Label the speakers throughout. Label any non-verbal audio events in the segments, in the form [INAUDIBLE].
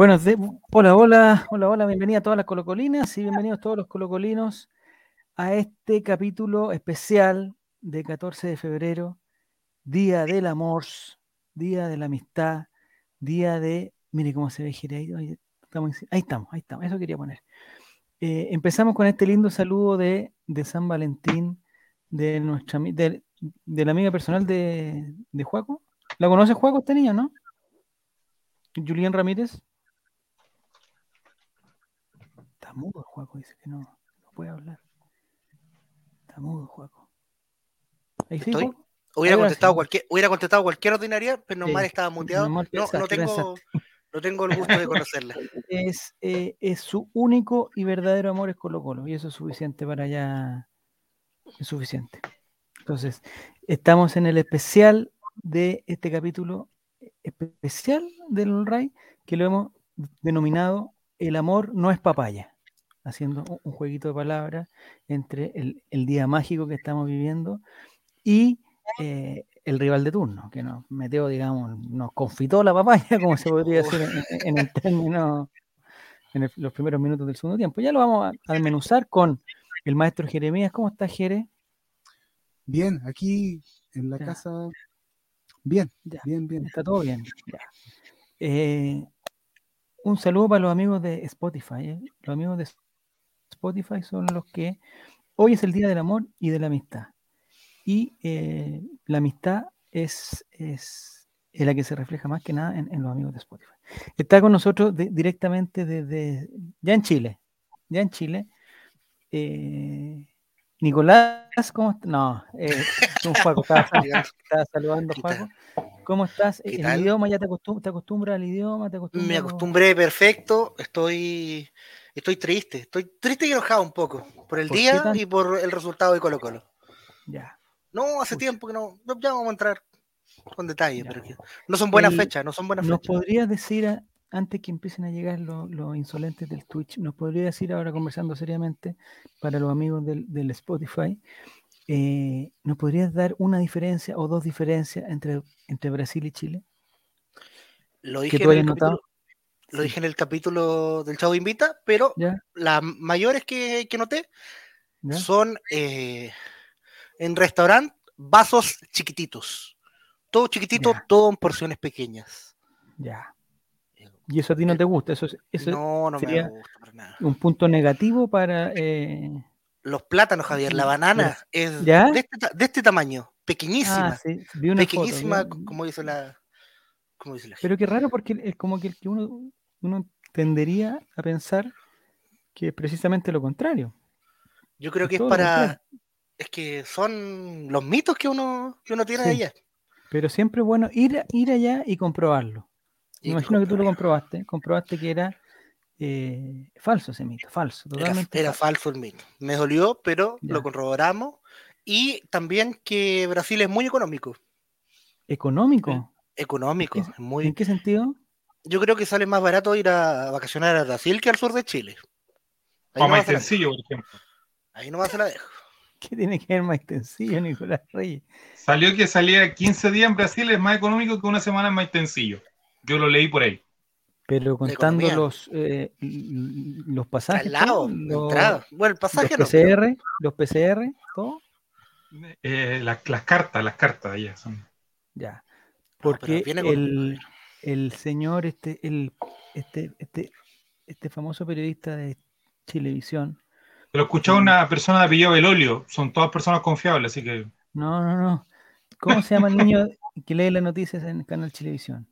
Speaker 1: Buenos días. Hola, hola, hola, hola. Bienvenida a todas las colocolinas y bienvenidos todos los colocolinos a este capítulo especial de 14 de febrero, Día del Amor, Día de la Amistad, Día de. Mire cómo se ve Gireiro. Ahí estamos, ahí estamos, ahí estamos. Eso quería poner. Eh, empezamos con este lindo saludo de, de San Valentín, de nuestra de, de la amiga personal de, de Juaco. ¿La conoce Juaco este niño, no? Julián Ramírez. Está mudo, Juaco, dice que no, no puede hablar. Está mudo, Juaco.
Speaker 2: Ahí sí, Estoy, Juaco? Hubiera contestado, cualquier, hubiera contestado cualquier ordinaria, pero normal sí. estaba muteado. No, no, tengo, no tengo el gusto de conocerla. [LAUGHS]
Speaker 1: Es, eh, es su único y verdadero amor es Colo Colo, y eso es suficiente para ya. Es suficiente. Entonces, estamos en el especial de este capítulo especial del Ray, que lo hemos denominado El amor no es papaya, haciendo un jueguito de palabras entre el, el día mágico que estamos viviendo y eh, el rival de turno, que nos metió, digamos, nos confitó la papaya, [LAUGHS] como se podría decir en, en el término, en el, los primeros minutos del segundo tiempo. Ya lo vamos a desmenuzar con el maestro Jeremías. ¿Cómo está, Jere?
Speaker 3: Bien, aquí en la ya. casa. Bien,
Speaker 1: ya.
Speaker 3: bien, bien.
Speaker 1: Está todo bien. Eh, un saludo para los amigos de Spotify. ¿eh? Los amigos de Spotify son los que hoy es el Día del Amor y de la Amistad. Y eh, la amistad es, es, es, la que se refleja más que nada en, en los amigos de Spotify. Está con nosotros de, directamente desde, ya en Chile, ya en Chile. Eh, Nicolás, ¿cómo estás? No, eh, Juaco, estaba, [LAUGHS] saludando. ¿Cómo estás? ¿El tal? idioma ya te, acostum te acostumbras al idioma? Te
Speaker 2: Me acostumbré perfecto, estoy, estoy triste, estoy triste y enojado un poco por el ¿Por día y por el resultado de Colo Colo.
Speaker 1: Ya.
Speaker 2: No, hace Uy. tiempo que no, ya vamos a entrar con detalle, pero que no son buenas fechas, no son buenas
Speaker 1: ¿Nos
Speaker 2: fechas.
Speaker 1: podrías decir, a, antes que empiecen a llegar los, los, insolentes del Twitch, nos podría decir ahora conversando seriamente para los amigos del, del Spotify, eh, ¿nos podrías dar una diferencia o dos diferencias entre, entre Brasil y Chile?
Speaker 2: Lo dije, en el capítulo, lo dije en el capítulo del Chavo Invita, pero las mayores que, que noté son eh, en restaurante vasos chiquititos. Todo chiquitito, todo en porciones pequeñas.
Speaker 1: Ya. ¿Y eso a ti no te gusta? Eso, eso
Speaker 2: no, no me gusta para nada.
Speaker 1: Un punto negativo para. Eh...
Speaker 2: Los plátanos, Javier, la banana es de este, de este, tamaño, pequeñísima. Ah, sí. pequeñísima, foto, como dice la. Como dice la
Speaker 1: Pero qué raro, porque es como que, que uno, uno tendería a pensar que es precisamente lo contrario.
Speaker 2: Yo creo que es, para. Es que son los mitos que uno, que uno tiene sí. ella.
Speaker 1: Pero siempre es bueno ir, ir allá y comprobarlo. Me imagino que tú lo comprobaste, comprobaste que era eh, falso ese mito, falso, totalmente.
Speaker 2: Era, era falso. falso el mito. Me dolió, pero ya. lo corroboramos. Y también que Brasil es muy económico.
Speaker 1: ¿Económico?
Speaker 2: Eh, económico.
Speaker 1: ¿En qué,
Speaker 2: muy...
Speaker 1: ¿En qué sentido?
Speaker 2: Yo creo que sale más barato ir a vacacionar a Brasil que al sur de Chile.
Speaker 4: Ahí o no más sencillo, por ejemplo.
Speaker 2: Ahí nomás se la dejo. [LAUGHS]
Speaker 1: ¿Qué tiene que ver más Nicolás Reyes?
Speaker 4: Salió que salía 15 días en Brasil es más económico que una semana en más extensillo. Yo lo leí por ahí.
Speaker 1: Pero contando los eh, los pasajes.
Speaker 2: Al lado, los, bueno, el pasaje
Speaker 1: los PCR, los PCR, todo.
Speaker 4: Eh, las, las, cartas, las cartas allá son.
Speaker 1: Ya. Porque no, el, el, señor, este, el, este, este, este famoso periodista de Chilevisión.
Speaker 4: Lo escuchó una persona de apellido Belolio, son todas personas confiables, así que.
Speaker 1: No, no, no. ¿Cómo se llama el niño que lee las noticias en el canal Chilevisión?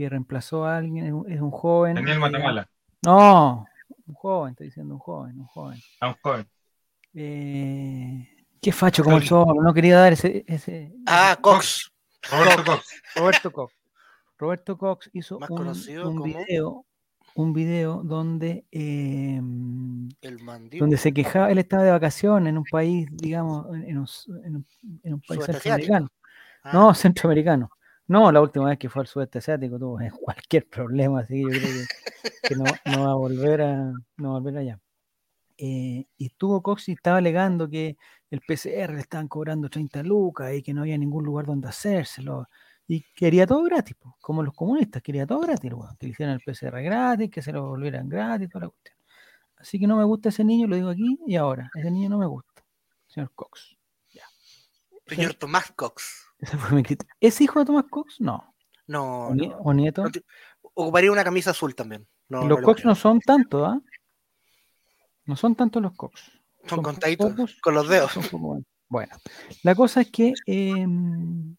Speaker 1: que reemplazó a alguien, es un, es un joven.
Speaker 4: Daniel Matamala.
Speaker 1: Eh, no, un joven, estoy diciendo un joven, un joven.
Speaker 4: Ah, un joven.
Speaker 1: Eh, qué facho como el no quería dar ese. ese
Speaker 2: ah,
Speaker 4: Cox. Roberto Cox.
Speaker 1: Roberto Cox. Roberto Cox hizo un, un
Speaker 2: como...
Speaker 1: video, un video donde, eh, donde se quejaba, él estaba de vacaciones en un país, digamos, en un, en un, en un país centroamericano. Ah. No, centroamericano. No, la última vez que fue al sudeste asiático tuvo [LAUGHS] cualquier problema, así que yo creo que, [LAUGHS] que no, no, va a volver a, no va a volver allá. Eh, y estuvo Cox y estaba alegando que el PCR le estaban cobrando 30 lucas y que no había ningún lugar donde hacérselo. Y quería todo gratis, como los comunistas, quería todo gratis, que le hicieran el PCR gratis, que se lo volvieran gratis, toda la cuestión. Así que no me gusta ese niño, lo digo aquí y ahora, ese niño no me gusta, señor Cox.
Speaker 2: Señor Tomás Cox.
Speaker 1: Ese fue mi ¿Es hijo de Tomás Cox? No.
Speaker 2: No.
Speaker 1: ¿O, nieto?
Speaker 2: ocuparía una camisa azul también.
Speaker 1: los Cox no son tanto, ¿ah? No son tantos los Cox.
Speaker 2: Son, contaditos con los dedos.
Speaker 1: Bueno, la cosa es que em,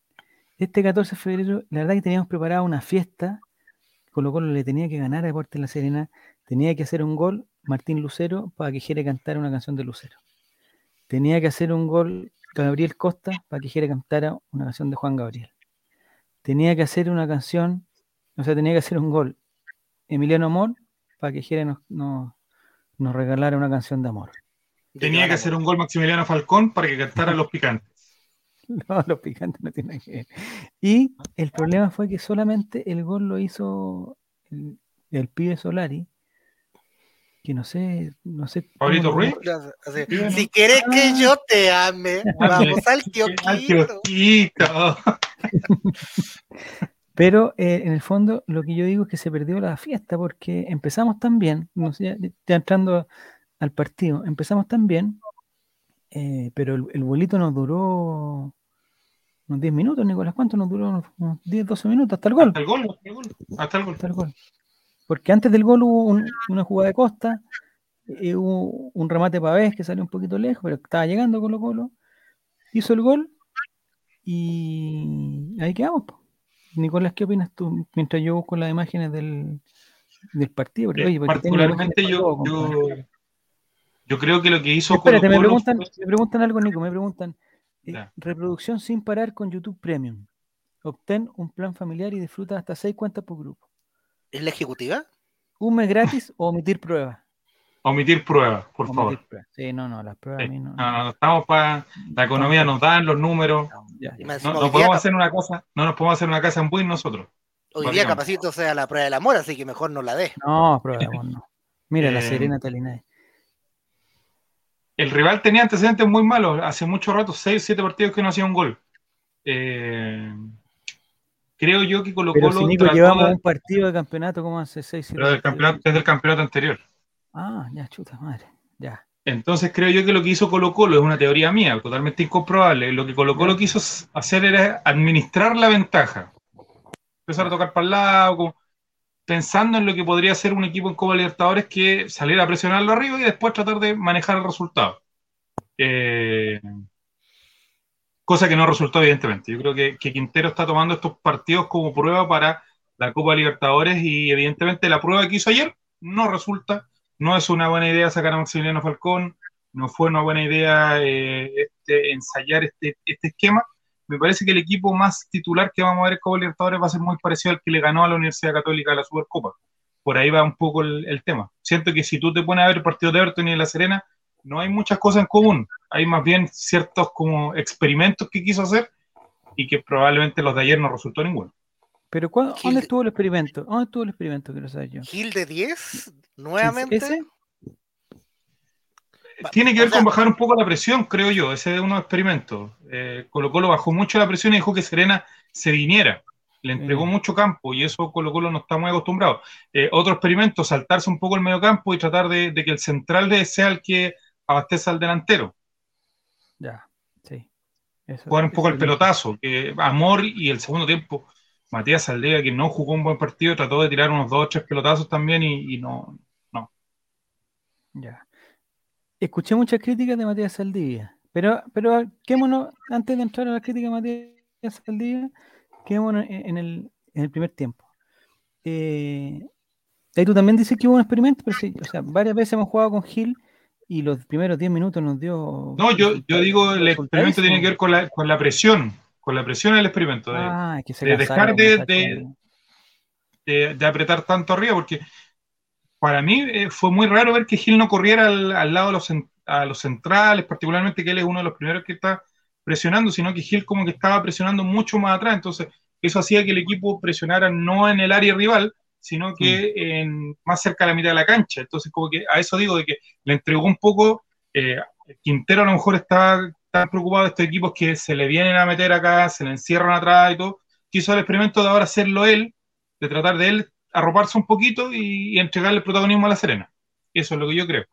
Speaker 1: este 14 de febrero, la verdad que teníamos preparada una fiesta. Colo Colo le tenía que ganar a Deportes La Serena. Tenía que hacer un gol Martín Lucero para que Jere cantara una canción de Lucero. Tenía que hacer un gol Gabriel Costa para que Jere cantara una canción de Juan Gabriel. Tenía que hacer una canción, o sea, tenía que hacer un gol Emiliano Amor para que Jere nos, nos, nos regalara una canción de amor.
Speaker 4: Tenía que hacer un gol Maximiliano Falcón para que cantara Los Picantes. [LAUGHS]
Speaker 1: No, los picantes no tienen que ver. Y el problema fue que solamente el gol lo hizo el, pibe Solari, que no sé, no sé.
Speaker 4: Pablito Ruiz.
Speaker 2: Si quieres que ah. yo te ame, [LAUGHS] vamos al [LAUGHS] kiosquito.
Speaker 1: Pero eh, en el fondo lo que yo digo es que se perdió la fiesta porque empezamos tan bien, no sé, ya entrando al partido. Empezamos también, eh, pero el, el, bolito nos duró unos 10 minutos, Nicolás. ¿Cuánto nos duró? Unos 10, 12 minutos hasta el gol.
Speaker 4: Hasta el gol, hasta el gol. Hasta el gol.
Speaker 1: Porque antes del gol hubo una jugada de costa, eh, hubo un remate para vez que salió un poquito lejos, pero estaba llegando Colo Colo. Hizo el gol y ahí quedamos. Nicolás, ¿qué opinas tú mientras yo busco las imágenes del, del partido?
Speaker 4: Porque, oye, particularmente yo, yo creo que lo que hizo
Speaker 1: Espérate, me, preguntan, me preguntan algo, Nico, me preguntan. Eh, reproducción sin parar con YouTube Premium. Obtén un plan familiar y disfruta hasta seis cuentas por grupo.
Speaker 2: ¿Es la ejecutiva?
Speaker 1: Un mes gratis o omitir pruebas.
Speaker 4: Omitir pruebas, por favor.
Speaker 1: Sí, no, no, las pruebas a mí no.
Speaker 4: No, no, estamos para. La economía nos dan los números. No, podemos hacer una cosa, no nos podemos hacer una casa en Buin nosotros.
Speaker 2: Hoy día capacito sea la prueba del amor, así que mejor no la dé.
Speaker 1: No, prueba de amor no. Mira, la eh, Serena Talinay
Speaker 4: el rival tenía antecedentes muy malos, hace mucho rato, 6, 7 partidos que no hacía un gol. Eh, creo yo que Colo Colo.
Speaker 1: Si Nico, llevamos un partido de campeonato, ¿cómo hace 6, 7
Speaker 4: Pero del campeonato, es del campeonato anterior.
Speaker 1: Ah, ya, chuta madre, ya.
Speaker 4: Entonces creo yo que lo que hizo Colo Colo es una teoría mía, totalmente incomprobable. Lo que Colo Colo quiso hacer era administrar la ventaja. Empezar a tocar para el lado, pensando en lo que podría ser un equipo en Copa Libertadores que saliera a presionarlo arriba y después tratar de manejar el resultado. Eh, cosa que no resultó, evidentemente. Yo creo que, Quintero está tomando estos partidos como prueba para la Copa Libertadores y evidentemente la prueba que hizo ayer no resulta. No es una buena idea sacar a Maximiliano Falcón, no fue una buena idea eh, este, ensayar este, este esquema me parece que el equipo más titular que vamos a ver en Copa Libertadores va a ser muy parecido al que le ganó a la Universidad Católica la Supercopa. Por ahí va un poco el, tema. Siento que si tú te pones a ver el partido de Everton y de La Serena, no hay muchas cosas en común. Hay más bien ciertos como experimentos que quiso hacer y que probablemente los de ayer no resultó ninguno.
Speaker 1: Pero ¿dónde estuvo el experimento? ¿Dónde estuvo el experimento? Quiero saber yo.
Speaker 2: ¿Gil de 10? ¿Nuevamente? ¿Ese?
Speaker 4: Tiene que ver con bajar un poco la presión, creo yo. Ese es uno de los experimentos. Eh, Colo Colo bajó mucho la presión y dejó que Serena se viniera. Le entregó mucho campo y eso Colo Colo no está muy acostumbrado. Eh, otro experimento, saltarse un poco el medio campo y tratar de, que el central de sea el que abastece al delantero.
Speaker 1: Ya, sí.
Speaker 4: Jugar un poco el pelotazo, que Amor y el segundo tiempo, Matías Aldea, que no jugó un buen partido, trató de tirar unos dos o tres pelotazos también y, y no, no.
Speaker 1: Ya. Escuché muchas críticas de Matías Saldivia, pero, pero quémonos, antes de entrar a la crítica de Matías Saldivia, quedémonos en el, en el primer tiempo. Eh, ahí tú también dices que hubo un experimento, pero sí, o sea, varias veces hemos jugado con Gil y los primeros 10 minutos nos dio.
Speaker 4: No, yo, yo digo, el experimento tiene que ver con la, con la presión, con la presión del experimento. De, ah, que se de dejar de, de, apretar tanto arriba, porque para mí eh, fue muy raro ver que Gil no corriera al, lado de los, a los centrales, particularmente que él es uno de los primeros que está presionando, sino que Gil como que estaba presionando mucho más atrás. Entonces, eso hacía que el equipo presionara no en el área rival, sino que mm. en, más cerca de la mitad de la cancha. Entonces, como que a eso digo de que le entregó un poco. Eh, Quintero a lo mejor está tan preocupado de estos equipos que se le vienen a meter acá, se le encierran atrás y todo, quiso el experimento de ahora hacerlo él, de tratar de él arroparse un poquito y, entregarle el protagonismo a la Serena. Eso es lo que yo creo.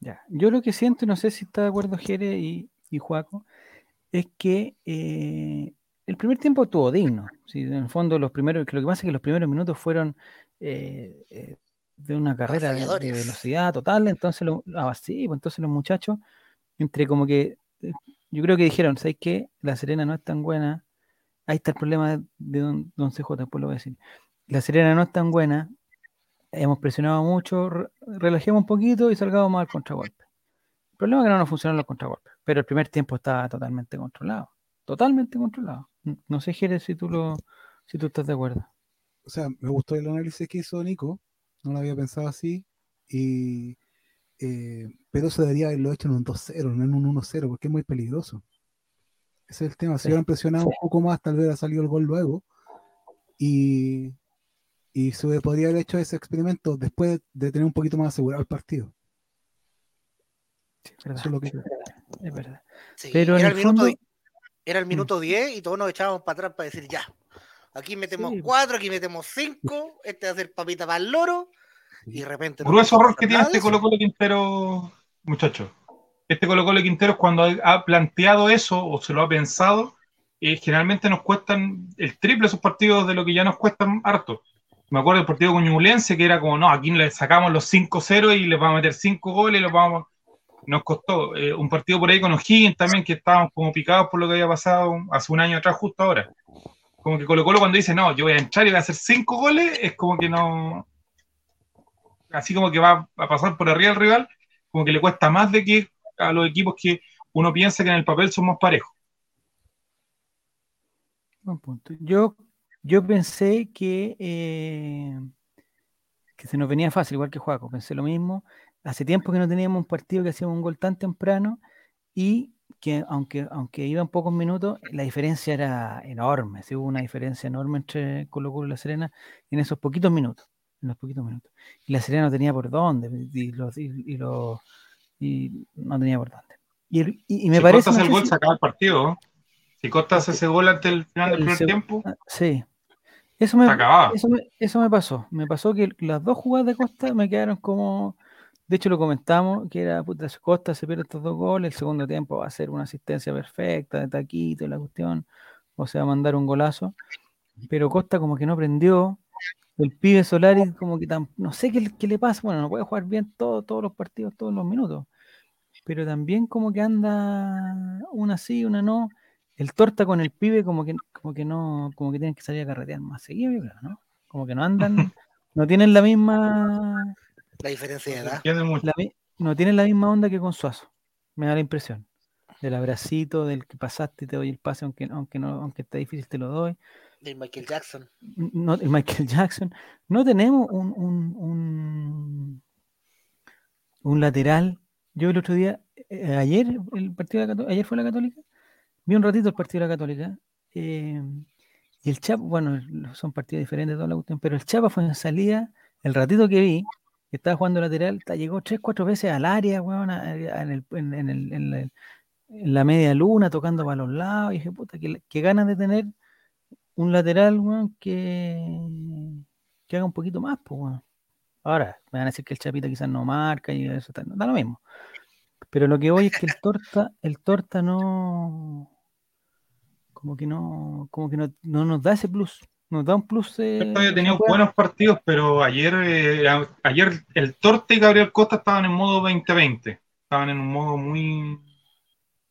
Speaker 1: Ya. Yo lo que siento, no sé si está de acuerdo Jere y, y Juaco, es que eh, el primer tiempo estuvo digno. En el fondo, los primeros, lo que pasa es que los primeros minutos fueron eh, eh, de una carrera de, velocidad total, entonces, lo, ah, pues entonces los muchachos, entre como que, yo creo que dijeron, ¿sabes qué? La Serena no es tan buena. Ahí está el problema de don, don CJ, después lo voy a decir. La Serena no es tan buena, hemos presionado mucho, relajemos un poquito y salgamos más al contragolpe. El problema es que no nos funcionan los contragolpes, pero el primer tiempo estaba totalmente controlado, totalmente controlado. No sé, Jerez, si tú lo, si tú estás de acuerdo.
Speaker 3: O sea, me gustó el análisis que hizo Nico, no lo había pensado así, y eh, pero se debería haberlo hecho en un 2-0, no en un 1-0, porque es muy peligroso. Ese es el tema. Si hubieran presionado un poco más, tal vez ha salido el gol luego. Y, y se podría haber hecho ese experimento después de tener un poquito más asegurado el partido.
Speaker 1: Eso es lo que es verdad.
Speaker 2: Pero era, el minuto, era el minuto 10 y todos nos echábamos para atrás para decir ya. Aquí metemos 4, aquí metemos 5, este va a ser papita para el loro. Y de repente.
Speaker 4: Grueso error que tiene este Colo Colo Quintero, muchachos. Este Colo Colo Quintero, cuando ha planteado eso o se lo ha pensado, eh, generalmente nos cuestan el triple esos partidos de lo que ya nos cuestan harto me acuerdo del partido con Ñublense, que era como, no, aquí le sacamos los 5-0 y les vamos a meter 5 goles y los vamos... Nos costó eh, un partido por ahí con O'Higgins también, que estábamos como picados por lo que había pasado hace un año atrás, justo ahora. Como que Colo Colo cuando dice, no, yo voy a entrar y voy a hacer 5 goles, es como que no... Así como que va a pasar por arriba el rival, como que le cuesta más de que a los equipos que uno piensa que en el papel somos parejos.
Speaker 1: Buen punto. Yo yo pensé que, eh, que se nos venía fácil, igual que Juaco, pensé lo mismo. Hace tiempo que no teníamos un partido que hacíamos un gol tan temprano y que aunque, aunque iban pocos minutos, la diferencia era enorme. Sí, hubo una diferencia enorme entre Colo Colo y La Serena en esos poquitos minutos. En los poquitos minutos. Y La Serena no tenía por dónde. Y, los, y, no tenía por dónde. Y, me parece.
Speaker 4: el gol, se acaba el partido. Si cortas ese gol ante el final del primer tiempo.
Speaker 1: Ah, sí, eso me, eso me, pasó. Me pasó que las dos jugadas de Costa me quedaron como. De hecho, lo comentamos, que era puta, Costa se pierde estos dos goles. El segundo tiempo va a ser una asistencia perfecta de taquito la cuestión. O sea, mandar un golazo. Pero Costa como que no prendió. El pibe Solari como que tan, no sé qué, qué, le pasa. Bueno, no puede jugar bien todo, todos los partidos, todos los minutos. Pero también como que anda una sí, una no el torta con el pibe como que, como que no, como que tienen que salir a carretear más seguido, ¿no? Como que no andan, [LAUGHS] no tienen la misma
Speaker 2: la diferencia de edad.
Speaker 1: no tienen la misma onda que con Suazo, me da la impresión. Del abracito, del que pasaste y te doy el pase, aunque, aunque no, aunque está difícil, te lo doy.
Speaker 2: Del Michael Jackson.
Speaker 1: No, el Michael Jackson. No tenemos un, un, un, un lateral. Yo el otro día, eh, ayer, el partido de la, ayer fue la Católica, Vi un ratito el partido de la Católica. Eh, y el Chapa, bueno, son partidos diferentes, toda la cuestión, pero el Chapa fue en salida, el ratito que vi, que estaba jugando lateral, llegó tres, cuatro veces al área, en, la media luna, tocando para los lados, y dije, puta, que, ganas de tener un lateral, que, que haga un poquito más, pues, Ahora, me van a decir que el Chapita quizás no marca y eso está, da lo mismo. Pero lo que voy es que el torta, el torta no, como que no, como que no, nos da ese plus. Nos da un plus.
Speaker 4: Eh, había tenido buenos partidos, pero ayer, eh, ayer el Torta y Gabriel Costa estaban en modo 2020. Estaban en un modo muy,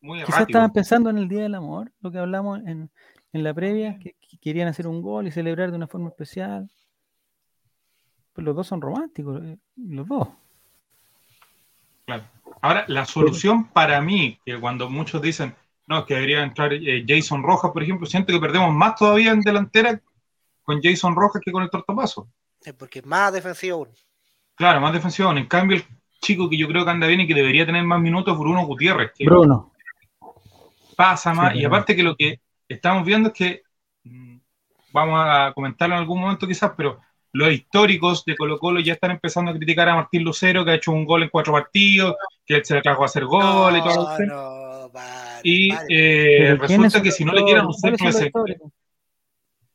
Speaker 1: muy Quizás estaban pensando en el Día del Amor, lo que hablamos en, la previa, que, querían hacer un gol y celebrar de una forma especial. Pues los dos son románticos, eh, los dos.
Speaker 4: Claro. Ahora, la solución para mí, que cuando muchos dicen, no, que debería entrar eh, Jason Rojas, por ejemplo, siento que perdemos más todavía en delantera con Jason Rojas que con el tortapaso.
Speaker 2: Sí, porque es más defensivo
Speaker 4: Claro, más defensivo. En cambio, el chico que yo creo que anda bien y que debería tener más minutos, Bruno Gutiérrez.
Speaker 1: Bruno.
Speaker 4: Pasa más. y aparte que lo que estamos viendo es que, mm, vamos a comentarlo en algún momento quizás, pero los históricos de Colo Colo ya están empezando a criticar a Martín Lucero, que ha hecho un gol en cuatro partidos, que él se le trajo a hacer gol y todo eso. y eh, resulta que si no le quieren usar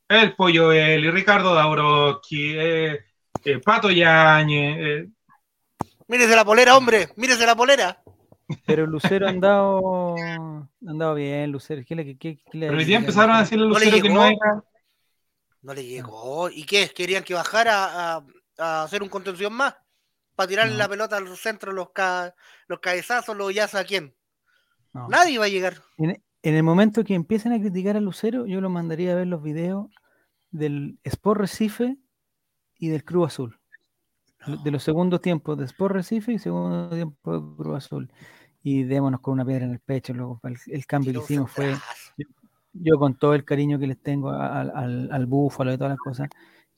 Speaker 4: el Pollo Eli, Ricardo Dabrowski, eh, eh, Pato Yañez. Eh.
Speaker 2: Mírese la polera, hombre, mírese la polera.
Speaker 1: Pero Lucero ha andado, andado bien, Lucero. ¿Qué le, qué,
Speaker 4: Pero hoy día empezaron a decirle a Lucero que no era.
Speaker 2: No le llegó. ¿Y qué? ¿Querían que bajara a, hacer un contención más? Para tirarle la pelota al centro, los, los cabezazos, los yazos a quién. Nadie va a llegar.
Speaker 1: En, el momento que empiecen a criticar a Lucero, yo lo mandaría a ver los videos del Sport Recife y del Cruz Azul. De los segundos tiempos de Sport Recife y segundo tiempo de Cruz Azul. Y démonos con una piedra en el pecho. Luego, el, cambio que hicimos fue. Yo, con todo el cariño que les tengo al, al, búfalo y todas las cosas,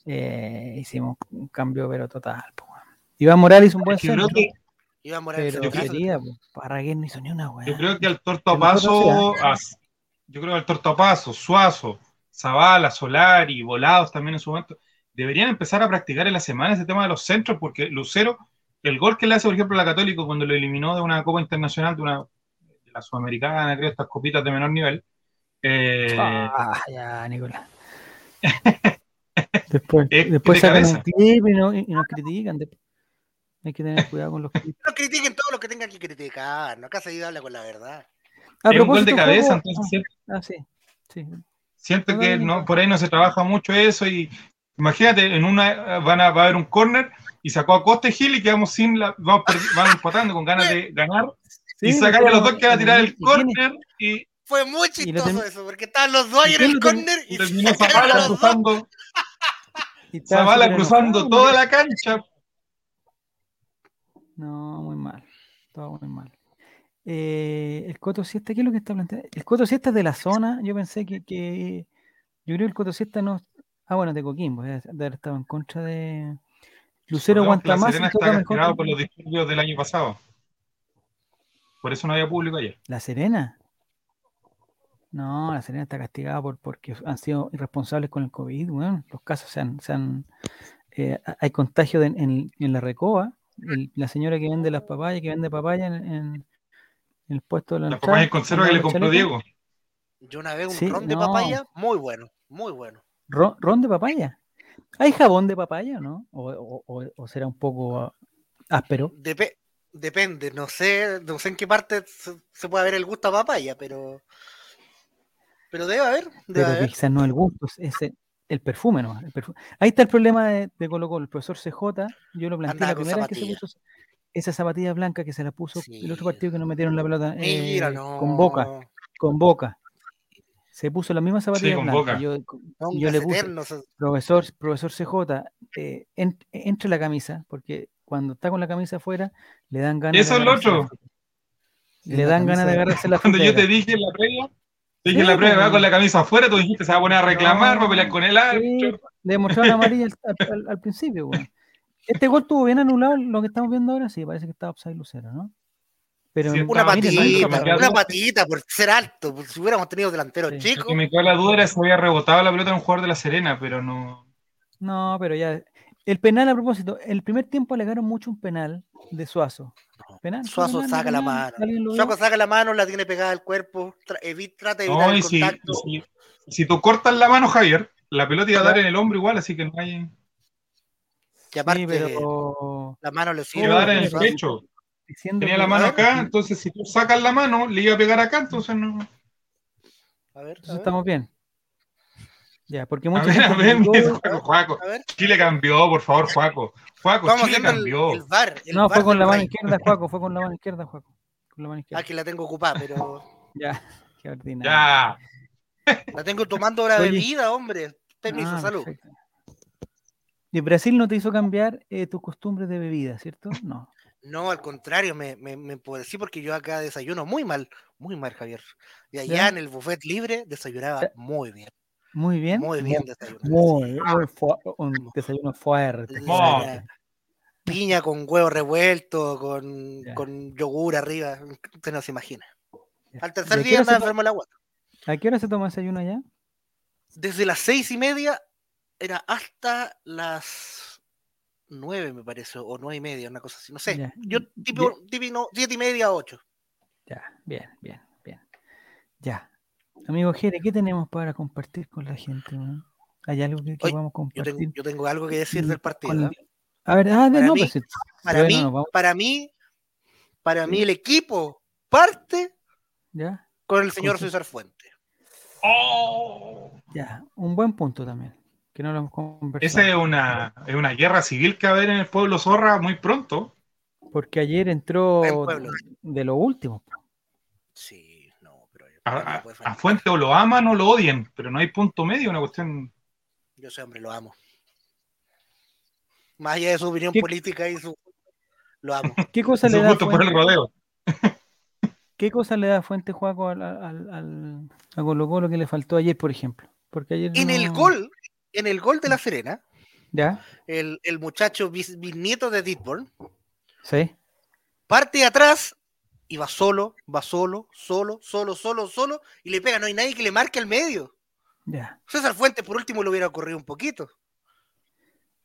Speaker 1: eh, hicimos un cambio, pero total. Iván Morales un buen centro.
Speaker 2: Iván Morales
Speaker 1: pero yo quería, no hizo ni una
Speaker 4: Yo creo que al tortopaso, yo creo que al tortopaso, Suazo, Zavala, Solari, Volados también en su momento, deberían empezar a practicar en la semana ese tema de los centros, porque Lucero, el gol que le hace, por ejemplo, a la Católico cuando lo eliminó de una Copa Internacional, de una de la Sudamericana, creo, estas copitas de menor nivel.
Speaker 1: Eh, ah, ya, Nicolás. [LAUGHS] después después sacan un clip y, no, y, nos critican. Hay que tener cuidado con los. [LAUGHS]
Speaker 2: No critiquen todo lo que tengan que criticar. No, acá se habla con la verdad.
Speaker 4: es un gol de cabeza, entonces. Ah, sí. sí. Siento que no, por ahí no se trabaja mucho eso y Imagínate, en una van a, va a haber un corner y sacó a Costa y Gil y quedamos sin la. Vamos, vamos empatando con ganas de ganar. y sacar a los dos que van a tirar el corner y.
Speaker 2: Fue muy chistoso eso, porque estaban los dos ahí en el corner y, terminó [LAUGHS] Zavala
Speaker 4: cruzando. Zavala cruzando toda la cancha.
Speaker 1: No, muy mal. Todo muy mal. Eh, el Coto Siesta, ¿qué es lo que está planteando? El Coto Siesta es de la zona. Yo pensé que, que yo creo que el Coto Siesta no, Ah, bueno, de Coquimbo, de haber estado en contra de. Lucero aguanta más.
Speaker 4: Serena está castigado por los disturbios del año pasado. Por eso no había público ayer.
Speaker 1: ¿La Serena? No, la Serena está castigada por porque han sido irresponsables con el COVID. Bueno, los casos se han. Se han eh, hay contagio en, la recoba. La señora que vende las papayas, que vende papaya en, el puesto de la.
Speaker 4: Las papayas en conserva que le compró Diego.
Speaker 2: Yo una vez un ron de papaya, muy bueno, muy bueno.
Speaker 1: Ron, de papaya. ¿Hay jabón de papaya, no? ¿O, será un poco áspero?
Speaker 2: depende, no sé, no sé en qué parte se, puede ver el gusto a papaya, pero. Pero debe haber. pero
Speaker 1: quizás no el gusto, es el perfume, ¿no? Ahí está el problema de, Colo Colo. El profesor CJ, yo lo planteé la primera vez que se puso esa zapatilla blanca que se la puso el otro partido que no metieron la pelota eh, con boca. Con boca se puso la misma zapatilla blanca. Yo, le puse, profesor, profesor CJ, eh, entre la camisa, porque cuando está con la camisa afuera, le dan ganas.
Speaker 4: Eso es lo otro.
Speaker 1: Le dan ganas de agarrarse la
Speaker 4: Cuando yo te dije en la previa, te dije en la previa, va con la camisa afuera, tú dijiste se va a poner a reclamar, va a pelear con el árbitro.
Speaker 1: le demostraron amarilla al, [LAUGHS] principio, Este gol tuvo bien anulado, lo que estamos viendo ahora, sí, parece que está upside Lucero, ¿no?
Speaker 2: una patita, una patita por ser alto, si hubiéramos tenido delanteros chicos. Lo
Speaker 4: que me queda la duda era si había rebotado la pelota en un jugador de la Serena, pero no.
Speaker 1: No, pero ya. El penal, a propósito, el primer tiempo alegaron mucho un penal de Suazo.
Speaker 2: Penal, Suazo saca la mano. Suazo saca la mano, la tiene pegada al cuerpo, trata de evitar el contacto.
Speaker 4: Si, tú cortas la mano, Javier, la pelota iba a dar en el hombro igual, así que no hay.
Speaker 2: Que aparte, pero... la mano le
Speaker 4: sirve. Iba a dar en el pecho. Tenía la mano acá, entonces si tú sacas la mano, le iba a pegar acá, entonces no.
Speaker 1: A ver, estamos bien. Ya, porque
Speaker 4: muchos. A ver, a ver, Juaco, Juaco. Chile cambió, por favor, Juaco. Juaco, Chile cambió.
Speaker 1: El, no, fue con la mano izquierda, Juaco, fue con la mano izquierda, Juaco. Con la mano
Speaker 2: izquierda. Ah, que la tengo ocupada, pero. [LAUGHS]
Speaker 1: ya, qué ordinario. Ya.
Speaker 2: La tengo tomando la bebida, hombre. Permiso, ah, salud.
Speaker 1: Y Brasil no te hizo cambiar eh, tus costumbres de bebida, ¿cierto? No.
Speaker 2: No, al contrario, me, me, puedo decir porque yo acá desayuno muy mal, muy mal, Javier. Y allá en el buffet libre desayunaba muy bien.
Speaker 1: Muy bien.
Speaker 2: Muy bien
Speaker 1: Muy, un desayuno fuerte.
Speaker 2: Piña con huevo revuelto, con, con, yogur arriba. Usted no se imagina. Al tercer día me enfermo el agua.
Speaker 1: ¿A qué hora se toma desayuno allá?
Speaker 2: Desde las seis y media era hasta las 9 me parece, o nueve y media, una cosa así, no sé. Yo tipo, tipo siete y media, ocho.
Speaker 1: Ya, bien, bien, bien. Ya. Amigo Jere, ¿qué tenemos para compartir con la gente? ¿Hay algo que, podamos compartir?
Speaker 2: Yo tengo, algo que decir del partido.
Speaker 1: A ver, ah, de,
Speaker 2: pues, para, mí, para, mí, para mí, el equipo parte
Speaker 1: ¿Ya?
Speaker 2: con el señor César Fuente.
Speaker 4: ¡Oh!
Speaker 1: Ya, un buen punto también. Que no lo hemos conversado.
Speaker 4: Esa es una, es una guerra civil que va a haber en el pueblo Zorra muy pronto.
Speaker 1: Porque ayer entró de lo último.
Speaker 2: Sí,
Speaker 4: A, Fuente o lo aman o lo odian, pero no hay punto medio, una cuestión.
Speaker 2: Yo sé, hombre, lo amo. Más allá de su opinión política y su. Lo amo. [LAUGHS]
Speaker 1: ¿Qué cosa le da? Por el rodeo. ¿Qué cosa le da Fuente Juaco al, al, a Colo Colo que le faltó ayer, por ejemplo? Porque ayer
Speaker 2: en el gol, en el gol de la Serena,
Speaker 1: ¿Ya?
Speaker 2: El, el muchacho bisnieto de Ditborn,
Speaker 1: ¿Sí?
Speaker 2: parte de atrás y va solo, va solo, solo, solo, solo, solo, y le pega, no hay nadie que le marque al medio.
Speaker 1: Ya.
Speaker 2: César Fuente, por último, le hubiera ocurrido un poquito.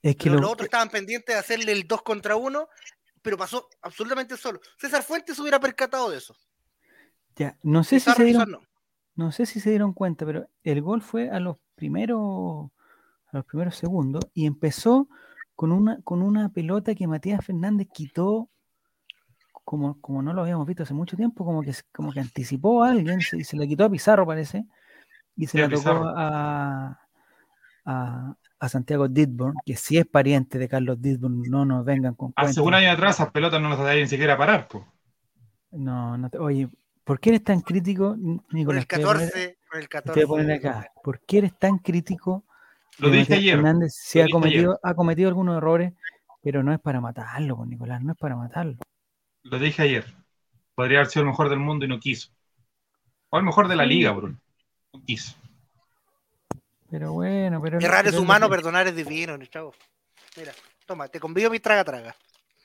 Speaker 1: Es que
Speaker 2: los otros estaban pendientes de hacerle el 2 contra 1, pero pasó absolutamente solo. César Fuentes hubiera percatado de eso.
Speaker 1: Ya, no sé si se dieron, no. sé si se dieron cuenta, pero el gol fue a los primeros a los primeros segundos y empezó con una con una pelota que Matías Fernández quitó como, como no lo habíamos visto hace mucho tiempo, como que como que anticipó a alguien y se, le quitó a Pizarro parece y se la tocó a, a, a Santiago Ditburn, que si es pariente de Carlos Ditburn, no nos vengan con
Speaker 4: Hace un año atrás esas pelotas no nos da ni siquiera parar, pues.
Speaker 1: No, no te, oye, ¿por qué eres tan crítico,
Speaker 2: Nicolás? Por el 14, por el 14.
Speaker 1: poner acá. ¿Por qué eres tan crítico?
Speaker 4: Lo dije ayer.
Speaker 1: Fernández se ha cometido, ha cometido algunos errores, pero no es para matarlo, pues, Nicolás, no es para matarlo.
Speaker 4: Lo dije ayer. Podría haber sido el mejor del mundo y no quiso. O el mejor de la liga, Bruno. No quiso.
Speaker 1: Pero bueno, pero.
Speaker 2: Errar es humano, perdonar es divino, chavo. Mira, toma, te convido mi traga traga.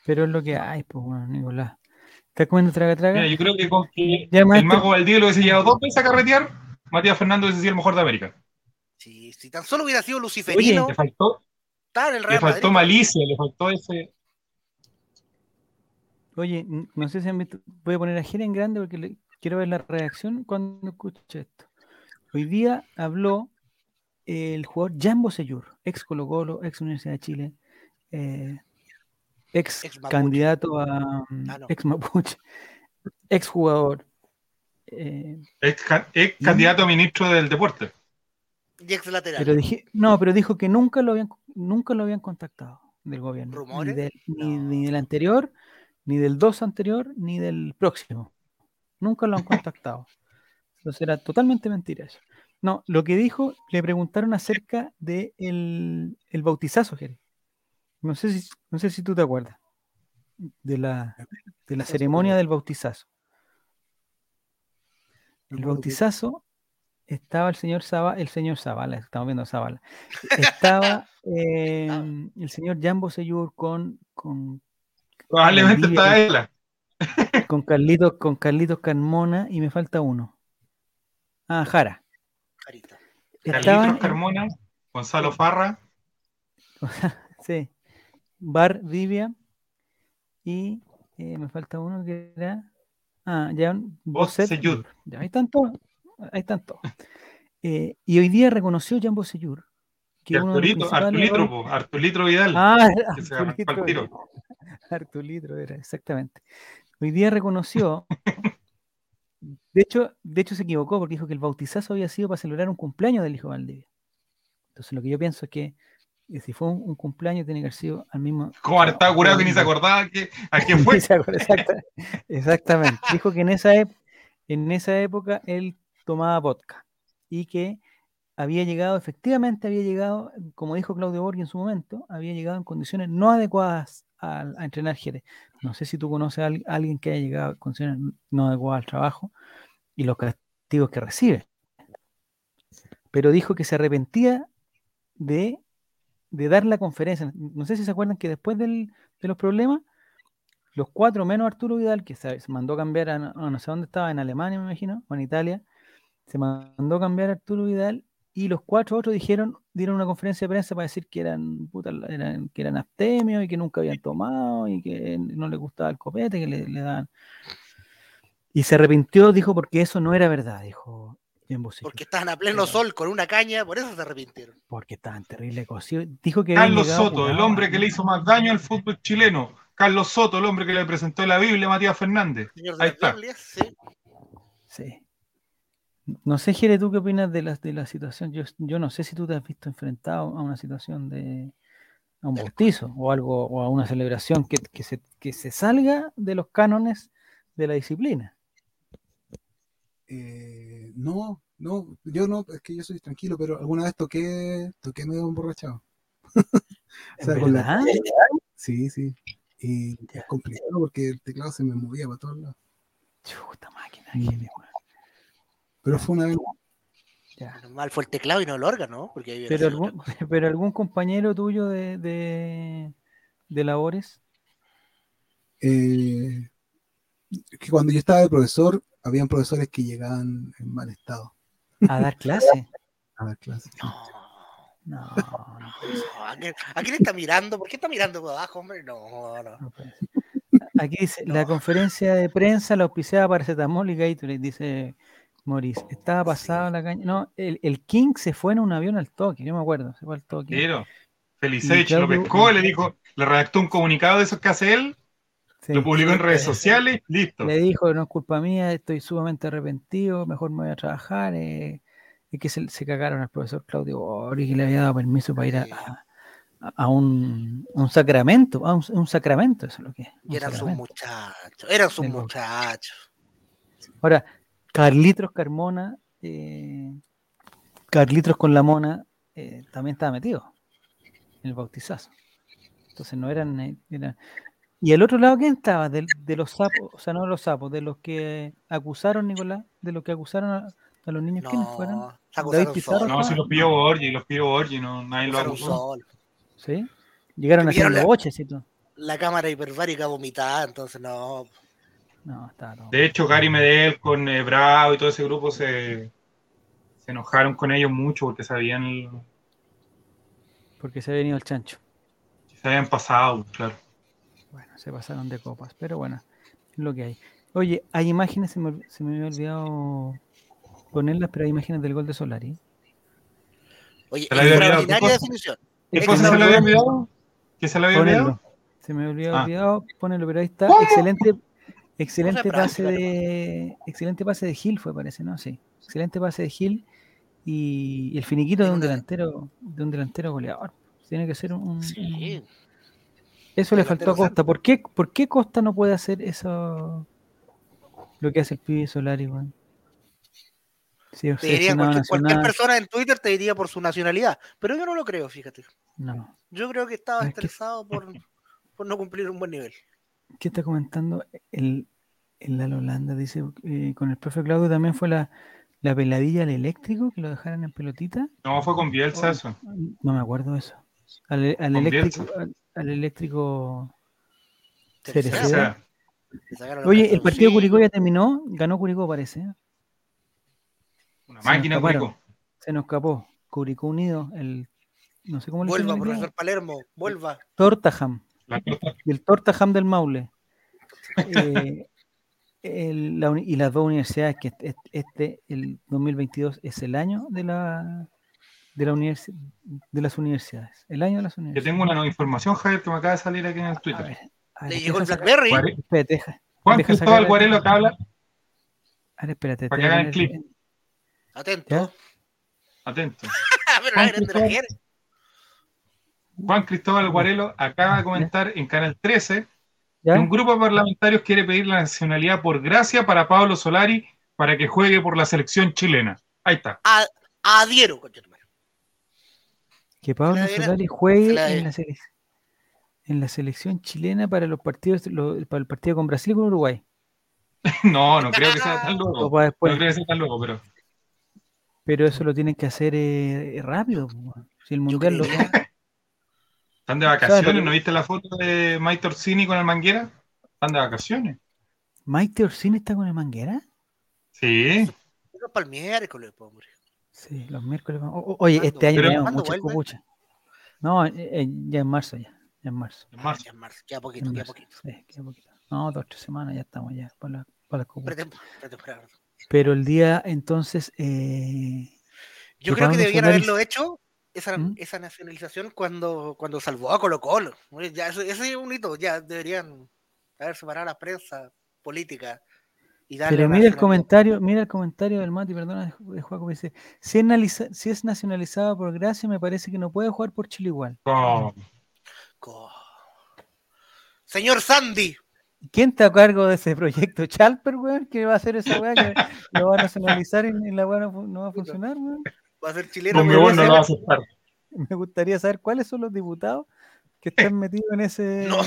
Speaker 1: Pero es lo que hay, pues bueno, Nicolás. ¿Estás comiendo traga traga?
Speaker 4: Mira, yo creo que con que el mago Valdío lo hubiese llevado dos veces a carretear, Matías Fernando hubiese sido el mejor de América.
Speaker 2: Sí, si tan solo hubiera sido Luciferino.
Speaker 4: Oye, le faltó, le faltó malicia, le faltó ese.
Speaker 1: Oye, no sé si han visto, voy a poner a Jera en grande porque quiero ver la reacción cuando escuche esto. Hoy día habló el jugador Jambo Seyur, ex Colo Colo, ex Universidad de Chile, eh, ex, candidato a ah, ex Mapuche, ex jugador.
Speaker 4: Eh, ex, candidato a ministro del deporte.
Speaker 2: Y ex lateral.
Speaker 1: Pero dije, no, pero dijo que nunca lo habían, nunca lo habían contactado del gobierno. Ni, del, anterior, ni del dos anterior, ni del próximo. Nunca lo han [LAUGHS] contactado. Entonces era totalmente mentira eso. No, lo que dijo, le preguntaron acerca del de el bautizazo, Jerry. No sé, si, no sé si tú te acuerdas de la, de la ceremonia del bautizazo. El bautizazo estaba el señor Zavala, el señor Zavala, estamos viendo Zavala. Estaba [LAUGHS] em, el señor Jambo Seyur con, con
Speaker 4: Probablemente está él.
Speaker 1: Con Carlitos, con Carlitos Carmona y me falta uno. Ah, Jara.
Speaker 4: Carlitos Carmona, Gonzalo Farra. [LAUGHS]
Speaker 1: sí. Bar Vivia. Y eh, me falta uno que era. Ah, ya.
Speaker 4: Bosset.
Speaker 1: Ya, ahí están todos. Ahí están todos. Eh, y hoy día reconoció Jan Bosellur.
Speaker 4: Que Artulito, Artulitro, Artulitro Vidal.
Speaker 1: Ah, Artulitro, [LAUGHS] Artulitro [LAUGHS] era, exactamente. Hoy día reconoció [LAUGHS] De hecho, de hecho se equivocó porque dijo que el bautizazo había sido para celebrar un cumpleaños del hijo de Valdivia. Entonces lo que yo pienso es que eh, si fue un, cumpleaños tiene que haber sido al mismo.
Speaker 4: Como estaba curado que ni se acordaba que, a quién fue.
Speaker 1: exactamente. Dijo que en esa, en esa época él tomaba vodka y que había llegado, efectivamente había llegado, como dijo Claudio Borghi en su momento, había llegado en condiciones no adecuadas a, entrenar Jerez. No sé si tú conoces a, alguien que haya llegado en condiciones no adecuadas al trabajo y los castigos que recibe. Pero dijo que se arrepentía de, dar la conferencia. No sé si se acuerdan que después de los problemas, los cuatro menos Arturo Vidal, que se, mandó cambiar a, no sé dónde estaba, en Alemania me imagino, o en Italia, se mandó cambiar a Arturo Vidal y los cuatro otros dijeron, dieron una conferencia de prensa para decir que eran, eran que eran abstemios y que nunca habían tomado y que no les gustaba el copete, que le, le daban. Y se arrepintió, dijo, porque eso no era verdad, dijo.
Speaker 2: Porque estaban a pleno sol con una caña, por eso se arrepintieron.
Speaker 1: Porque estaban terrible cocidos. Dijo que
Speaker 4: Carlos Soto, el hombre que le hizo más daño al fútbol chileno. Carlos Soto, el hombre que le presentó la Biblia a Matías Fernández. Ahí está. sí.
Speaker 1: sí. No sé, Jere, ¿tú qué opinas de la, de la situación? Yo, yo no sé si tú te has visto enfrentado a una situación de a un bautizo o algo, o a una celebración que, que, se, que se salga de los cánones de la disciplina.
Speaker 3: Eh, no, no, yo no, es que yo soy tranquilo, pero alguna vez toqué, toqué medio emborrachado. [LAUGHS] o sea, con la... Sí, sí. Y es complicado porque el teclado se me movía para todos lados.
Speaker 1: Chuta máquina,
Speaker 3: mm. Pero fue una vez.
Speaker 2: Ya. Normal fue el teclado y no el órgano, porque
Speaker 1: pero, algún, [LAUGHS] pero algún compañero tuyo de, de, de labores.
Speaker 3: Eh, que cuando yo estaba de profesor, habían profesores que llegaban en mal estado.
Speaker 1: ¿A dar clase? [LAUGHS]
Speaker 3: A dar clase.
Speaker 2: No, no, no ¿A, quién, está mirando? ¿Por qué está mirando por abajo, hombre? No, no.
Speaker 1: Aquí dice, la conferencia de prensa la auspiciaba paracetamol y Gatorade, dice Maurice. Estaba pasado la caña. No, el, el, King se fue en un avión al toque, yo me acuerdo, se fue al toque.
Speaker 4: Pero, Felicech lo pescó, le dijo, le redactó un comunicado de esos que hace él lo publicó en redes sociales, listo.
Speaker 1: Le dijo, no es culpa mía, estoy sumamente arrepentido, mejor me voy a trabajar. Eh, y que se, cagaron al profesor Claudio Ori, que le había dado permiso para ir a, a, un, un, sacramento, a un, sacramento, eso es lo que es.
Speaker 2: Y eran sus muchachos, eran sus muchachos.
Speaker 1: Ahora, Carlitos Carmona, eh, Carlitos con la mona, eh, también estaba metido en el bautizazo. Entonces no eran, eh, eran ¿Y el otro lado quién estaba? De, de, los sapos, o sea, no de los sapos, de los que acusaron, Nicolás, de los que acusaron a, los niños, no, ¿quiénes fueron?
Speaker 4: no, si los pidió Borgi, los pidió Borgi, no, nadie lo acusó.
Speaker 1: ¿Sí? Llegaron a hacer los boches todo.
Speaker 2: La cámara hiperbárica vomitada, entonces no.
Speaker 1: No, está.
Speaker 4: De hecho, Gary Medel con eh, Bravo y todo ese grupo se, se enojaron con ellos mucho porque sabían.
Speaker 1: Porque se había venido el chancho.
Speaker 4: Se habían pasado, claro.
Speaker 1: Bueno, se pasaron de copas, pero bueno, es lo que hay. Oye, hay imágenes, se me, se me había olvidado ponerlas, pero hay imágenes del gol de Solari.
Speaker 2: Oye, extraordinaria definición.
Speaker 4: ¿Qué se le había olvidado? ¿Qué se le había olvidado?
Speaker 1: Se me había olvidado, ah. ponelo, pero ahí está. Excelente, excelente pase de. Excelente pase de Gil fue, parece, ¿no? Sí. Excelente pase de Gil y, el finiquito de un delantero, de un delantero goleador. Tiene que ser un, sí. Eso le faltó a Costa. ¿Por qué, ¿Por qué Costa no puede hacer eso? Lo que hace el pibe Solari,
Speaker 2: te diría cualquier, persona en Twitter te diría por su nacionalidad, pero yo no lo creo, fíjate.
Speaker 1: No.
Speaker 2: Yo creo que estaba estresado por, por, no cumplir un buen nivel.
Speaker 1: ¿Qué está comentando? El, el la Holanda dice, eh, con el profe Claudio también fue la, la peladilla al eléctrico, que lo dejaran en pelotita.
Speaker 4: No, fue con Bielsa eso.
Speaker 1: No me acuerdo de eso. Al, al eléctrico, al eléctrico Oye, el partido Curicó ya terminó, ganó Curicó parece.
Speaker 4: Una máquina Curicó.
Speaker 1: Se nos escapó. Curicó Unido, el no sé cómo le
Speaker 2: Vuelva, profesor Palermo, vuelva.
Speaker 1: Tortaham. El Tortaham del Maule. Eh, y las dos universidades que este, este, el 2022 es el año de la de, la de las universidades. El año de las universidades.
Speaker 4: Yo tengo una nueva información, Javier, que me acaba de salir aquí en el Twitter.
Speaker 2: Le llegó el Blackberry.
Speaker 1: Espérate,
Speaker 4: Juan Cristóbal Guarelo acá habla.
Speaker 1: A ver, espérate.
Speaker 4: Para que hagan el clip.
Speaker 2: Atento.
Speaker 4: Atento. [LAUGHS]
Speaker 2: Juan,
Speaker 4: Juan Cristóbal Guarelo acaba de comentar en Canal 13 que un grupo de parlamentarios quiere pedir la nacionalidad por gracia para Pablo Solari para que juegue por la selección chilena. Ahí está
Speaker 2: adhiero,
Speaker 1: Que Pablo Solari juegue en la, en la, selección chilena para los partidos, para el partido con Brasil y con Uruguay. [LAUGHS]
Speaker 4: no, no creo que sea tan [LAUGHS] loco. No creo que sea tan loco, pero.
Speaker 1: Pero eso lo tienen que hacer eh, rápido. Si el mundial lo.
Speaker 4: Están de vacaciones, ¿no viste la foto de Mike Orsini con el Manguera? Están de vacaciones.
Speaker 1: ¿Mike Orsini está con el Manguera?
Speaker 4: Sí.
Speaker 2: Para el miércoles, hombre.
Speaker 1: Sí, los miércoles. oye, este año tenemos muchas copuchas. No, eh, eh, ya en marzo ya. Ya en marzo.
Speaker 2: En marzo, ya en marzo. Queda poquito, queda poquito.
Speaker 1: Sí, queda poquito. No, dos o tres semanas ya estamos ya para, la, para las copuchas. Pero el día entonces. Eh,
Speaker 2: Yo creo que deberían haberlo hecho esa, ¿Mm? esa, nacionalización cuando, cuando salvó a Colo Colo. Ya, ese es un hito, ya deberían haber separado la prensa política.
Speaker 1: Y Pero mira el comentario, mira el comentario del Mati, perdona, de Juaco, dice, si es, si es nacionalizado por Gracia, me parece que no puede jugar por Chile igual.
Speaker 2: Señor Sandy,
Speaker 1: ¿Quién está a cargo de ese proyecto? ¿Chalper, weón? ¿Qué va a hacer esa weá? ¿Que [LAUGHS] lo va a nacionalizar y, la weá no, va a funcionar, weón?
Speaker 2: Va a ser chileno.
Speaker 4: Me, no lo va a aceptar.
Speaker 1: me gustaría saber cuáles son los diputados que están [LAUGHS] metidos en ese.
Speaker 2: No,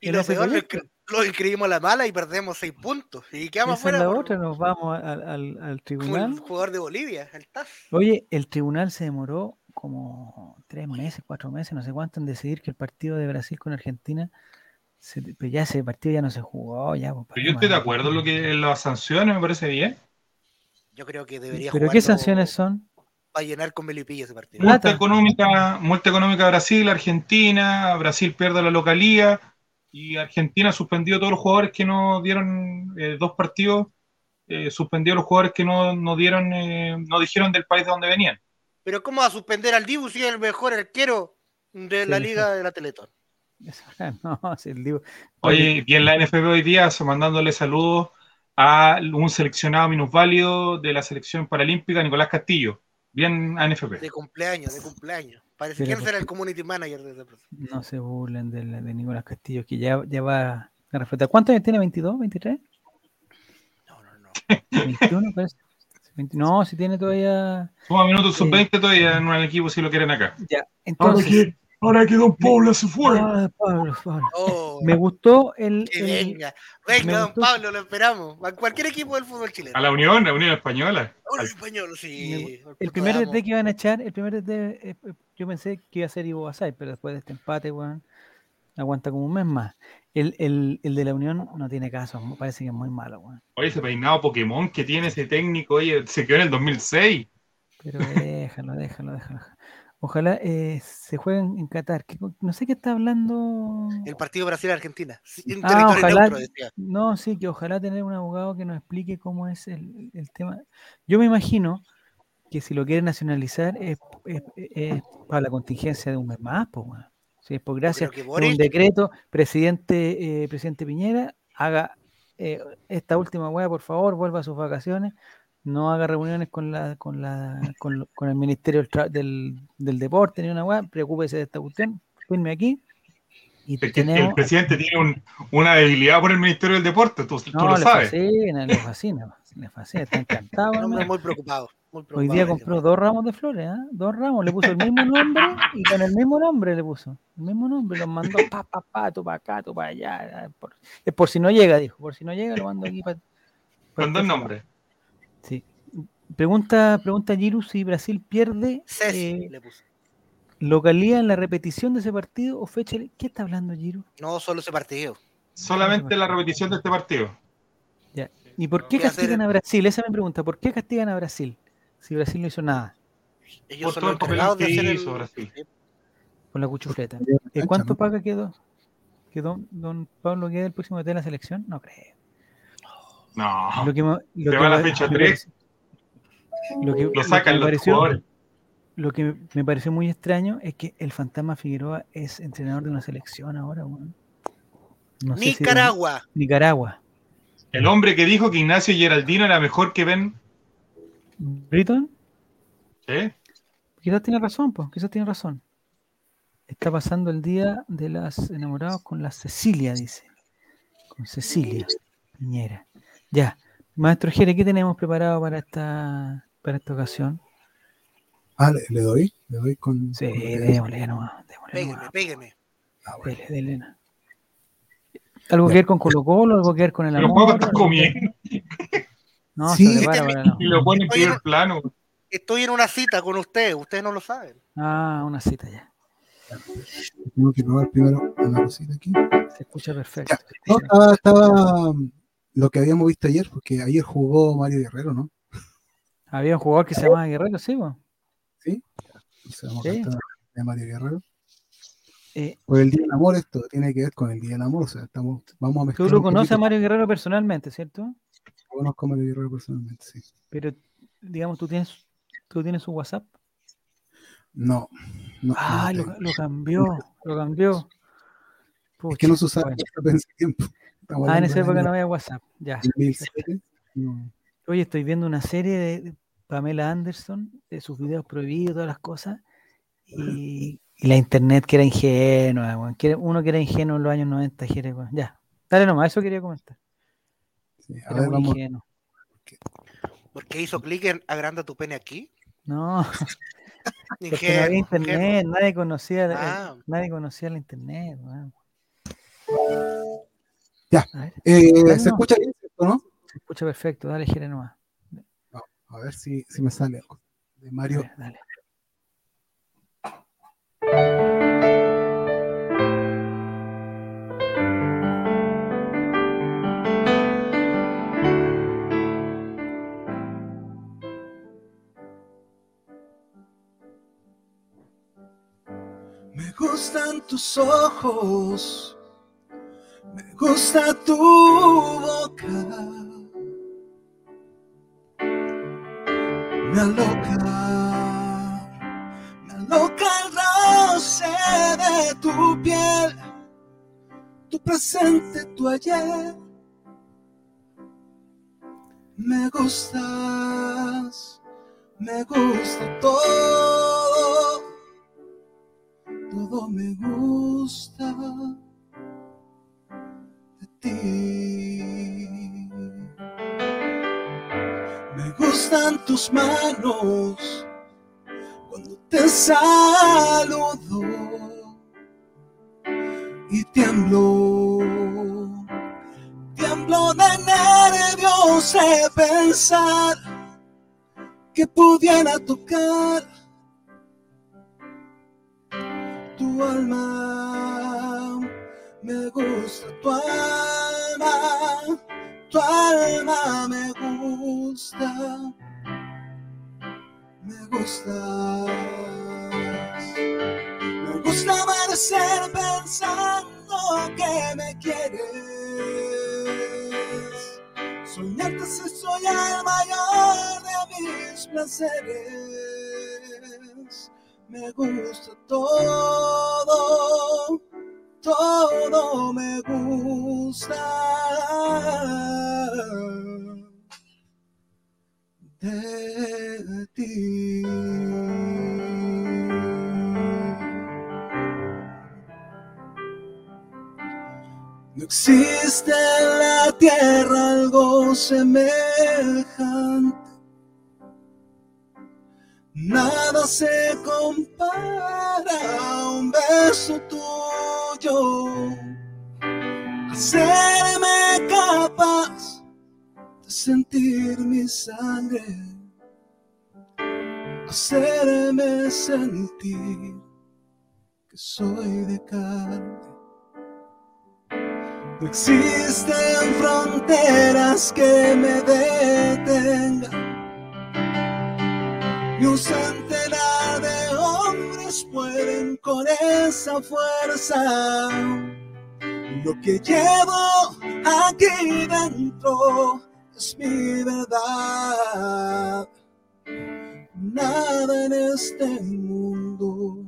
Speaker 2: y, lo peor es que lo inscribimos a la mala y perdemos seis puntos. Y quedamos fuera.
Speaker 1: la otra, nos vamos al, al, tribunal. Como
Speaker 2: el jugador de Bolivia, el TAF.
Speaker 1: Oye, el tribunal se demoró como tres meses, cuatro meses, no sé cuánto, en decidir que el partido de Brasil con Argentina pero ya ese partido ya no se jugó, ya.
Speaker 4: Pues, pero yo estoy de acuerdo en lo que las sanciones me parece bien.
Speaker 2: Yo creo que debería
Speaker 1: ¿Pero qué sanciones son?
Speaker 2: Para llenar con Melipilla ese partido.
Speaker 4: Multa económica, multa económica Brasil, Argentina, Brasil pierde la localía y Argentina suspendió a todos los jugadores que no dieron eh, dos partidos, eh, suspendió a los jugadores que no, no dieron, eh, no dijeron del país de donde venían.
Speaker 2: Pero ¿cómo va a suspender al Dibu si es el mejor arquero de la liga de la Teletón? [LAUGHS]
Speaker 4: no, Oye, y en la NFB hoy día, mandándole saludos a un seleccionado minusválido de la selección paralímpica, Nicolás Castillo. Bien a NFB.
Speaker 2: De cumpleaños, de cumpleaños. Parece que será el community manager de ese
Speaker 1: proceso. No se burlen de, de Nicolás Castillo, que ya, ya va a reflejar. ¿Cuántos años tiene? ¿22? ¿23?
Speaker 2: No, no, no.
Speaker 1: 21 [LAUGHS] parece. No, si tiene todavía.
Speaker 4: Suma minutos sub 20 todavía en un equipo si lo quieren acá.
Speaker 1: Ya, entonces.
Speaker 4: Ahora que Don Pablo se fue.
Speaker 1: Ah, Pablo, Pablo. Oh, me gustó el.
Speaker 2: venga, venga, Don Pablo, lo esperamos. A cualquier equipo del fútbol chileno.
Speaker 4: A la Unión, la Unión Española.
Speaker 2: Unión Española, sí.
Speaker 1: el primer DT que iban a echar, el primer DT, eh, eh, yo pensé que iba a ser Ivo Basay, pero después de este empate, weón, aguanta como un mes más. El, el, el, de la Unión no tiene caso, me parece que es muy malo, weón.
Speaker 4: Oye, ese peinado Pokémon que tiene ese técnico, oye, se quedó en el 2006.
Speaker 1: Pero déjalo, déjalo, déjalo. Ojalá eh, se jueguen en Qatar. No sé qué está hablando.
Speaker 2: El partido Brasil-Argentina.
Speaker 1: Ah, ojalá, No, sí, que ojalá tener un abogado que nos explique cómo es el, tema. Yo me imagino que si lo quieren nacionalizar es, para la contingencia de un mes más, pues, Si es por gracias a un decreto, presidente, eh, presidente Piñera, haga eh, esta última hueá, por favor, vuelva a sus vacaciones no haga reuniones con la con la con, con el ministerio del, del, deporte ni una weá, preocúpese de esta cuestión, firme aquí.
Speaker 4: Y El presidente tiene un, una debilidad por el ministerio del deporte, tú, tú lo sabes.
Speaker 1: Fascina, le fascina, le fascina, está encantado.
Speaker 2: muy preocupado. Muy
Speaker 1: Hoy día compró dos ramos de flores, ¿eh? dos ramos, le puso el mismo nombre y con el mismo nombre le puso, el mismo nombre, los mandó pa, pa, pa, tú para acá, tú para allá. Por, es por si no llega, dijo, por si no llega lo mando aquí para.
Speaker 4: Con dos nombres.
Speaker 1: Sí. Pregunta, pregunta Giru si Brasil pierde eh, localidad en la repetición de ese partido o fecha. ¿Qué está hablando Giru?
Speaker 2: No, solo ese partido.
Speaker 4: Solamente la repetición de este partido.
Speaker 1: Ya. ¿Y por qué castigan a Brasil? Esa me pregunta. ¿Por qué castigan a Brasil? Si Brasil no hizo nada.
Speaker 2: Ellos son los de hacer hizo Brasil.
Speaker 1: Con la cuchufleta. ¿Cuánto paga que, don, que don, don Pablo quede el próximo de la selección? No creo.
Speaker 4: No. Lo que, lo va a la fecha 3. Lo que, lo sacan
Speaker 1: lo
Speaker 4: que los pareció,
Speaker 1: Lo que me pareció muy extraño es que el fantasma Figueroa es entrenador de una selección ahora,
Speaker 2: Nicaragua.
Speaker 1: Nicaragua.
Speaker 4: El hombre que dijo que Ignacio Geraldino era mejor que Ben.
Speaker 1: ¿Britton?
Speaker 4: Sí.
Speaker 1: Quizás tiene razón, pues, quizás tiene razón. Está pasando el día de las enamorados con la Cecilia, dice. Con Cecilia Piñera. Ya. Maestro Jere, ¿qué tenemos preparado para esta, para esta ocasión?
Speaker 3: Ah, ¿le, doy? ¿Le doy con...?
Speaker 1: Sí, démosle nomás.
Speaker 2: Pégueme, pégueme.
Speaker 1: Ah, ¿Algo que ver con Colo Colo? ¿Algo que ver con el amor?
Speaker 4: Comiendo.
Speaker 1: No, sí. se para,
Speaker 4: para, Y lo pone en primer plano.
Speaker 2: Estoy en una cita con usted, ustedes no lo saben.
Speaker 1: Ah, una cita ya.
Speaker 3: Tengo que probar primero una cosita aquí.
Speaker 1: Se escucha perfecto.
Speaker 3: No, estaba, estaba lo que habíamos visto ayer, porque ayer jugó Mario Guerrero, ¿no?
Speaker 1: Había un jugador que se llamaba Guerrero, sí, ¿no?
Speaker 3: Sí. ¿Sí? de Mario Guerrero. Eh, por el Día del Amor, esto tiene que ver con el Día del Amor, o sea, estamos, vamos a
Speaker 1: mezclar. Tú lo conoces a Mario Guerrero personalmente, ¿cierto?
Speaker 3: conozco a Mario Guerrero personalmente, sí.
Speaker 1: Pero, digamos, ¿tú tienes, ¿tú tienes su WhatsApp?
Speaker 3: No. no
Speaker 1: ah, lo, cambió, lo cambió.
Speaker 3: es que no se usaba WhatsApp en ese tiempo.
Speaker 1: Ah, en esa época no había WhatsApp, ya. Oye, estoy viendo una serie de Pamela Anderson, de sus videos prohibidos, todas las cosas, y, la internet que era ingenua, uno que era ingenuo en los años 90, ya. Dale nomás, eso quería comentar.
Speaker 3: Sí, a ver, vamos.
Speaker 2: ¿Por qué hizo clic en agranda tu pene aquí?
Speaker 1: No. [LAUGHS] Porque no había internet, nadie conocía, ah. nadie conocía la internet.
Speaker 3: Ya. Eh, ¿Se escucha bien, no?
Speaker 1: Se escucha perfecto, dale, Jere nomás.
Speaker 3: a ver si, si me sale algo. De Mario. dale.
Speaker 5: Me gustan tus ojos, tu boca, me aloca loca el roce de tu piel, tu presente, tu ayer. Me gustas, me gusta todo, todo me gusta. Me gustan tus manos te saludo y tiemblo, tiemblo de nervios de pensar que pudiera tocar tu alma, me gusta tu alma, tu alma me gusta me gustas. Me gusta amanecer pensando que me quieres. Soñarte si soy el mayor de mis placeres. Me gusta todo, todo me gusta de ti. No existe en la tierra algo semejante. Nada se compara a un beso tuyo. Hacerme capaz sentir mi sangre, hacerme sentir que soy de carne. No existen fronteras que me detengan, ni un centenar de hombres pueden con esa fuerza. Lo que llevo aquí dentro es mi verdad. Nada en este mundo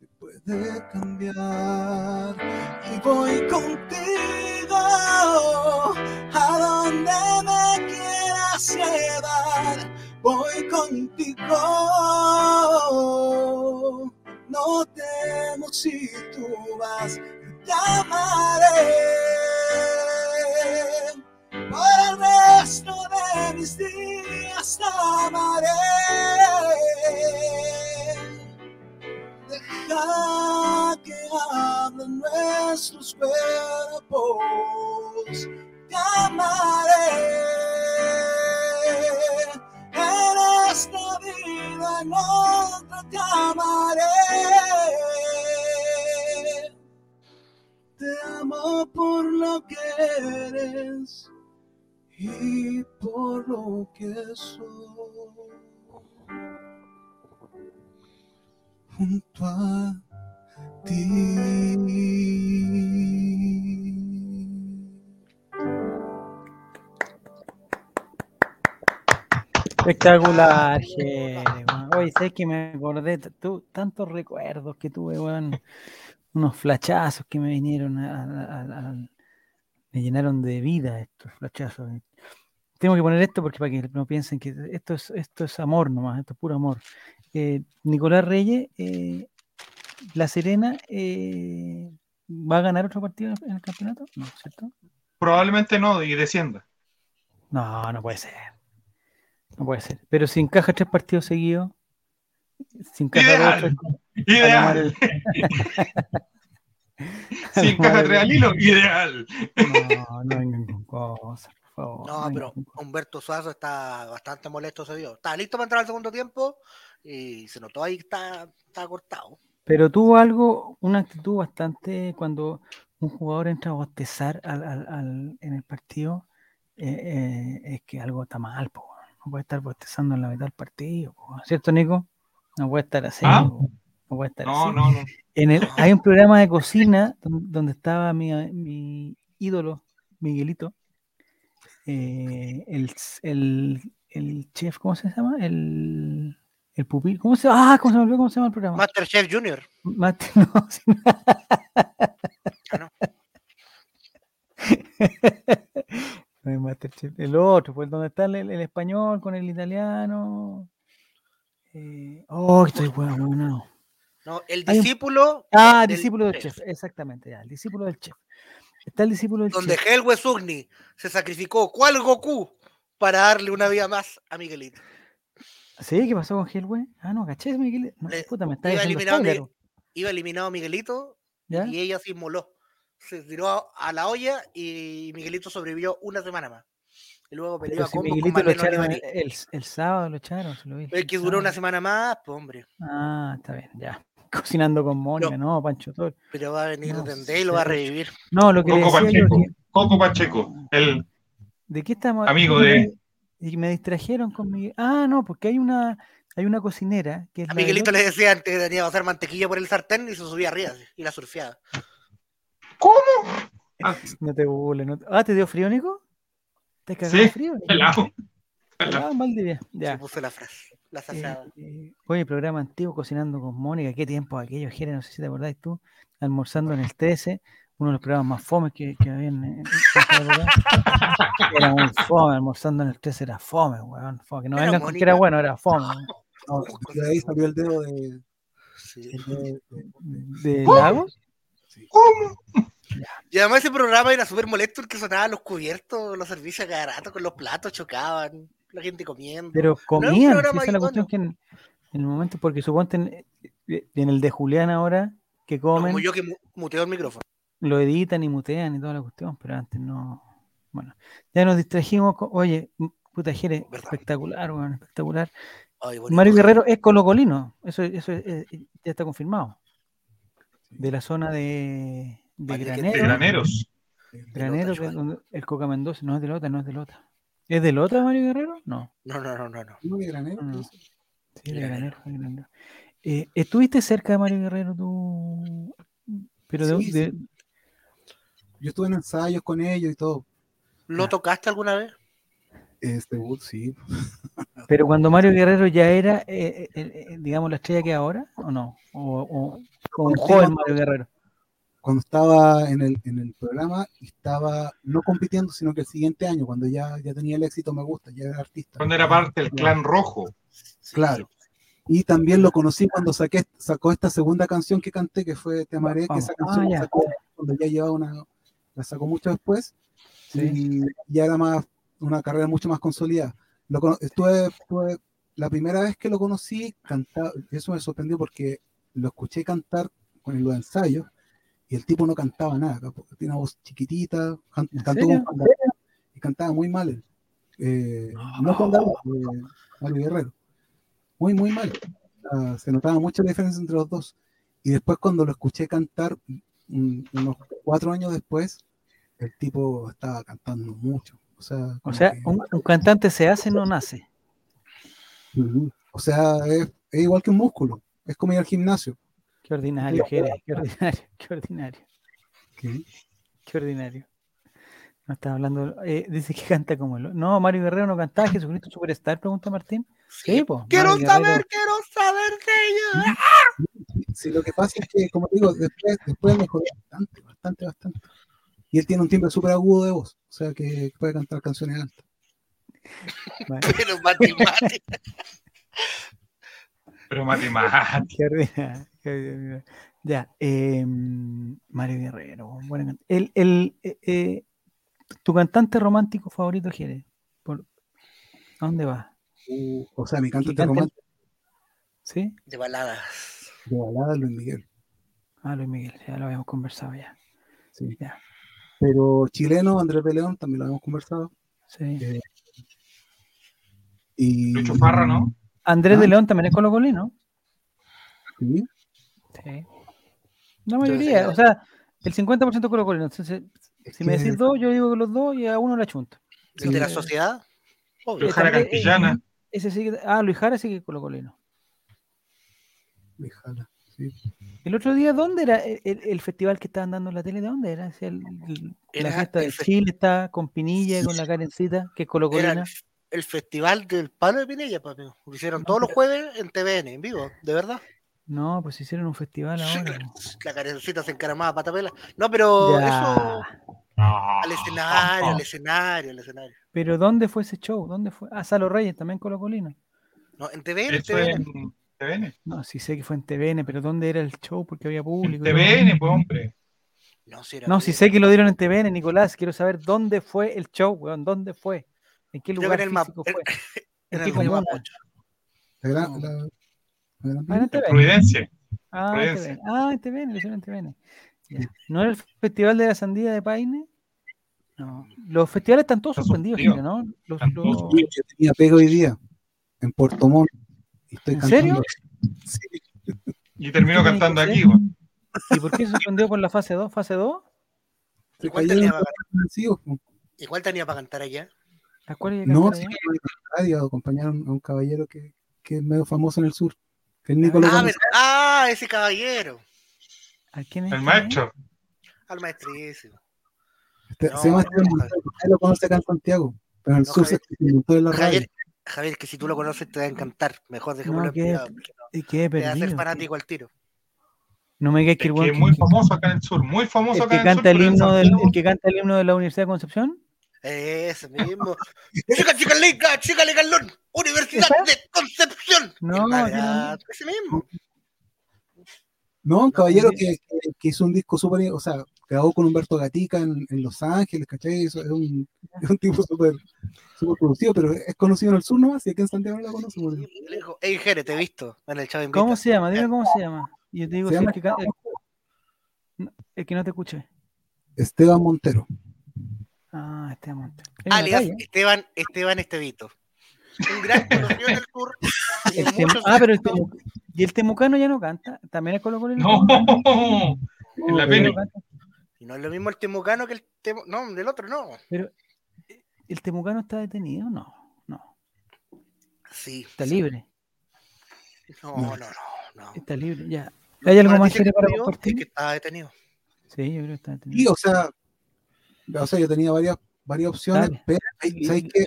Speaker 5: me puede cambiar. Y voy contigo a donde me quieras llevar. Voy contigo. No temo si tú vas, te llamaré por el resto de mis días amaré. Deja que hablen nuestros cuerpos, te amaré. En esta vida, otra te amaré. Amo por lo que eres y por lo que soy. Junto a ti.
Speaker 1: Espectacular, Oye, sé que me acordé, tú, tantos recuerdos que tuve, weón. Unos flachazos que me vinieron me llenaron de vida estos flachazos. Tengo que poner esto porque para que no piensen que esto es, esto es amor nomás, esto es puro amor. Eh, Nicolás Reyes, eh, La Serena, eh, ¿va a ganar otro partido en el campeonato? No, ¿cierto?
Speaker 4: Probablemente no, y descienda.
Speaker 1: No, no puede ser. No puede ser. Pero si encaja tres partidos seguidos,
Speaker 4: si encaja ideal, ideal. si encaja tres al hilo, ideal.
Speaker 1: No, no hay ninguna cosa.
Speaker 2: No, pero Humberto Suazo está bastante molesto ese día. Está listo para entrar al segundo tiempo y se notó ahí que está, está cortado.
Speaker 1: Pero tuvo algo, una actitud bastante cuando un jugador entra a bostezar al, al, en el partido, eh, eh, es que algo está mal, po. no puede estar bostezando en la mitad del partido, ¿cierto, Nico? No puede estar así. ¿Ah? No puede estar así.
Speaker 4: No, no.
Speaker 1: En el, hay un programa de cocina donde, estaba mi, mi ídolo, Miguelito, eh, el, el, el, chef, ¿cómo se llama? El, el pupil, ¿cómo se llama? Ah, ¿cómo se llama, ¿cómo se llama el programa?
Speaker 2: Masterchef Junior.
Speaker 1: Master, [LAUGHS] no, ah, no. Masterchef, el otro, pues donde está el, el, español con el italiano. Eh, oh, estoy bueno, no.
Speaker 2: No, el discípulo.
Speaker 1: Ah, discípulo del chef, exactamente, ya, el discípulo del chef. Está el discípulo del
Speaker 2: Donde Helwe Sugni se sacrificó, ¿cuál Goku? Para darle una vida más a Miguelito.
Speaker 1: ¿Sí? ¿Qué pasó con Helwe? Ah, no, caché, Miguelito. No, puta, me está
Speaker 2: iba, eliminado, iba eliminado Miguelito y ella se inmoló. Se tiró a la olla y Miguelito sobrevivió una semana más. Y luego peleó a
Speaker 1: si Miguelito lo echaron el, el, sábado, lo echaron. Se lo vi,
Speaker 2: el que duró una semana más, pues hombre.
Speaker 1: Ah, está bien, ya [LAUGHS] cocinando con Mónica, no, Pancho Toro.
Speaker 2: Pero va a venir no, y lo va a revivir.
Speaker 1: No, lo que
Speaker 4: Coco Pacheco, Coco Pacheco, el
Speaker 1: ¿De qué estamos?
Speaker 4: Amigo de.
Speaker 1: Y me distrajeron con mi. Ah, no, porque hay una, hay una cocinera que
Speaker 2: A Miguelito le decía antes que tenía que hacer mantequilla por el sartén y se subía arriba y la surfeaba.
Speaker 4: ¿Cómo?
Speaker 1: Ah. [LAUGHS] No te burles. No Ah, ¿te dio frío, Nico? ¿Te cagó sí, frío? Ah, Valdivia. Ya.
Speaker 2: Se puso la frase. La eh,
Speaker 1: eh, oye, programa antiguo cocinando con Mónica, qué tiempo aquello, Jere, no sé si te acordáis tú, almorzando en el 13, uno de los programas más fomes que, que había en, [LAUGHS] Era muy fome, almorzando en el 13 era fome, weón. Fome. Que no vengan con que era bueno, era fome.
Speaker 5: No, [LAUGHS] de ahí salió el dedo de.
Speaker 1: ¿De, Lagos?
Speaker 2: ¿Cómo? Y además ese programa era súper molesto porque sonaban los cubiertos, los servicios cada rato con los platos chocaban la gente comiendo.
Speaker 1: Pero comían, esa es la cuestión que en, el momento, porque suponte en, eh, en, el de Julián ahora, que comen.
Speaker 2: como yo que muteo el micrófono.
Speaker 1: Lo editan y mutean y toda la cuestión, pero antes no. Bueno, ya nos distrajimos. oye, puta Jere, espectacular, bueno, espectacular. Mario Guerrero es colocolino, eso, eso eh, ya está confirmado. De la zona de, de,
Speaker 4: graneros.
Speaker 1: Graneros. el Coca Mendoza, no es de Lota, no es de Lota. ¿Es de Lota Mario Guerrero?
Speaker 2: No. No, no, no, no. no.
Speaker 5: ¿No de Granero? No.
Speaker 1: Sí, de Granero. Eh, ¿Estuviste cerca de Mario Guerrero tú? Pero de, de...
Speaker 5: Yo estuve en ensayos con ellos y todo.
Speaker 2: ¿Lo ah. tocaste alguna vez?
Speaker 5: Este, sí. [LAUGHS]
Speaker 1: Pero cuando Mario Guerrero ya era, eh, eh, digamos, la estrella que ahora, ¿o no? ¿O, o, o un joven Mario Guerrero?
Speaker 5: Cuando estaba en el, en el programa, estaba no compitiendo, sino que el siguiente año, cuando ya, ya tenía el éxito, me gusta, ya era artista.
Speaker 4: Cuando era parte del clan rojo.
Speaker 5: Claro. Y también lo conocí cuando saqué, sacó esta segunda canción que canté, que fue Te amaré, que esa canción ah, sacó cuando ya llevaba una, la sacó mucho después, y ya era más, una carrera mucho más consolidada. Lo, estuve, estuve, la primera vez que lo conocí, cantaba, eso me sorprendió porque lo escuché cantar con los ensayos, y el tipo no cantaba nada, porque tiene una voz chiquitita, cantó y cantaba muy mal. Eh, no con eh, Mario Guerrero. Muy, muy mal. se notaba mucha diferencia entre los dos. Y después cuando lo escuché cantar, unos cuatro años después, el tipo estaba cantando mucho. O sea,
Speaker 1: o sea un, cantante se hace, no nace.
Speaker 5: O sea, es, es, igual que un músculo. Es como ir al gimnasio.
Speaker 1: Qué ordinario, Jere, qué ordinario, [LAUGHS] qué ordinario. ¿Qué? Qué ordinario. No está hablando, eh, dice que canta como el. No, Mario Guerrero no cantaba [LAUGHS] Jesucristo Superstar, pregunta Martín.
Speaker 2: Sí, pues. Quiero saber, quiero saber que
Speaker 5: yo. Sí, lo que pasa es que, como digo, después, después mejoró bastante, bastante, bastante. Y él tiene un timbre súper agudo de voz, o sea que puede cantar canciones altas. [LAUGHS]
Speaker 2: Pero matemática.
Speaker 4: Pero matemática.
Speaker 1: Ya, eh, Mario Guerrero. Bueno, el, el, eh, eh, ¿Tu cantante romántico favorito, Jere? ¿Por... ¿A dónde va?
Speaker 5: Uh, o sea, mi cantante romántico.
Speaker 1: ¿Sí?
Speaker 2: De baladas.
Speaker 5: De baladas, Luis Miguel.
Speaker 1: Ah, Luis Miguel, ya lo habíamos conversado ya.
Speaker 5: Sí. Ya. Pero chileno, Andrés de León, también lo habíamos conversado.
Speaker 1: Sí.
Speaker 5: Eh, y...
Speaker 4: Lucho Farra, ¿no?
Speaker 1: Andrés de ah. León también es colocolino.
Speaker 5: Sí.
Speaker 1: Sí. La mayoría, o sea, el 50% colocolino. Entonces, si me decís dos, yo digo que los dos y a uno la chunto.
Speaker 2: ¿El de la sociedad?
Speaker 4: Luis Jara Cantillana.
Speaker 1: Ese sí ah, Luis Jara sí que colocolino.
Speaker 5: Luis Jara, sí.
Speaker 1: El otro día, ¿dónde era el, festival que estaban dando en la tele? ¿De dónde era? El, la fiesta de Chile está con Pinilla y con la Karencita, que es colocolina.
Speaker 2: El, festival del palo de Pinilla, papi. Lo hicieron todos los jueves en TVN, en vivo, de verdad.
Speaker 1: No, pues hicieron un festival ahora.
Speaker 2: La carencita se encaramaba patapela. No, pero eso. al escenario, al escenario, al escenario.
Speaker 1: Pero ¿dónde fue ese show? ¿Dónde fue? Ah, Salo Reyes, también Colocolino.
Speaker 2: No, en TVN, en TVN.
Speaker 4: TVN.
Speaker 1: No, sí sé que fue en TVN, pero ¿dónde era el show? Porque había público.
Speaker 4: En TVN, pues, hombre.
Speaker 1: No, sí, no sí sé que lo dieron en TVN, Nicolás. Quiero saber dónde fue el show, weón. ¿Dónde fue? ¿En qué lugar en el físico fue?
Speaker 2: ¿En, qué comuna?
Speaker 5: La,
Speaker 4: Ah, en Providencia.
Speaker 1: Ah, Providencia. ah, en TVN, lo hicieron en TVN. ¿No era el Festival de la Sandía de Paine? No. Los festivales están todos suspendidos, ¿no? Los,
Speaker 5: Yo tenía pego hoy día en Puerto Montt.
Speaker 1: ¿En serio?
Speaker 5: Sí.
Speaker 4: Y termino cantando aquí.
Speaker 1: ¿Y por qué se suspendió por la fase 2? ¿Fase 2?
Speaker 2: Igual tenía, para... Igual tenía para cantar allá.
Speaker 1: ¿A cuál
Speaker 5: no, sí, radio acompañaron a un caballero que, que es medio famoso en el sur
Speaker 2: ah, ah, ese caballero.
Speaker 1: ¿A quién es?
Speaker 4: El maestro.
Speaker 2: Al maestrísimo.
Speaker 5: Este, se llama Esteban Montero. lo conoce acá en Santiago. Pero en el sur se inventó en la radio.
Speaker 2: Javier, Javier, que si tú lo conoces te va a encantar. Mejor dejémoslo no, en
Speaker 1: ¿Y qué?
Speaker 2: Te va a ser fanático al tiro.
Speaker 1: No me digas que,
Speaker 4: el que es muy famoso acá en el sur, muy famoso acá
Speaker 1: en el
Speaker 4: canta
Speaker 1: sur. El, himno del, el que canta el himno de la Universidad de Concepción.
Speaker 2: Ese mismo. [LAUGHS] chica, chica, liga, chica, legalón. Universidad de Concepción.
Speaker 1: No,
Speaker 2: ese mismo.
Speaker 5: No, un caballero que, que, hizo un disco súper, o sea, grabó con Humberto Gatica en, en Los Ángeles, ¿cachai? Eso es, un, es un tipo súper super producido, pero es conocido en el sur nomás y aquí en Santiago no lo conocemos.
Speaker 2: Ey, Jere, te he visto en el Chavo
Speaker 1: ¿Cómo se llama? Dime cómo se llama. Y yo te digo, si es que, el, el que no te escuche.
Speaker 5: Esteban Montero.
Speaker 1: Ah, Esteban.
Speaker 2: Alias Esteban, Esteban Estevito. Un gran [LAUGHS] conocido del sur.
Speaker 1: ah, pero el ¿Y el temucano ya no canta? ¿También es Colo Colo?
Speaker 4: No, [LAUGHS] en la pena.
Speaker 2: Y no es lo mismo el temucano que el temucano. No, del otro no.
Speaker 1: Pero, ¿el temucano está detenido? No, no.
Speaker 2: Sí.
Speaker 1: Está libre.
Speaker 2: No, no, no, no.
Speaker 1: Está libre, ya. ¿Hay algo más serio para compartir?
Speaker 2: Es que está detenido.
Speaker 1: Sí, yo creo que está detenido. Sí,
Speaker 5: o sea, o sea, yo tenía varias, varias opciones, pero ¿sabes qué?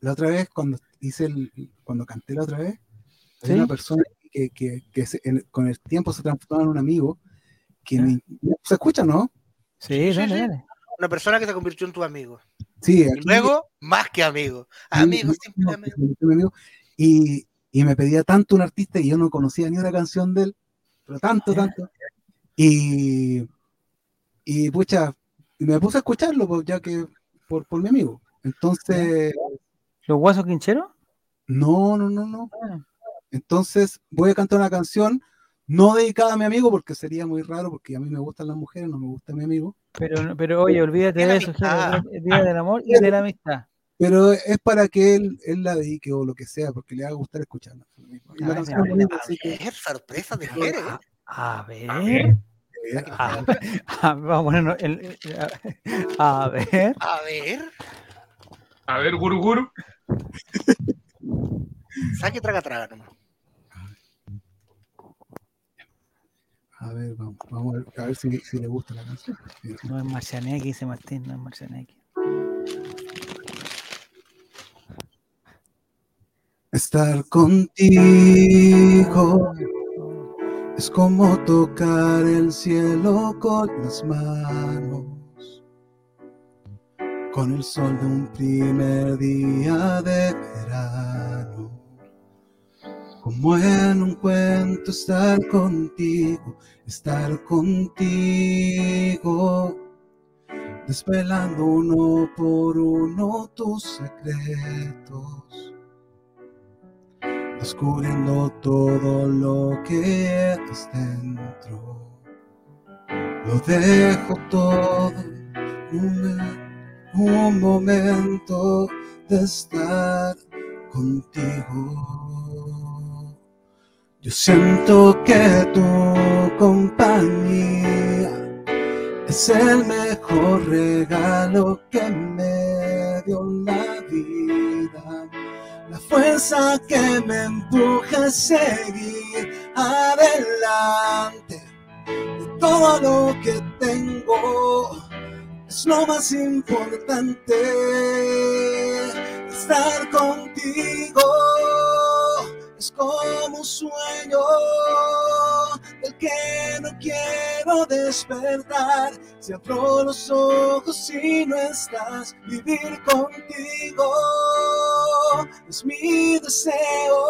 Speaker 5: La, otra vez, cuando hice el, cuando canté la otra vez, hay una persona que, que, que con el tiempo se transformó en un amigo que se escucha, ¿no?
Speaker 1: Sí, dale, dale.
Speaker 2: Una persona que se convirtió en tu amigo.
Speaker 5: Sí,
Speaker 2: y luego, más que amigo. Amigo, siempre amigo.
Speaker 5: Y, y me pedía tanto un artista y yo no conocía ni una canción de él, pero tanto, tanto. Y, y pucha, y me puse a escucharlo, pues, ya que por, por mi amigo. Entonces.
Speaker 1: ¿Los guasos quincheros?
Speaker 5: No, no, no, no. Ah. Entonces voy a cantar una canción no dedicada a mi amigo porque sería muy raro porque a mí me gustan las mujeres, no me gusta mi amigo.
Speaker 1: Pero, pero oye, olvídate de eso, el día del amor y de la amistad.
Speaker 5: Pero es para que él, él la dedique o lo que sea, porque le va a gustar escucharla.
Speaker 2: Que... sorpresa de
Speaker 1: A ver. A, [LAUGHS] a, el, a, ver.
Speaker 2: A ver.
Speaker 4: A ver, guru guru.
Speaker 2: Saque traga traga nomás.
Speaker 5: A ver, vamos, a ver, si, le gusta la canción.
Speaker 1: No es Marcianeque, dice Martín, no es Marcianeque.
Speaker 5: Estar contigo es como tocar el cielo con las manos, con el sol de un primer día de verano. Como en un cuento estar contigo, estar contigo, desvelando uno por uno tus secretos descubriendo todo lo que eres dentro. Lo dejo todo un momento de estar contigo. Yo siento que tu compañía es el mejor regalo que me dio la vida fuerza que me empuja a seguir adelante. De todo lo que tengo es lo más importante, estar contigo es como un sueño del que no quiero despertar. Si abro los ojos y no estás, vivir contigo es mi deseo.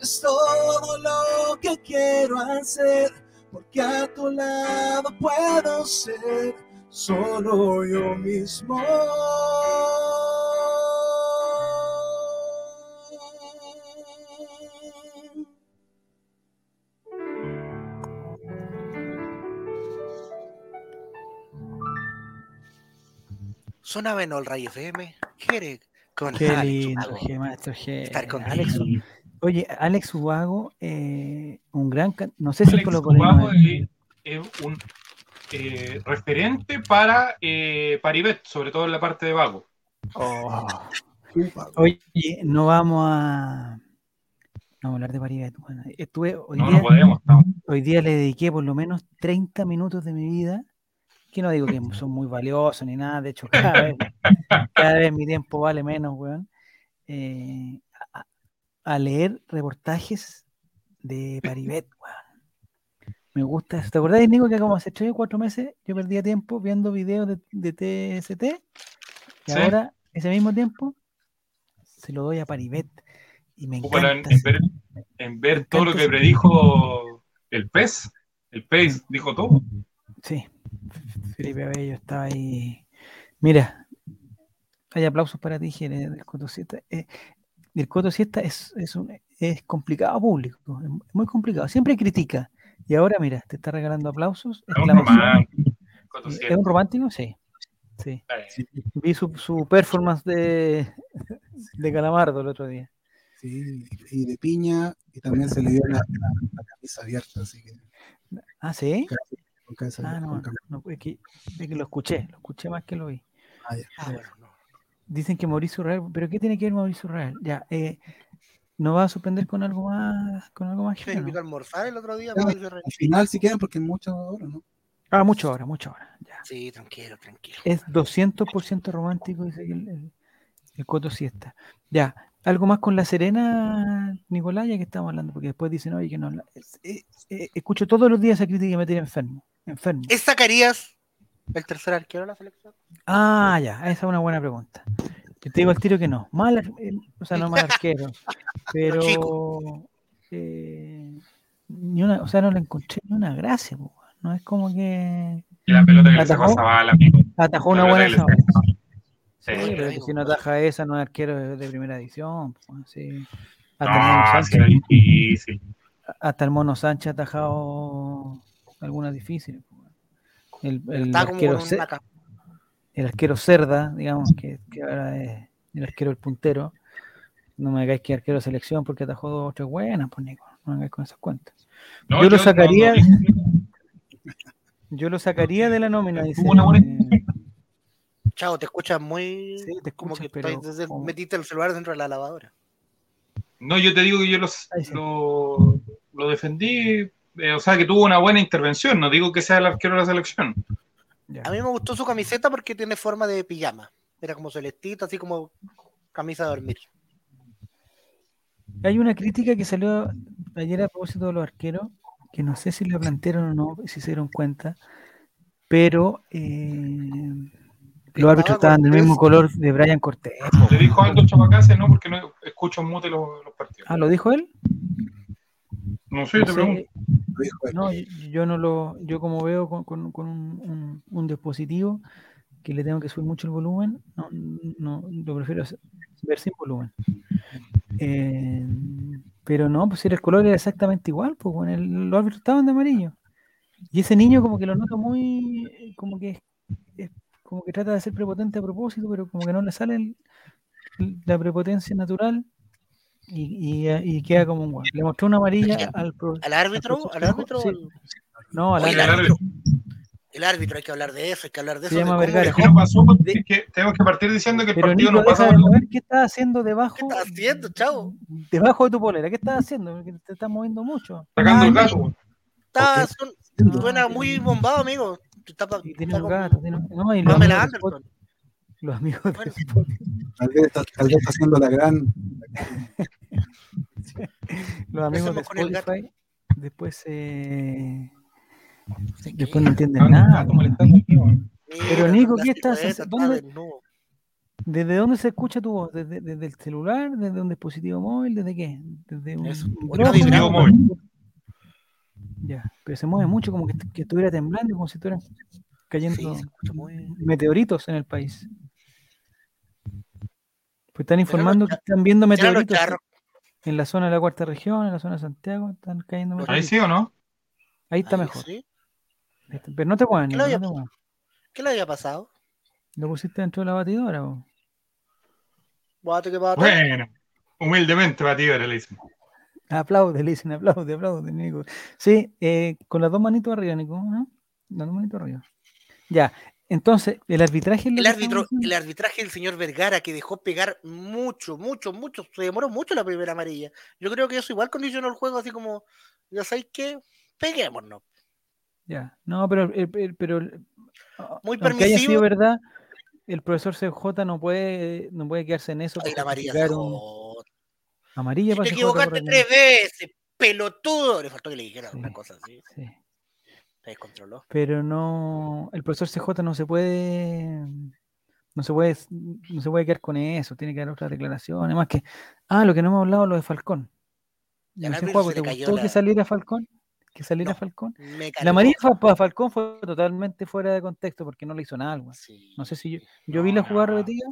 Speaker 5: Es todo lo que quiero hacer, porque a tu lado puedo ser solo yo mismo.
Speaker 2: Sonaba en All Ray FM. Quiere
Speaker 1: con Qué lindo, G, maestro G. Alex, oye, Alex Ubago, eh, un gran. No sé si
Speaker 4: Alex Ubago es, un eh, referente para eh, Paribet, sobre todo en la parte de Vago.
Speaker 1: Oh. Oye, no vamos a. No vamos a hablar de Paribet. estuve, hoy, no, día, no podemos, hoy día le dediqué por lo menos 30 minutos de mi vida que no digo que son muy valiosos ni nada, de hecho cada vez, [LAUGHS] cada vez mi tiempo vale menos, weón, eh, a, leer reportajes de Paribet, weón. Me gusta eso. ¿Te acordás, Nico, que como hace tres o cuatro meses yo perdía tiempo viendo videos de, de TST? Y ahora, ese mismo tiempo, se lo doy a Paribet. Y me encanta.
Speaker 4: en, ver, todo lo que predijo el pez, el pez dijo todo.
Speaker 1: Sí, Felipe Abello estaba ahí. Mira, hay aplausos para ti, del Coto Siesta. Eh, el Coto Siesta es, es, un, es complicado público, es muy complicado. Siempre critica. Y ahora, mira, te está regalando aplausos.
Speaker 4: Es un romántico.
Speaker 1: ¿Es un romántico? Sí. Sí. Vi su, su, performance de, de Calamardo el otro día.
Speaker 5: Sí, y de piña, y también se le dio la, camisa abierta, así que.
Speaker 1: Ah, sí. Ah, no, no, es, que, lo escuché, lo escuché más que lo vi. Ah, ah, Dicen que Mauricio Real, pero ¿qué tiene que ver Mauricio Real? Ya, eh, ¿no va a sorprender con algo más? Con algo más
Speaker 2: ¿no? invitó a almorzar el otro día,
Speaker 5: Al final si quieren, porque muchas horas, ¿no?
Speaker 1: Ah, muchas horas, muchas horas. Ya.
Speaker 2: Sí, tranquilo, tranquilo.
Speaker 1: Es 200% romántico, dice el, el, el Coto Siesta. Ya, algo más con la Serena, Nicolás, ya que estamos hablando, porque después dicen, oye, que no. Eh, eh, escucho todos los días esa crítica que me tiene enfermo. enfermo.
Speaker 2: ¿Es Zacarías el tercer arquero de la selección?
Speaker 1: Ah, ya, esa es una buena pregunta. Te digo al tiro que no. Mal, eh, o sea, no mal arquero, [LAUGHS] pero. ni una, o sea, no le encontré ni una gracia, no es como que.
Speaker 4: Y la pelota que atajó, le sacó a amigo.
Speaker 1: Atajó una buena Sí, pero si no ataja esa, no es arquero de, primera edición. Pues, Hasta, el Mono Sánchez, hasta el Mono Sánchez ha atajado algunas difíciles. Pues, el, arquero, el arquero Cerda, digamos, que, ahora es el arquero el puntero. No me hagáis que arquero de selección porque atajó dos o tres buenas, pues Nico. No me hagáis con esas cuentas. yo, lo sacaría. yo lo sacaría de la nómina. Dice,
Speaker 2: Chao, te escuchas muy. Sí, te como que pero, metiste el celular dentro de la lavadora.
Speaker 4: No, yo te digo que yo los, lo, lo, defendí, eh, o sea, que tuvo una buena intervención. No digo que sea el arquero de la selección.
Speaker 2: A mí me gustó su camiseta porque tiene forma de pijama. Era como celestito, así como camisa de dormir.
Speaker 1: Hay una crítica que salió ayer a propósito de los arqueros, que no sé si la plantearon o no, si se dieron cuenta, pero eh, los árbitros estaban del mismo color de Brian Cortés.
Speaker 4: ¿Le dijo algo Chavacase? No, porque no escucho mute los, los, partidos.
Speaker 1: Ah, ¿lo dijo él?
Speaker 4: No sé, te pregunto.
Speaker 1: No, yo, no lo, yo como veo con, con, con un, un, dispositivo que le tengo que subir mucho el volumen, no, no lo prefiero ver sin volumen. Eh, pero no, pues era el color era exactamente igual, pues bueno, el, los árbitros estaban de amarillo. Y ese niño como que lo noto muy, como que es, como que trata de ser prepotente a propósito, pero como que no le sale la prepotencia natural y, y, queda como un guay. Le mostró una amarilla al,
Speaker 2: al árbitro, al, árbitro.
Speaker 1: No, al
Speaker 2: árbitro. El árbitro, hay que hablar de eso, hay que hablar de eso. Se
Speaker 1: llama Vergara.
Speaker 4: Es que no pasó, es que tenemos que partir diciendo que el partido no pasa.
Speaker 1: ¿Qué estás haciendo debajo?
Speaker 2: ¿Qué estás haciendo, chavo?
Speaker 1: Debajo de tu polera, ¿qué estás haciendo? Porque te estás moviendo mucho.
Speaker 4: Sacando el gato.
Speaker 2: Suena muy bombado, amigo. Está,
Speaker 1: y tiene un gato. Tiene, no, y
Speaker 2: los, amigos
Speaker 1: los amigos de
Speaker 3: bueno. Tal vez está, tal vez está haciendo la gran. [LAUGHS]
Speaker 1: los amigos de Spotify después eh, después no entienden nada. Pero Nico, ¿qué estás haciendo? ¿Desde dónde se escucha tu voz? ¿Desde, ¿Desde, el celular? ¿Desde un dispositivo móvil? ¿Desde qué? ¿Desde un,
Speaker 2: dispositivo móvil?
Speaker 1: Ya, pero se mueve mucho como que, que estuviera temblando, como si estuvieran cayendo meteoritos en el país. Pues están informando que están viendo meteoritos en la zona de la cuarta región, en la zona de Santiago, están cayendo
Speaker 4: meteoritos. ¿Ahí sí o no?
Speaker 1: Ahí está mejor. Pero no te muevan.
Speaker 2: ¿Qué, le había, ¿Qué le había pasado?
Speaker 1: Lo pusiste dentro de la batidora. ¿o?
Speaker 4: Bueno, humildemente batidora le dicen.
Speaker 1: Aplaude, le dicen, aplaude, aplaude, Nico. Sí, eh, con las dos manitos arriba, Nico. ¿no? Las dos manitos arriba. Ya, entonces, el arbitraje.
Speaker 2: El, árbitro, el arbitraje del señor Vergara que dejó pegar mucho, mucho, mucho. Se demoró mucho la primera amarilla. Yo creo que eso igual condicionó el juego, así como, ya sabéis que peguémonos.
Speaker 1: Ya, no, pero, pero
Speaker 2: muy permisivo.
Speaker 1: Haya sido verdad, el profesor CJ no puede, no puede quedarse en eso.
Speaker 2: Ay, la amarilla.
Speaker 1: Amarilla
Speaker 2: si te equivocaste tres veces, pelotudo. Le faltó que le dijera una cosa así. Sí. Se descontroló.
Speaker 1: Pero no, el profesor CJ no se puede, no se puede, no se puede quedar con eso. Tiene que dar otra declaración. Además que, ah, lo que no hemos hablado, lo de Falcón. No sé, juego, ¿te gustó que saliera Falcón? que saliera Falcón. La amarilla para Falcón fue totalmente fuera de contexto porque no le hizo nada. No sé si yo, yo vi la jugada repetida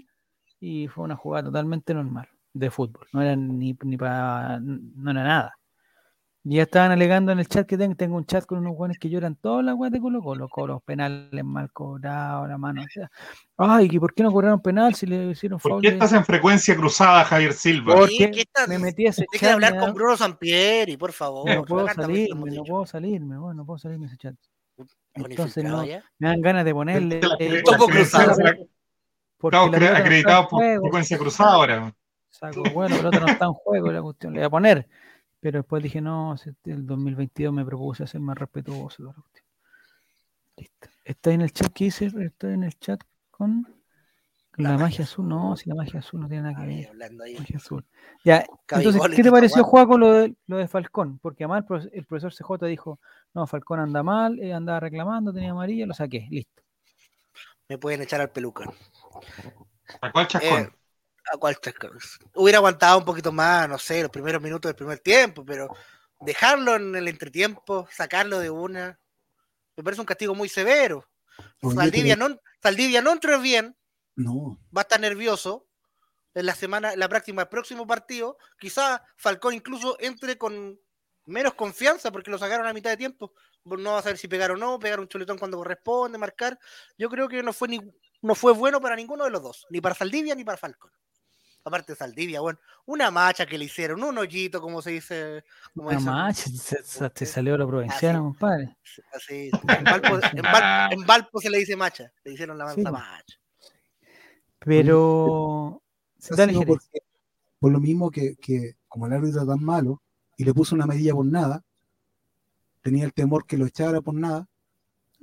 Speaker 1: y fue una jugada totalmente normal de fútbol. No era ni, ni para. No era nada. Y ya estaban alegando en el chat que tengo, tengo un chat con unos guanes que lloran todas las weas de Colo Colo, los penales mal cobrados, la mano. O sea, ay, ¿y por qué no cobraron penal si le hicieron
Speaker 4: ¿Por qué estás en frecuencia cruzada, Javier Silva?
Speaker 1: Porque me metí a ese chat.
Speaker 2: que hablar con Bruno Sampieri, por favor.
Speaker 1: No puedo salirme, no puedo salirme, bueno, no puedo salirme ese chat. Entonces no, me dan ganas de ponerle.
Speaker 2: Eh, poco cruzado.
Speaker 4: acreditado por frecuencia cruzada ahora.
Speaker 1: Saco, bueno, el otro no está en juego, la cuestión le voy a poner. Pero después dije, no, el 2022 me propuse ser más respetuoso. Listo. ¿Está en el chat? ¿Qué dice? ¿Está en el chat con la, magia azul? No, si la magia azul no tiene nada que ver. Magia azul. Ya, entonces, ¿qué te pareció, Juaco, lo de, lo de Falcón? Porque además el profesor CJ dijo, no, Falcón anda mal, eh, andaba reclamando, tenía amarilla, lo saqué, listo.
Speaker 2: Me pueden echar al peluca.
Speaker 4: ¿A cuál chascón? Eh,
Speaker 2: a cualquier Hubiera aguantado un poquito más, no sé, los primeros minutos del primer tiempo, pero dejarlo en el entretiempo, sacarlo de una, me parece un castigo muy severo. Saldivia, no, Saldivia no entró bien,
Speaker 3: no.
Speaker 2: va a estar nervioso en la semana, la próxima, el próximo partido, quizá Falcón incluso entre con menos confianza porque lo sacaron a mitad de tiempo. No va a saber si pegar o no, pegar un chuletón cuando corresponde, marcar. Yo creo que no fue ni, no fue bueno para ninguno de los dos, ni para Saldivia ni para Falcón aparte de Saldivia, bueno, una macha que le hicieron, un hoyito, como se dice.
Speaker 1: una macha, te salió la provinciana, compadre.
Speaker 2: Así, en Valpo, en, Valpo, se le dice macha, le hicieron la manza macha.
Speaker 1: Pero.
Speaker 3: por lo mismo que, que, como el árbitro tan malo y le puso una medida por nada, tenía el temor que lo echara por nada,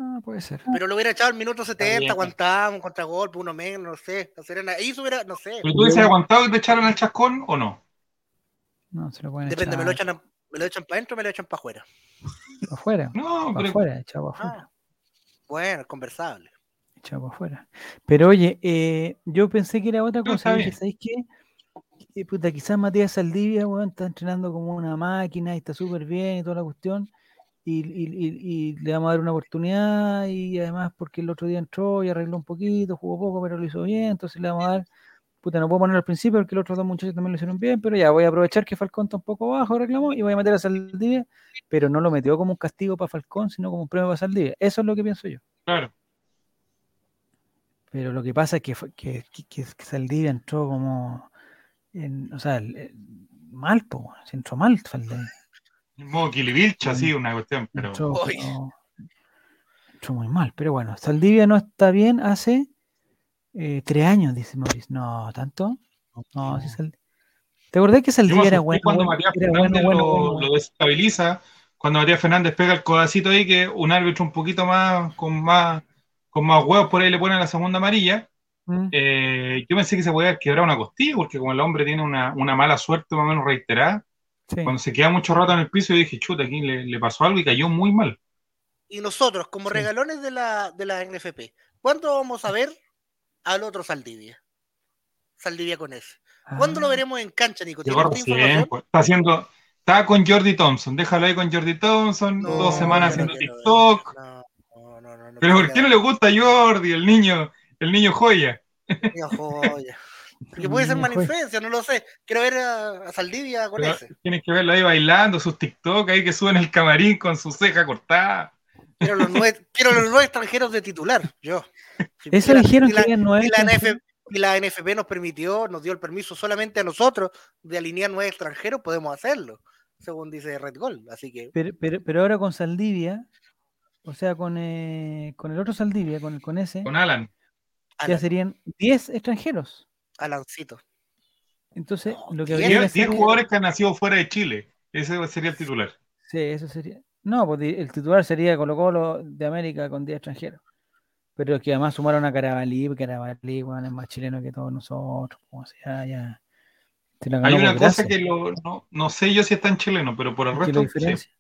Speaker 1: Ah, puede ser.
Speaker 2: Pero lo hubiera echado al minuto 70, aguantaba un contragolpe, uno menos, no sé. Ahí hubiera, no sé.
Speaker 4: ¿Pero tú dices aguantado y te echaron el chascón o no?
Speaker 1: No, se lo pueden
Speaker 2: Depende, me lo echan, me lo echan para adentro o me lo echan para afuera.
Speaker 1: ¿Para afuera?
Speaker 4: No,
Speaker 1: para afuera, echado para afuera.
Speaker 2: Ah, bueno, conversable.
Speaker 1: Echado para afuera. Pero oye, eh, yo pensé que era otra cosa. Dije, ¿sabéis qué? Eh, puta, quizás Matías Saldivia, weón, está entrenando como una máquina y está súper bien y toda la cuestión. Y, y, le vamos a dar una oportunidad y además porque el otro día entró y arregló un poquito, jugó poco, pero lo hizo bien, entonces le vamos a dar puta, no puedo poner al principio porque los otros dos muchachos también lo hicieron bien, pero ya voy a aprovechar que Falcón está un poco bajo, reclamó, y voy a meter a Saldivia, pero no lo metió como un castigo para Falcón, sino como un premio para Saldivia. Eso es lo que pienso yo.
Speaker 4: Claro.
Speaker 1: Pero lo que pasa es que, que, que, Saldivia entró como, en, o sea, mal, po, se entró mal Saldivia.
Speaker 4: En modo Kilivilcha, sí, una cuestión, pero...
Speaker 1: Entró, entró muy mal, pero bueno, Saldivia no está bien hace eh, tres años, dice Maurice. No, ¿tanto? No, sí sal... ¿Te acordás que Saldivia era bueno?
Speaker 4: Cuando Matías Fernández lo, desestabiliza, cuando Matías Fernández pega el codacito ahí, que un árbitro un poquito más, con más, con más huevos por ahí le pone la segunda amarilla. Mm. Eh, yo pensé que se podía quebrar una costilla, porque como el hombre tiene una, una mala suerte más o menos reiterada, cuando se queda mucho rato en el piso, yo dije, chuta, aquí le, le pasó algo y cayó muy mal.
Speaker 2: Y nosotros, como regalones de la, de la NFP, ¿cuándo vamos a ver al otro Saldivia. Saldivia con ese. ¿Cuándo lo ah. veremos en cancha, Nico?
Speaker 4: Pues, está haciendo, está con Jordi Thompson, déjalo ahí con Jordi Thompson, dos semanas haciendo TikTok. Pero ¿por qué no le gusta a Jordi, el niño, el niño joya?
Speaker 2: Niño joya. Que puede ser mala influencia, no lo sé. Quiero ver a, Saldivia con ese.
Speaker 4: Tienes que verlo ahí bailando, sus TikTok ahí que suben el camarín con su ceja cortada.
Speaker 2: Quiero los nueve, [LAUGHS] quiero los nueve extranjeros de titular, yo. [LAUGHS]
Speaker 1: Eso dijeron que
Speaker 2: nueve. Y la, NFP, nos permitió, nos dio el permiso solamente a nosotros de alinear nueve extranjeros, podemos hacerlo, según dice Red Gold. Así que.
Speaker 1: Pero, pero, ahora con Saldivia, o sea, con, eh, con el otro Saldivia, con, con ese.
Speaker 4: Con Alan.
Speaker 1: Ya serían 10 extranjeros.
Speaker 2: Alancito.
Speaker 1: Entonces, lo que
Speaker 4: habría 10 jugadores que han nacido fuera de Chile. Ese sería el titular.
Speaker 1: Sí, eso sería. No, pues el titular sería Colo Colo de América con 10 extranjeros. Pero que además sumaron a Carabalí, Carabalí, bueno, es más chileno que todos nosotros, como sea, ya.
Speaker 4: Hay una cosa que no, no, sé yo si es tan chileno, pero por el resto.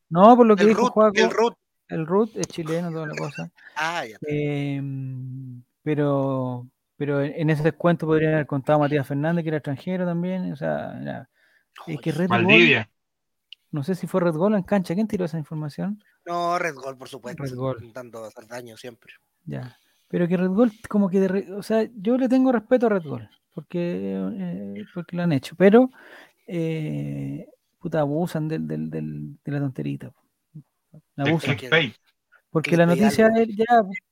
Speaker 1: No, por lo que dijo Juaco, el Ruth. El Ruth es chileno, toda la cosa.
Speaker 2: ah, ya.
Speaker 1: Em, pero, pero en ese descuento podría haber contado Matías Fernández, que era extranjero también. O sea, era, es que Red
Speaker 4: Valdivia.
Speaker 1: No sé si fue Red Gold en cancha. ¿Quién tiró esa información?
Speaker 2: No, Red Gold, por supuesto.
Speaker 1: Red Gold.
Speaker 2: Intentando hacer daño siempre.
Speaker 1: Ya. Pero que Red Gold, como que, de, o sea, yo le tengo respeto a Red Gold, porque, eh, porque lo han hecho, pero, eh, puta, abusan del, del, del, de la tonterita. Abusan. Porque la noticia, ya,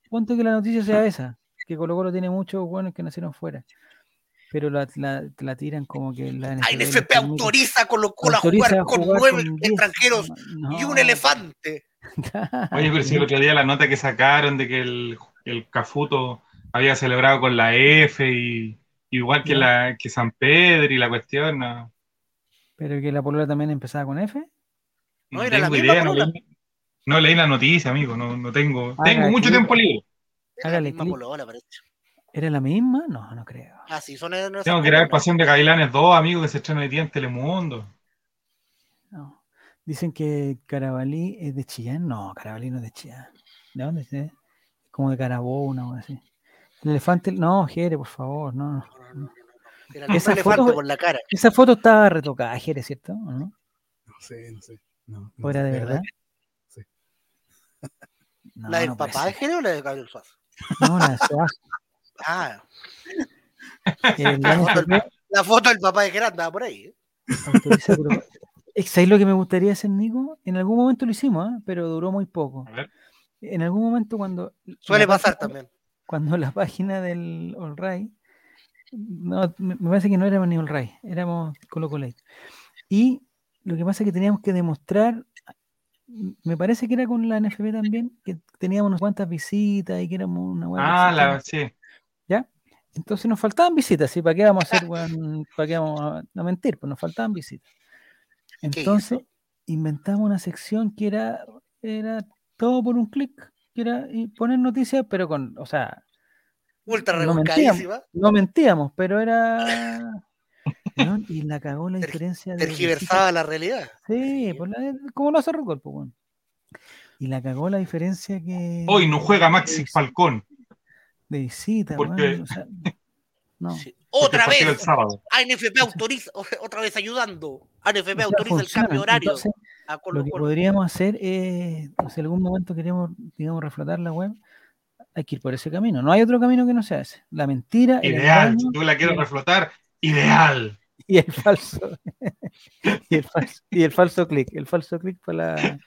Speaker 1: ponte que la noticia sea esa, que Colo Colo tiene muchos buenos que nacieron fuera pero la, la, tiran como que la
Speaker 2: NFP, autoriza con lo a jugar con nueve extranjeros y un elefante. [LAUGHS]
Speaker 4: Oye, pero si el otro día la nota que sacaron de que el, el Cafuto había celebrado con la F y igual que la que San Pedro y la cuestión. No.
Speaker 1: Pero que la polola también empezaba con F.
Speaker 2: No, era la idea,
Speaker 4: no leí, no leí, la noticia, amigo, no, no tengo. tengo mucho tiempo libre.
Speaker 1: ¿Era la misma? No, no creo.
Speaker 2: Ah, sí, son
Speaker 4: Tengo que ver Pasión de Gailanes 2, amigos, que se estrena hoy día en Telemundo.
Speaker 1: No. Dicen que Carabalí es de Chillán. No, Carabalí no es de Chillán. ¿De dónde es? Como de Carabona o así. El elefante, no, Jere, por favor, no. no,
Speaker 2: esa foto, por la cara.
Speaker 1: Esa foto estaba retocada, Jere, ¿cierto? ¿O no?
Speaker 3: No sé, no sé. No,
Speaker 1: ¿O era de verdad?
Speaker 3: Sí.
Speaker 2: ¿La del papá de Jere o la de Gabriel Suazo?
Speaker 1: No, la de.
Speaker 2: Ah. la, foto, del papá de Gerard andaba por ahí. ¿eh?
Speaker 1: ¿Sabes lo que me gustaría hacer, Nico? En algún momento lo hicimos, ¿eh? pero duró muy poco. En algún momento cuando...
Speaker 2: Suele pasar también.
Speaker 1: Cuando la página del All Right, no, me parece que no éramos ni All Right, éramos Colo Colo Y lo que pasa es que teníamos que demostrar, me parece que era con la NFB también, que teníamos unas cuantas visitas y que éramos una
Speaker 4: Ah, la, sí.
Speaker 1: Entonces nos faltaban visitas, ¿sí? ¿Para qué vamos a hacer, para qué vamos a, mentir? Pues nos faltaban visitas. Entonces inventamos una sección que era, era todo por un clic, que era poner noticias, pero con, o sea,
Speaker 2: ultra
Speaker 1: no mentíamos, no mentíamos, pero era y la cagó la diferencia
Speaker 2: de. Tergiversaba la realidad.
Speaker 1: Sí, pues como lo hace pues bueno. Y la cagó la diferencia que.
Speaker 4: Hoy no juega Maxi Falcón.
Speaker 1: De visita,
Speaker 4: porque... [LAUGHS]
Speaker 2: no. Otra vez. ANFP autoriza, otra vez ayudando. ANFP autoriza el cambio horario.
Speaker 1: lo que podríamos hacer es, si en algún momento queremos, digamos, reflotar la web, hay que ir por ese camino. No hay otro camino que no sea ese. La mentira.
Speaker 4: Ideal. si tú la quieres reflotar, ideal.
Speaker 1: Y el falso. [LAUGHS] y el falso, y el falso clic. El falso clic para la.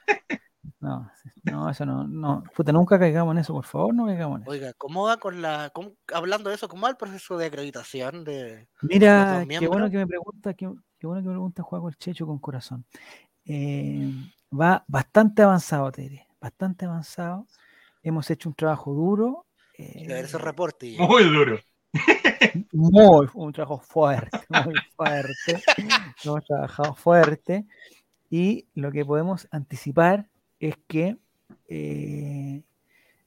Speaker 1: No, no, eso no, no. Puta, nunca caigamos en eso, por favor, no caigamos en eso.
Speaker 2: Oiga, ¿cómo va con la. hablando de eso, cómo va el proceso de acreditación de.
Speaker 1: Mira, qué bueno que me pregunta, qué, bueno que me pregunta Juego el Checho con corazón. Eh, va bastante avanzado, Tere, bastante avanzado. Hemos hecho un trabajo duro.
Speaker 2: Eh, ese reporte.
Speaker 4: Muy duro.
Speaker 1: Muy, un trabajo fuerte, [LAUGHS] muy fuerte. Hemos trabajado fuerte. Y lo que podemos anticipar es que eh,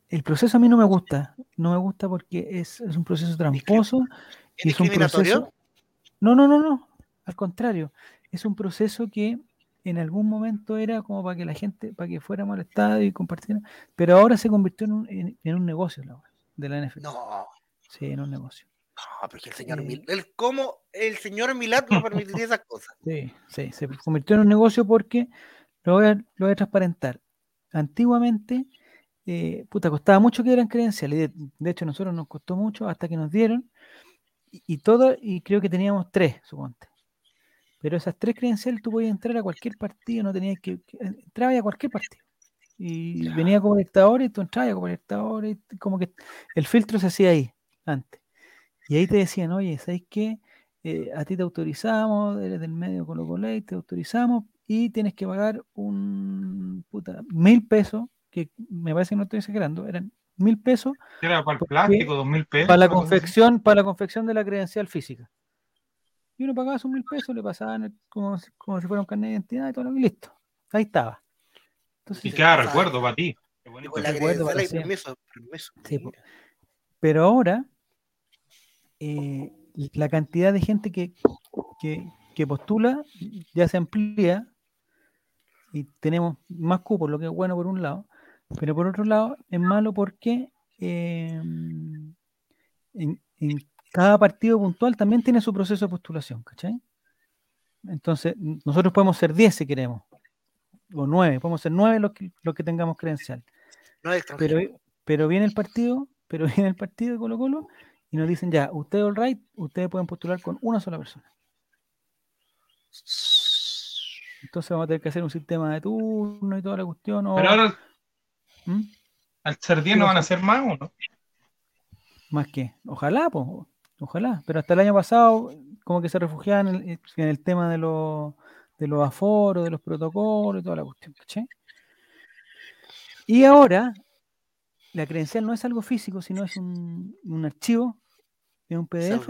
Speaker 1: el proceso a mí no me gusta. No me gusta porque es, un proceso tramposo.
Speaker 2: ¿Es, es un proceso.
Speaker 1: No, no, no, no. Al contrario. Es un proceso que en algún momento era como para que la gente, para que fuera molestada y compartiera, pero ahora se convirtió en un, en, un negocio la de la NFL.
Speaker 2: No.
Speaker 1: Sí, en un negocio.
Speaker 2: No, porque el señor eh, ¿cómo el señor Milad no permitiría esas cosas? [LAUGHS]
Speaker 1: Sí, sí, se convirtió en un negocio porque lo voy a, lo voy a transparentar antiguamente, eh, puta, costaba mucho que eran credenciales. De, de, hecho, a nosotros nos costó mucho hasta que nos dieron. Y, todo, y creo que teníamos tres, suponte. Pero esas tres credenciales tú podías entrar a cualquier partido, no tenías que. entraba a cualquier partido. Y venía como espectador y tú entrabas como espectador y como que el filtro se hacía ahí, antes. Y ahí te decían, oye, ¿sabes qué? Eh, a ti te autorizamos, eres del medio Colo Colo te autorizamos, y tienes que pagar un puta, mil pesos, que me parece que no estoy exagerando, eran mil pesos.
Speaker 4: Era para el plástico, dos mil pesos.
Speaker 1: Para la confección, para la confección de la credencial física. Y uno pagaba sus mil pesos, le pasaban como, como si fuera un carnet de identidad y todo, y listo. Ahí estaba.
Speaker 4: Entonces, y queda recuerdo para ti.
Speaker 1: pero ahora, eh, la cantidad de gente que, que, que postula ya se amplía y tenemos más cupos, lo que es bueno por un lado, pero por otro lado es malo porque em, en, cada partido puntual también tiene su proceso de postulación, ¿cachai? Entonces, nosotros podemos ser 10 si queremos, o 9, podemos ser 9 los que, los que tengamos credencial. pero, pero viene el partido, pero [LAUGHS] viene el partido de Colo Colo y nos dicen ya, ustedes all right, ustedes pueden postular con una sola persona. Entonces vamos a tener que hacer un sistema de turno y toda la cuestión.
Speaker 4: Pero ahora, ¿Mm? al ser 10 no van a ser más o no?
Speaker 1: Más que, ojalá, pues, ojalá. Pero hasta el año pasado, como que se refugiaban en el, tema de los, de los aforos, de los protocolos y toda la cuestión, Y ahora, la credencial no es algo físico, sino es un, un archivo, es un PDF,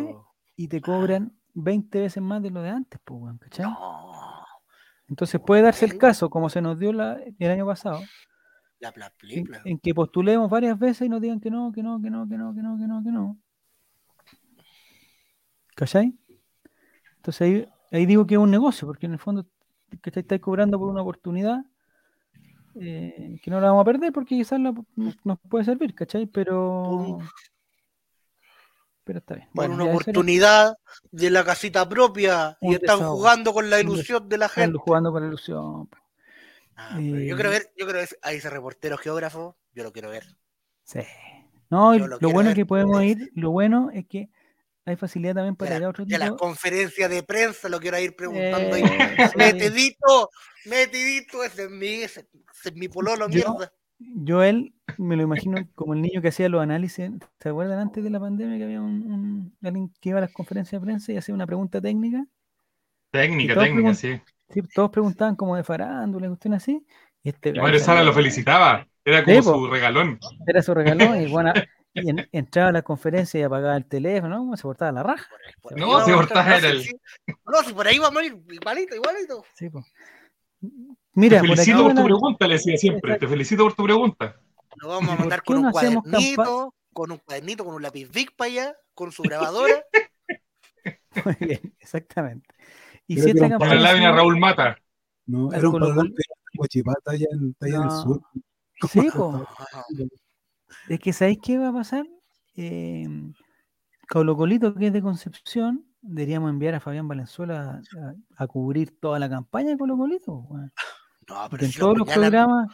Speaker 1: y te cobran 20 veces más de lo de antes, pues, ¿cachai? Entonces puede darse el caso, como se nos dio la, el año pasado, en, que postulemos varias veces y nos digan que no, que no, que no, que no, que no, que no, que no. ¿Cachai? Entonces ahí, ahí digo que es un negocio, porque en el fondo que estáis cobrando por una oportunidad eh, que no la vamos a perder porque quizás nos puede servir, ¿cachai? Pero pero está bien.
Speaker 2: Bueno, una oportunidad de la casita propia y están jugando con la ilusión de la gente. Están
Speaker 1: jugando con la ilusión.
Speaker 2: Ah, yo quiero ver, yo quiero ver a ese reportero geógrafo, yo lo quiero ver.
Speaker 1: Sí. No, lo, bueno es que podemos ir, [LAUGHS] lo bueno es que hay facilidad también para ir a otro
Speaker 2: tipo. De la conferencia de prensa lo quiero ir preguntando. Eh, [LAUGHS] metidito, metidito, ese es mi, ese, es mi pololo, mierda.
Speaker 1: Yo él me lo imagino como el niño que hacía los análisis. ¿Se acuerdan antes de la pandemia que había un, alguien que iba a las conferencias de prensa y hacía una pregunta técnica?
Speaker 4: Técnica, técnica, sí.
Speaker 1: Sí, todos preguntaban como de farándula, cuestiones así.
Speaker 4: Y este y Sala lo felicitaba. Era como su regalón.
Speaker 1: Era su regalón y bueno, [LAUGHS] y entraba a la conferencia y apagaba el teléfono, ¿no? Se portaba la raja.
Speaker 4: no, se portaba el...
Speaker 2: No, si por ahí vamos a ir igualito, igualito.
Speaker 1: Sí, pues.
Speaker 4: Mira, te felicito por, tu pregunta, le decía siempre. Te felicito por tu pregunta.
Speaker 2: Lo vamos a mandar con un cuadernito, con un cuadernito, con un lápiz big para allá, con su grabadora. [LAUGHS]
Speaker 1: Muy bien, exactamente.
Speaker 4: Y si esta campaña. Con la lámina Raúl Mata.
Speaker 3: No, era un parlante de Guachipata allá en, allá en el sur.
Speaker 1: Sí, [LAUGHS] Es que ¿sabéis qué va a pasar? Eh, Colo Colito, que es de Concepción, deberíamos enviar a Fabián Valenzuela a, cubrir toda la campaña de Colo Colito. No, pero que en todos los programas,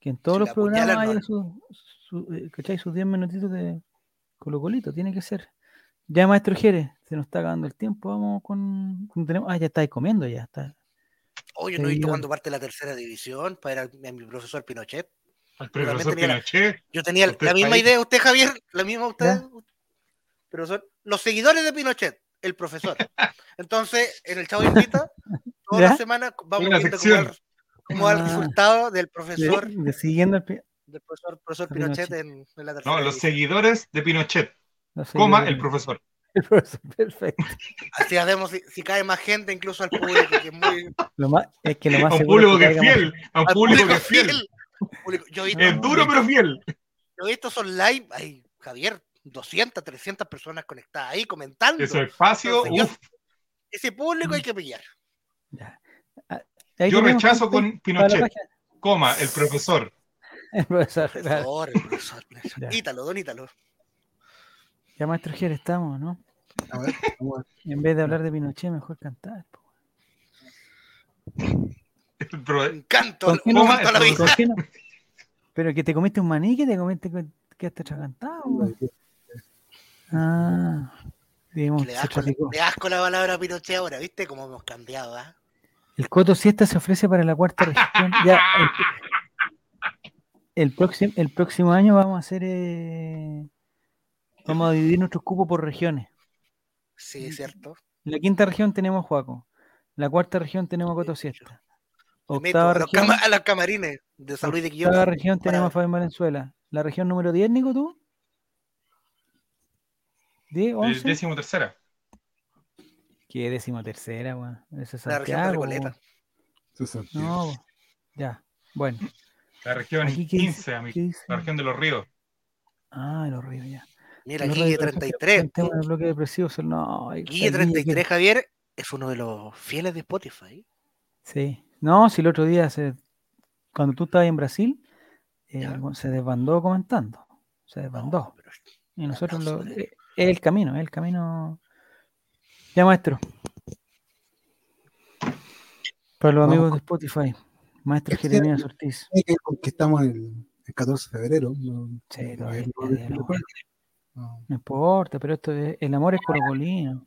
Speaker 1: que en todos los programas haya su, su, eh, sus 10 minutitos de Colo Colito, tiene que ser. Ya, maestro Jerez, se nos está acabando el tiempo, vamos con... tenemos, ah, ya estáis comiendo, ya está.
Speaker 2: Oye, no he visto cuando parte la tercera división para ir a mi profesor Pinochet.
Speaker 4: El profesor Pinochet.
Speaker 2: yo tenía la misma idea, usted, Javier, la misma usted. Pero son los seguidores de Pinochet, el profesor. [LAUGHS] Entonces, en el Chavo Invita, todas [LAUGHS] las semanas vamos viendo cómo va, el ah. resultado del profesor.
Speaker 1: De, siguiendo el,
Speaker 2: del profesor, profesor Pinochet, en, en, la
Speaker 4: tercera. No, los seguidores de Pinochet. Coma el profesor. [LAUGHS]
Speaker 1: El profesor, perfecto.
Speaker 2: Así hacemos si, cae más gente, incluso al público, que es muy.
Speaker 1: Lo más, es que lo más
Speaker 4: a un público que, es fiel. A un público que es fiel. es duro, pero fiel.
Speaker 2: Yo he visto son live. Ay, Javier, 200, 300 personas conectadas ahí comentando.
Speaker 4: Ese espacio.
Speaker 2: ese público hay que pillar.
Speaker 4: Ah, yo rechazo con Pinochet. Coma, el [LAUGHS] profesor.
Speaker 1: El profesor.
Speaker 2: El profesor, el profesor. Ítalo, don Ítalo.
Speaker 1: Ya maestro Jerez estamos, ¿no? A ver, En vez de hablar de Pinochet, mejor cantar.
Speaker 2: Canto,
Speaker 1: la vida. Pero que te comiste un maní, que te comiste que te cantado. Ah,
Speaker 2: digamos, le, asco, le asco la palabra Pinochet ahora, ¿viste? Cómo hemos cambiado, ¿ah?
Speaker 1: El Coto Siesta se ofrece para la cuarta región. ya, el, próximo, el próximo año vamos a hacer eh, Vamos a dividir nuestros cupos por regiones.
Speaker 2: Sí, es cierto.
Speaker 1: En la quinta región tenemos Juaco. En la cuarta región tenemos Coto Siesta.
Speaker 2: Octava región, a, los camarines de San Luis de Quillota.
Speaker 1: Octava región tenemos Fabián Valenzuela. La región número 10, Nico, tú.
Speaker 4: 10, 11. Décimo tercera.
Speaker 1: ¿Qué décimo tercera, weón? Esa es la región de Recoleta. No, ya. Bueno.
Speaker 4: La región 15, amigo. La región de los ríos.
Speaker 1: Ah, de los ríos, ya.
Speaker 2: Mira, Guille 33.
Speaker 1: El bloque depresivo, no,
Speaker 2: Guille 33, Javier, es uno de los fieles de Spotify.
Speaker 1: Sí. No, si el otro día, se, cuando tú estabas en Brasil, eh, se desbandó comentando. Se desbandó. y nosotros lo, es el camino, es el camino. Ya, maestro. Para los amigos de Spotify, maestro Jeremías Ortiz.
Speaker 3: Que estamos el, 14 de febrero.
Speaker 1: sí, no. importa, pero esto es, el amor es colocolino.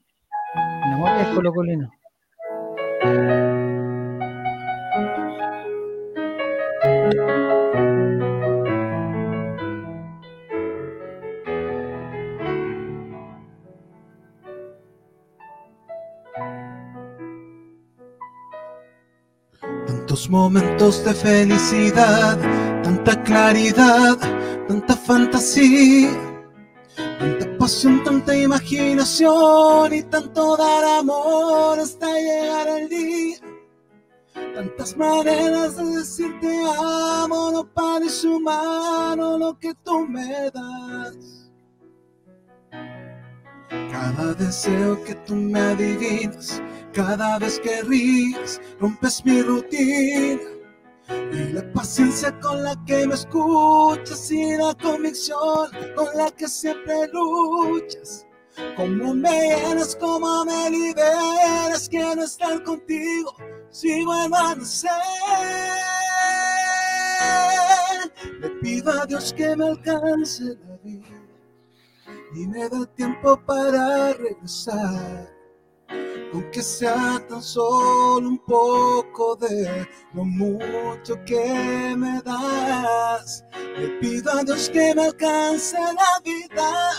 Speaker 1: El amor es colocolino.
Speaker 5: Momentos de felicidad, tanta claridad, tanta fantasía Tanta pasión, tanta imaginación y tanto dar amor hasta llegar el día. Tantas maneras de decirte amo, no parece humano lo que tú me das. Cada deseo que tú me adivinas, cada vez que ríes, rompes mi rutina y la paciencia con la que me escuchas y la convicción con la que siempre luchas. Como me llenas, como me liberas, quiero estar contigo si vuelvo a nacer. Le pido a Dios que me alcance la vida y me da tiempo para regresar aunque sea tan solo un poco de lo mucho que me das. Le pido a Dios que me alcance la vida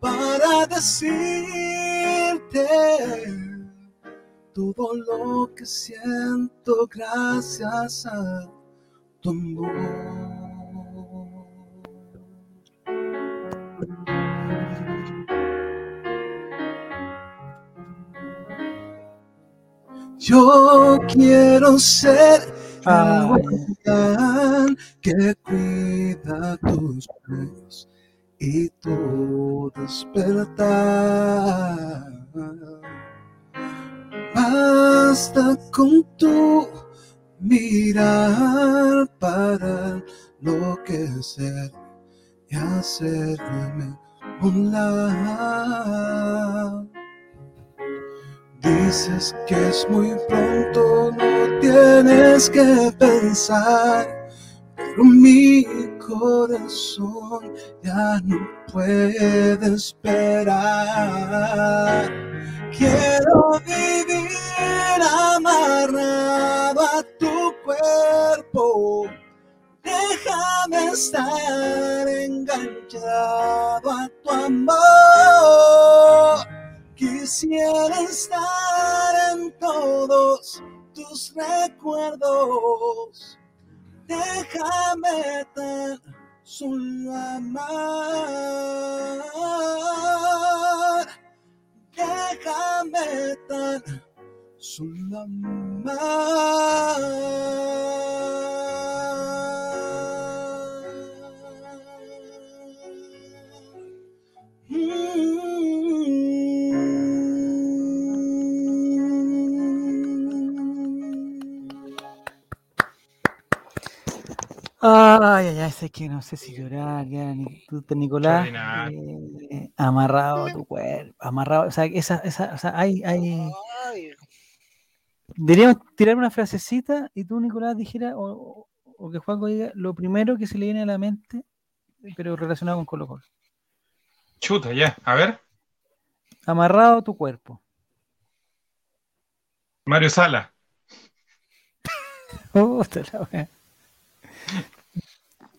Speaker 5: para decirte todo lo que siento gracias a tu amor. Yo quiero ser el que cuida tus sueños y tu despertar. basta con tu mirar para enloquecer y hacerme un lado. Que es muy pronto, no tienes que pensar, pero mi corazón ya no puede esperar. Quiero vivir amarrado a tu cuerpo. Déjame estar enganchado a tu amor. Quisiera estar en todos tus recuerdos. Déjame tan solo amar. Déjame tan solo amar.
Speaker 1: Ay, ay, ay, sé que no sé si llorar, ya, tú, Nicolás, eh, amarrado a tu cuerpo, amarrado, o sea, esa, esa, o sea, hay, hay, deberíamos tirar una frasecita y tú, Nicolás, dijera, o, o que Juanco diga, lo primero que se le viene a la mente, pero relacionado con Colo Colo.
Speaker 4: Chuta, ya, a ver.
Speaker 1: Amarrado a tu cuerpo.
Speaker 4: Mario Sala. [LAUGHS]
Speaker 1: oh, la wea.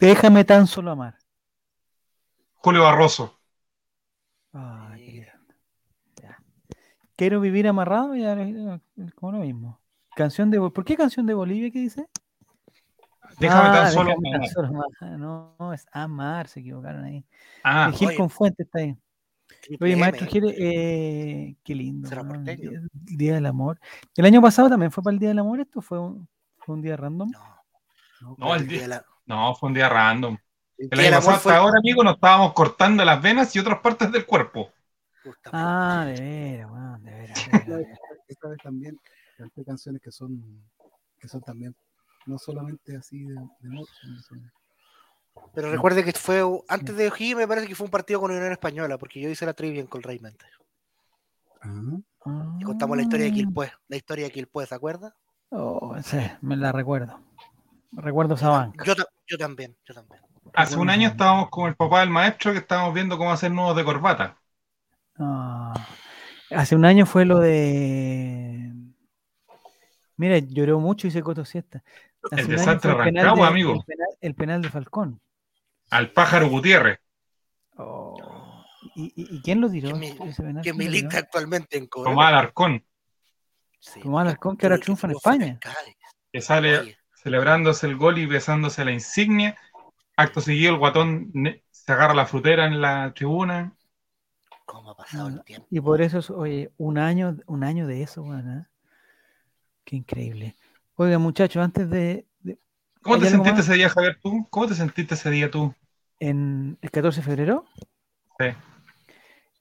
Speaker 1: Déjame tan solo amar.
Speaker 4: Julio Barroso.
Speaker 1: Ay, Quiero vivir amarrado y como lo mismo. Canción de ¿Por qué canción de Bolivia? ¿Qué dice?
Speaker 4: Déjame tan ah, solo amar.
Speaker 1: No, es amar, se equivocaron ahí.
Speaker 4: Ah,
Speaker 1: Gil con Fuente está ahí. Oye, maestro, eh, qué lindo. El día, del amor. El año pasado también fue para el Día del Amor. ¿Esto fue un, fue un día random?
Speaker 4: No, no, el día, no, fue un día random. El año pasado hasta ahora, amigo, nos estábamos cortando las venas y otras partes del cuerpo.
Speaker 1: Ah, de veras, bueno, de [LAUGHS] veras.
Speaker 3: Esta vez también canté canciones que son, que son también, no solamente así de, de
Speaker 2: Pero recuerde que fue antes de O'Higgins, me parece que fue un partido con Unión Española, porque yo hice la trivia con Raymond. Ah. Y contamos la historia de Quilpué, la historia de Quilpué, ¿se acuerda?
Speaker 1: Oh, sí, me la recuerdo. Recuerdo esa banca.
Speaker 2: Yo, yo también, yo también.
Speaker 4: Hace un año estábamos con el papá del maestro que estábamos viendo cómo hacer nudos de corbata.
Speaker 1: Ah, hace un año fue lo de. Mira, lloró mucho y se cotó siesta.
Speaker 4: el desastre arrancado, amigo.
Speaker 1: El penal, de Falcón.
Speaker 4: Al pájaro Gutiérrez.
Speaker 1: Oh. ¿Y, quién lo tiró?
Speaker 2: Que, milita actualmente en
Speaker 4: Córdoba. Tomás Alarcón.
Speaker 1: Tomás Alarcón que ahora triunfa en España.
Speaker 4: Que sale celebrándose el gol y besándose la insignia. Acto seguido, el guatón se agarra la frutera en la tribuna.
Speaker 2: ¿Cómo ha pasado el tiempo?
Speaker 1: Y por eso, oye, un año, un año de eso, bueno, ¿eh? Qué increíble. Oiga, muchachos, antes de.
Speaker 4: ¿Cómo te sentiste ese día, Javier, tú? ¿Cómo te sentiste ese día tú?
Speaker 1: ¿En el 14 de febrero?
Speaker 4: Sí.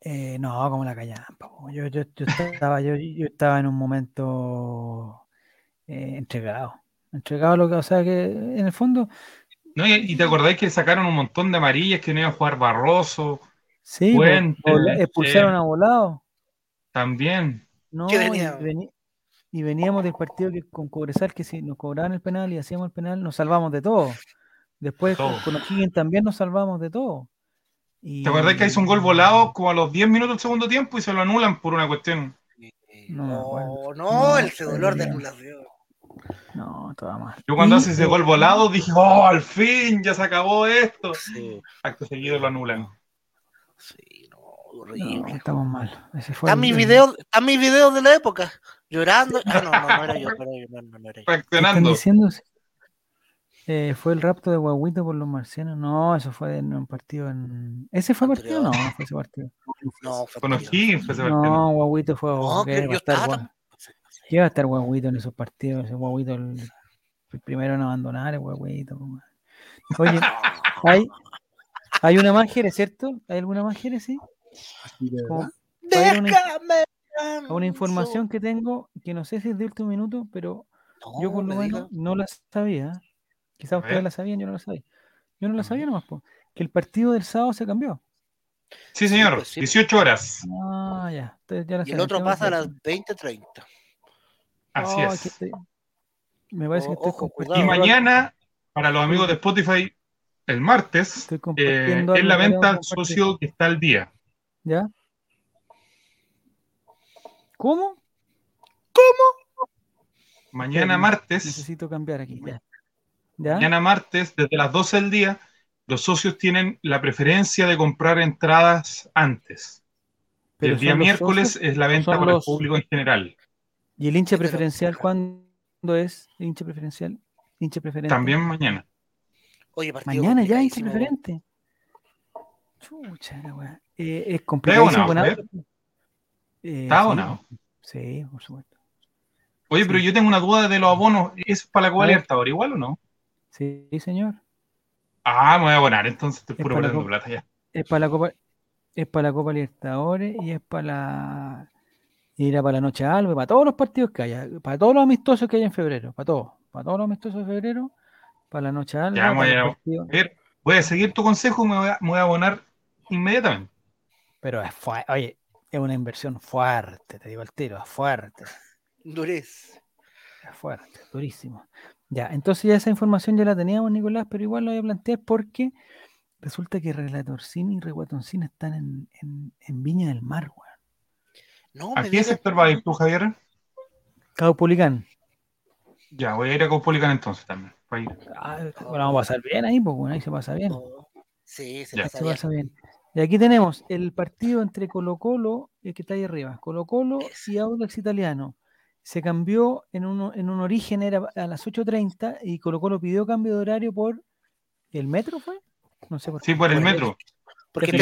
Speaker 1: Eh, no, como la callampa. Yo, yo, yo, estaba, yo, yo estaba en un momento eh, entregado entregado lo que, o sea que en el fondo.
Speaker 4: No, y, te acordáis que sacaron un montón de amarillas que no iba a jugar Barroso.
Speaker 1: Sí, expulsaron a volado.
Speaker 4: También.
Speaker 1: No, y, veníamos del partido que con Cobresal, que si nos cobraban el penal y hacíamos el penal, nos salvamos de todo. Después con O'Higgins también nos salvamos de todo.
Speaker 4: ¿Te acuerdas que hizo un gol volado como a los 10 minutos del segundo tiempo y se lo anulan por una cuestión?
Speaker 2: No, no, el dolor de anulación.
Speaker 1: No, todo mal.
Speaker 4: Yo cuando hace ese gol volado dije, oh, al fin, ya se acabó esto. Acto seguido lo anulan.
Speaker 2: Sí, no, horrible.
Speaker 1: estamos mal.
Speaker 2: Ese fue están mis videos, mis videos de la época, llorando. Ah, no, no, no era yo, pero no, no, no era yo.
Speaker 4: Reaccionando.
Speaker 1: Eh, ¿Fue el rapto de Guaguito por los marcianos? No, eso fue en un partido en. ¿Ese fue el partido? No, no fue ese partido.
Speaker 2: No, fue
Speaker 4: Conocí, fue ese partido.
Speaker 1: No, Guaguito fue. No, que yo estaba. ¿Qué va a estar guaguito en esos partidos? Ese guaguito el, primero en abandonar, el guaguito. Oye, [LAUGHS] hay, hay una más, ¿cierto? ¿Hay alguna más, sí?
Speaker 2: Déjame
Speaker 1: una información que tengo, que no sé si es de último minuto, pero yo por lo menos no la sabía. Quizás ustedes la sabían, yo no la sabía. Yo no la sabía nomás, que el partido del sábado se cambió.
Speaker 4: Sí, señor, 18 pues horas.
Speaker 1: Ah, ya.
Speaker 2: y el otro pasa a las 20.30.
Speaker 4: Así es.
Speaker 1: Me parece que estoy
Speaker 4: Y mañana, para los amigos de Spotify, el martes, eh, es la venta al socio que está al día.
Speaker 1: ¿Ya? ¿Cómo?
Speaker 2: ¿Cómo?
Speaker 4: Mañana martes.
Speaker 1: Necesito cambiar aquí.
Speaker 4: Mañana martes, desde las 12 del día, los socios tienen la preferencia de comprar entradas antes. el día miércoles es la venta para el público en general.
Speaker 1: ¿Y el hincha preferencial cuándo es? ¿El hincha preferencial? ¿Hincha preferente?
Speaker 4: También mañana.
Speaker 2: Oye,
Speaker 1: Mañana ya hincha preferente. Chucha, la eh, es complicado.
Speaker 4: Eh, ¿Está abonado?
Speaker 1: Sí, por supuesto.
Speaker 4: Oye, pero yo tengo una duda de los abonos. ¿Es para la Copa Libertadores igual o no?
Speaker 1: Sí, señor.
Speaker 4: Ah, me voy a abonar, entonces estoy puro poniendo plata ya.
Speaker 1: Es para la Copa, es para la Copa Libertadores y es para la ir para la noche algo, para todos los partidos que haya, para todos los amistosos que haya en febrero, para todos, para todos los amistosos de febrero, para la noche algo.
Speaker 4: Ya, voy, a, voy a seguir tu consejo y me voy a, me voy a abonar inmediatamente.
Speaker 1: Pero es oye, es una inversión fuerte, te digo el tiro, es fuerte.
Speaker 2: Durez.
Speaker 1: Es fuerte, durísimo. Ya, entonces ya esa información ya la teníamos, Nicolás, pero igual lo voy a plantear porque resulta que Relatorcín y Reguatoncín están en, en, Viña del Mar.
Speaker 4: No, ¿A qué sector vas a ir tú, Javier?
Speaker 1: Caupolicán.
Speaker 4: Ya, voy a ir a Caupolicán entonces también.
Speaker 1: Ah, bueno, vamos a pasar bien ahí, pues bueno, ahí se pasa bien.
Speaker 2: Sí, se, pasa,
Speaker 1: pasa bien. Y aquí tenemos el partido entre Colo Colo, el que está ahí arriba, Colo Colo y Audax Italiano. Se cambió en un, en un origen, era a las 8.30 y Colo Colo pidió cambio de horario por el metro, ¿fue?
Speaker 4: No sé por Sí, por el metro.
Speaker 2: Porque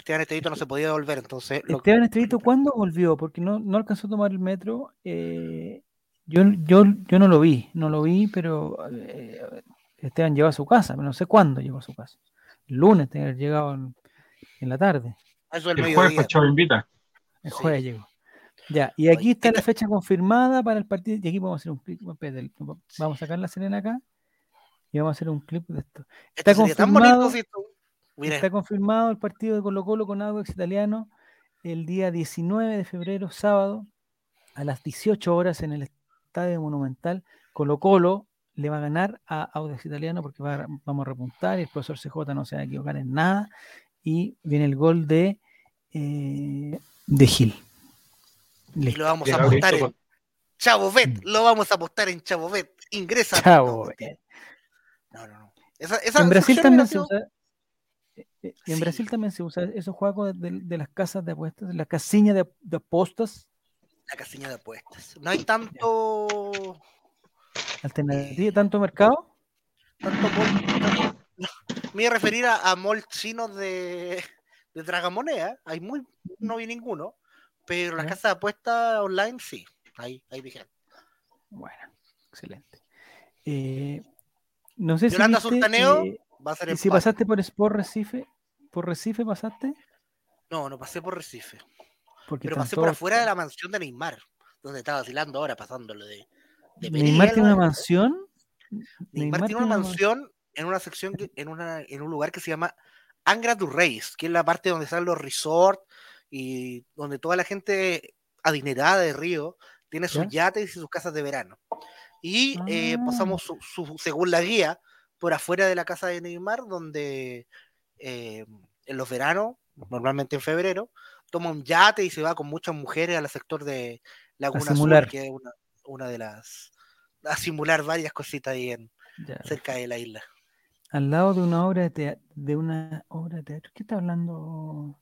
Speaker 2: Esteban Estevito, no, se podía devolver, entonces...
Speaker 1: Esteban Estevito, ¿cuándo volvió? Porque no, no alcanzó a tomar el metro. Eh, yo, yo, yo no lo vi, no lo vi, pero eh, Esteban llegó a su casa, pero no sé cuándo llegó a su casa el lunes tenía llegado en, la tarde.
Speaker 4: Ah, el, jueves pues Chavo invita.
Speaker 1: El jueves llegó. Ya, y aquí está la fecha confirmada para el partido. Y aquí vamos a hacer un clip. Vamos a sacar la serena acá y vamos a hacer un clip de esto. Está confirmado, está confirmado el partido de Colo Colo con Audax Italiano el día 19 de febrero, sábado, a las 18 horas en el Estadio Monumental. Colo Colo le va a ganar a Audax Italiano porque vamos a repuntar y el profesor CJ no se va a equivocar en nada. Y viene el gol de, eh, de Gil.
Speaker 2: Y lo vamos a apostar en Chavo Bet, mm. lo vamos a apostar en Chavo Bet. Ingresa.
Speaker 1: Chavo Bet.
Speaker 2: No, no, no.
Speaker 1: en Brasil también se usa. Eh, eh, en Brasil también se usa esos juegos de, las casas de apuestas, de la casilla de, de apuestas.
Speaker 2: La casilla de apuestas. No hay tanto
Speaker 1: ¿Alternativa? ¿Tanto mercado?
Speaker 2: Tanto Me voy a referir a, a mall chinos de, de Dragamonea. Hay muy, no vi ninguno. Pero las casas de apuestas online sí. Ahí, ahí vi
Speaker 1: Bueno, excelente. Eh, no sé
Speaker 2: Yolanda
Speaker 1: si.
Speaker 2: Sultaneo va a ser
Speaker 1: si pasaste por Sport Recife, ¿por Recife pasaste?
Speaker 2: No, no pasé por Recife. pero pasé por afuera de la mansión de Neymar, donde estaba vacilando ahora, pasándolo de,
Speaker 1: ¿Neymar tiene una mansión?
Speaker 2: Neymar, tiene una mansión en una sección, en, una, en un lugar que se llama Angra do Reis, que es la parte donde están los resorts y donde toda la gente adinerada de Río tiene sus yates y sus casas de verano. Y eh, ah. pasamos, su, según la guía, por afuera de la casa de Neymar, donde eh, en los veranos, normalmente en febrero, toma un yate y se va con muchas mujeres al sector de Laguna Sur, que es una, una de las. a simular varias cositas ahí en, cerca de la isla.
Speaker 1: Al lado de una obra de teatro, de una obra de teatro. ¿Qué está hablando?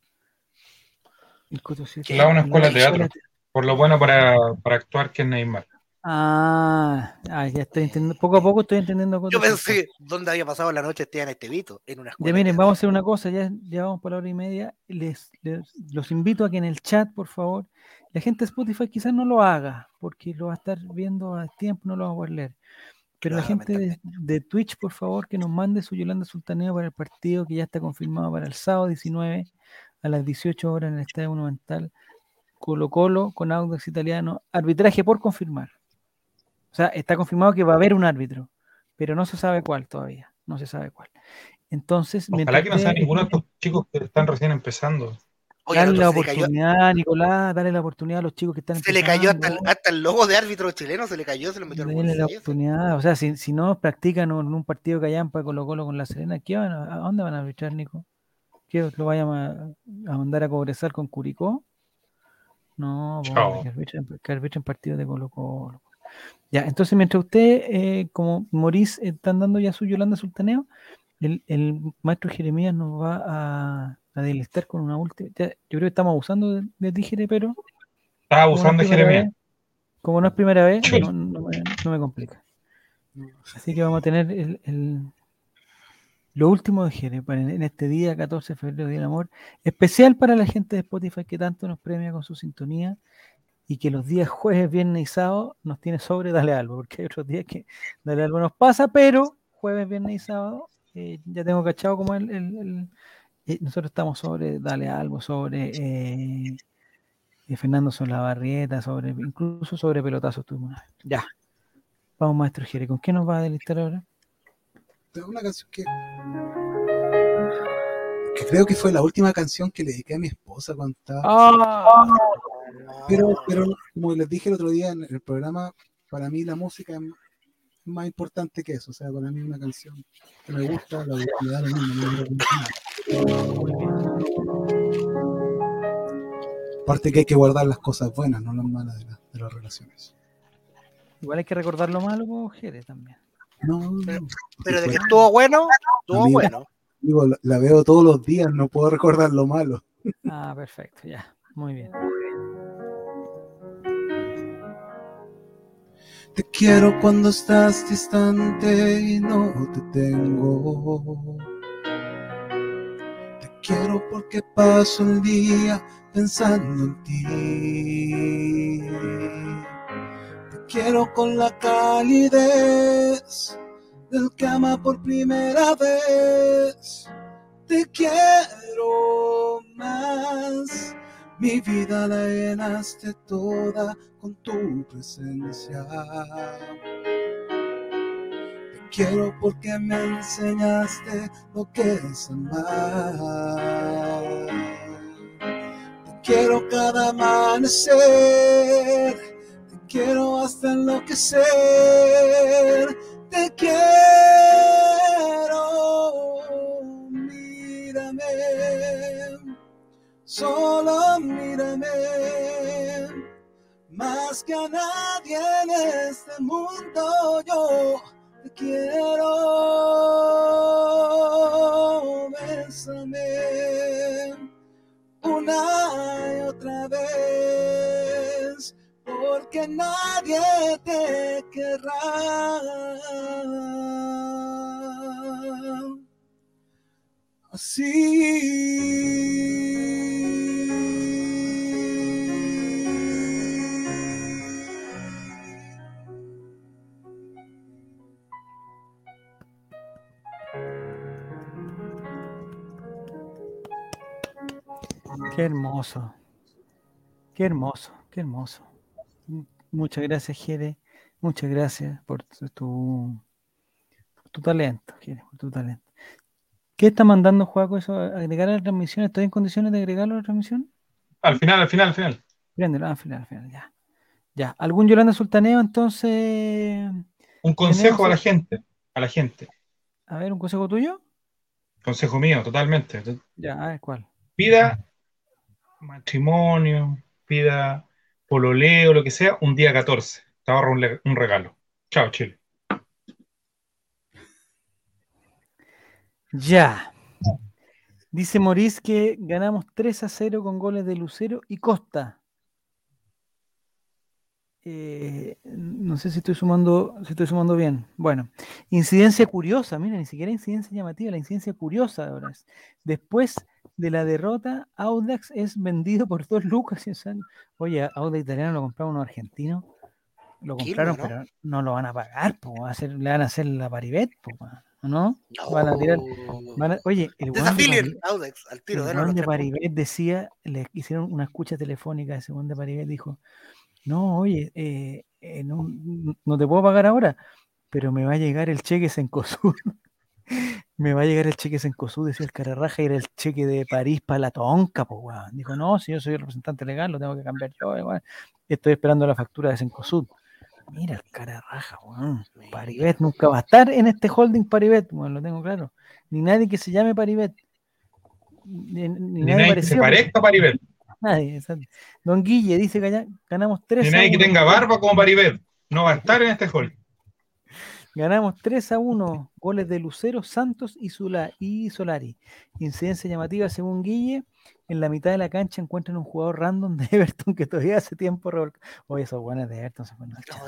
Speaker 4: El Al lado de una escuela de teatro. Por lo bueno para, para actuar que es Neymar.
Speaker 1: Ah, ah, ya estoy entendiendo. Poco a poco estoy entendiendo.
Speaker 2: Yo pensé dónde había pasado la noche este Estevito, en una escuela.
Speaker 1: Ya miren, vamos a hacer una cosa, ya, ya vamos por la hora y media. Les, les, los invito a que en el chat, por favor, la gente de Spotify quizás no lo haga, porque lo va a estar viendo a tiempo, no lo va a poder leer. Pero la gente de, Twitch, por favor, que nos mande su Yolanda Sultaneo para el partido que ya está confirmado para el sábado 19 a las 18 horas en el Estadio Monumental Colo Colo con Audax Italiano, arbitraje por confirmar. O sea, está confirmado que va a haber un árbitro, pero no se sabe cuál todavía, no se sabe cuál. Entonces,
Speaker 4: ojalá que no sea ninguno de estos chicos que están recién empezando.
Speaker 1: dale la oportunidad, Nicolás, dale la oportunidad a los chicos que están
Speaker 2: Se le cayó hasta el, hasta el, logo de árbitro chileno, se le cayó, se lo metió
Speaker 1: Dale la oportunidad, o sea, si, si no practican en un partido que hayan para Colo Colo con la Serena, ¿qué van a, dónde van a arbitrar, Nico? ¿Que lo vayan a, a mandar a cobresar con Curicó? No, bueno, que arbitren, partidos de Colo Colo. Ya, entonces mientras usted, eh, como Morís, están dando ya su Yolanda Sultaneo, el, el maestro Jeremías nos va a, a delistar con una última. yo creo que estamos abusando de, de ti, pero.
Speaker 4: Está abusando de Jeremías.
Speaker 1: como no es primera vez, no, me, complica. Así que vamos a tener el, lo último de Jeremías en este día, 14 de febrero, Día del Amor, especial para la gente de Spotify que tanto nos premia con su sintonía y que los días jueves, viernes y sábado nos tiene sobre Dale Algo, porque hay otros días que Dale Algo nos pasa, pero jueves, viernes y sábado eh, ya tengo cachado como el, eh, nosotros estamos sobre Dale Algo, sobre eh, Fernando Solabarrieta, sobre incluso sobre Pelotazo Ya. Vamos, maestro Jere, ¿con qué nos va a delistar ahora?
Speaker 3: Una canción que, que creo que fue la última canción que le dediqué a mi esposa cuando estaba. Ah. Pero, pero como les dije el otro día en el programa, para mí la música es más importante que eso. O sea, para mí una canción que me gusta, la da lo mismo, Aparte que hay que guardar las cosas buenas, no las malas de, de las relaciones.
Speaker 1: Igual hay que recordar lo malo, Jere, también.
Speaker 2: No, pero, de que estuvo bueno, estuvo bueno.
Speaker 3: Digo, la veo todos los días, no puedo recordar lo malo.
Speaker 1: Ah, perfecto, ya. Muy bien.
Speaker 5: Te quiero cuando estás distante y no te tengo. Te quiero porque paso el día pensando en ti. Te quiero con la calidez del que ama por primera vez. Te quiero más mi vida la llenaste toda con tu presencia. Te quiero porque me enseñaste lo que es amar. Te quiero cada amanecer. Te quiero hasta enloquecer. Te quiero. Mírame solo mírame, más que a nadie en este mundo yo te quiero, bésame una y otra vez, porque nadie te querrá. Así.
Speaker 1: Qué hermoso. Qué hermoso, qué hermoso. Muchas gracias, Jere. Muchas gracias por tu, tu talento, Jere, por tu talento. ¿Qué está mandando Juaco eso? ¿Agregar a la transmisión? ¿Estoy en condiciones de agregarlo a la transmisión?
Speaker 4: Al final, al final, al final.
Speaker 1: Préndelo, al final, al final, ya. Ya. ¿Algún Yolanda Sultaneo entonces?
Speaker 4: Un consejo a la gente, a la gente.
Speaker 1: A ver, ¿un consejo tuyo?
Speaker 4: Consejo mío, totalmente.
Speaker 1: Ya, a ver, ¿cuál?
Speaker 4: Pida matrimonio, pida pololeo, lo que sea, un día 14. Te ahorro un, regalo. Chao, Chile.
Speaker 1: Ya. Dice Morís que ganamos 3 a 0 con goles de Lucero y Costa. Eh, no sé si estoy sumando, si estoy sumando bien. Bueno, incidencia curiosa, mira, ni siquiera incidencia llamativa, la incidencia curiosa ahora es. Después de la derrota, Audax es vendido por dos lucas. Oye, Audax italiano lo compraron unos argentinos. Lo compraron, pero no lo van a pagar, le van a hacer la paribet. ¿no? Van a tirar. oye,
Speaker 2: el de, Audax, al tiro,
Speaker 1: el de Paribet decía, le hicieron una escucha telefónica de segundo de Paribet, dijo: No, oye, eh, eh, no, no, te puedo pagar ahora, pero me va a llegar el cheque Sencosud. [LAUGHS] me va a llegar el cheque Sencosud, decía el cararraja, y era el cheque de París para la tonca, pues, Dijo: No, si yo soy el representante legal, lo tengo que cambiar yo, Estoy esperando la factura de Sencosud. Mira el cara raja, weón. Paribet nunca va a estar en este holding Paribet, bueno, lo tengo claro. Ni nadie que se llame Paribet.
Speaker 4: Ni, nadie, que se parezca a Paribet.
Speaker 1: Nadie, Don Guille dice que ganamos 3
Speaker 4: Ni nadie que tenga barba como Paribet. No va a estar en este holding.
Speaker 1: Ganamos 3 a 1. Goles de Lucero, Santos y, y Solari. Incidencia llamativa según Guille en la mitad de la cancha encuentran un jugador random de [LAUGHS] Everton que todavía hace tiempo Oye, esos buenos de Everton se ponen al chancho.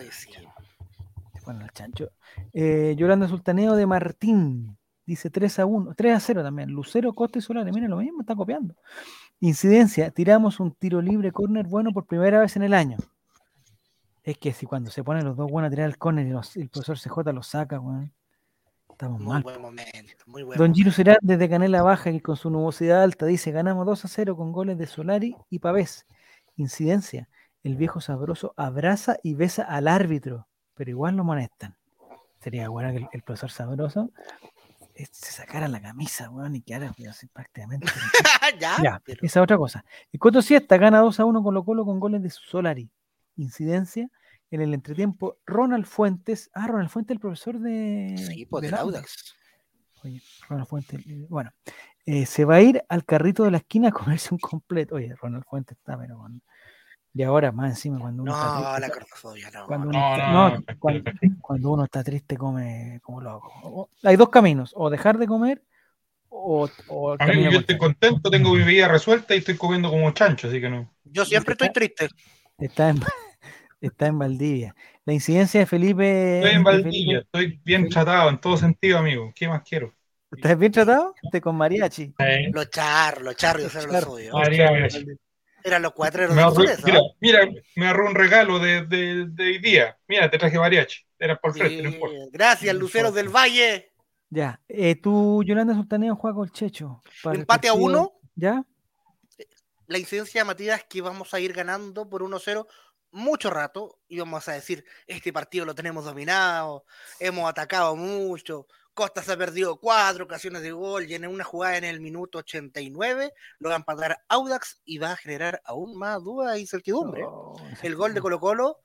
Speaker 1: Se ponen al chancho. Eh, Yolanda Sultaneo de Martín. Dice 3 a 1, 3 a 0 también. Lucero, Costa y Solari. Mira lo mismo, está copiando. Incidencia, tiramos un tiro libre corner bueno por primera vez en el año. Es que si cuando se ponen los dos buenos a tirar el y el profesor CJ lo saca, weón. Estamos muy mal. Buen momento, muy buen Don Giro será desde Canela Baja y con su nubosidad alta dice: ganamos 2 a 0 con goles de Solari y Pavés. Incidencia: el viejo sabroso abraza y besa al árbitro, pero igual lo molestan. Sería bueno que el, profesor sabroso eh, se sacara la camisa, weón, y quedara así, prácticamente. [LAUGHS] ya, ya esa otra cosa. El Coto Siesta gana 2 a 1 con Colo Colo con goles de Solari. Incidencia: en el entretiempo, Ronald Fuentes. Ah, Ronald Fuentes, el profesor de.
Speaker 2: Sí, pues de Audax.
Speaker 1: Oye, Ronald Fuentes. Eh, bueno, eh, se va a ir al carrito de la esquina a comerse un completo. Oye, Ronald Fuentes está, pero con. Y ahora más encima cuando uno
Speaker 2: no,
Speaker 1: está
Speaker 2: triste. la cartofobia, no.
Speaker 1: Cuando uno, está, cuando, uno está triste come como loco. hay dos caminos, o dejar de comer o, o
Speaker 4: Amigo, yo estoy contento, tengo mi vida resuelta y estoy comiendo como chancho, así que no.
Speaker 2: Yo siempre estoy triste.
Speaker 1: Está en, Está en Valdivia. La incidencia de Felipe.
Speaker 4: Estoy en Valdivia, estoy bien tratado en todo sentido, amigo. ¿Qué más quiero?
Speaker 1: ¿Estás bien tratado? Te con mariachi.
Speaker 2: Los charros, los charros, yo sé lo suyo. Mariachi. Eran los cuatreros
Speaker 4: de mira, mira, me agarró un regalo de, de, de, hoy día. Mira, te traje mariachi. Era por frente, no importa.
Speaker 2: Gracias, Luceros del Valle.
Speaker 1: Ya. Eh, tú, Yolanda Sultaneo, juega con el Checho.
Speaker 2: Empate a uno.
Speaker 1: ¿Ya?
Speaker 2: La incidencia, Matías, es que vamos a ir ganando por 1-0 mucho rato íbamos a decir, este partido lo tenemos dominado, hemos atacado mucho, Costa se ha perdido cuatro ocasiones de gol y en una jugada en el minuto 89 lo va a empatar Audax y va a generar aún más dudas y certidumbre. el gol de Colo Colo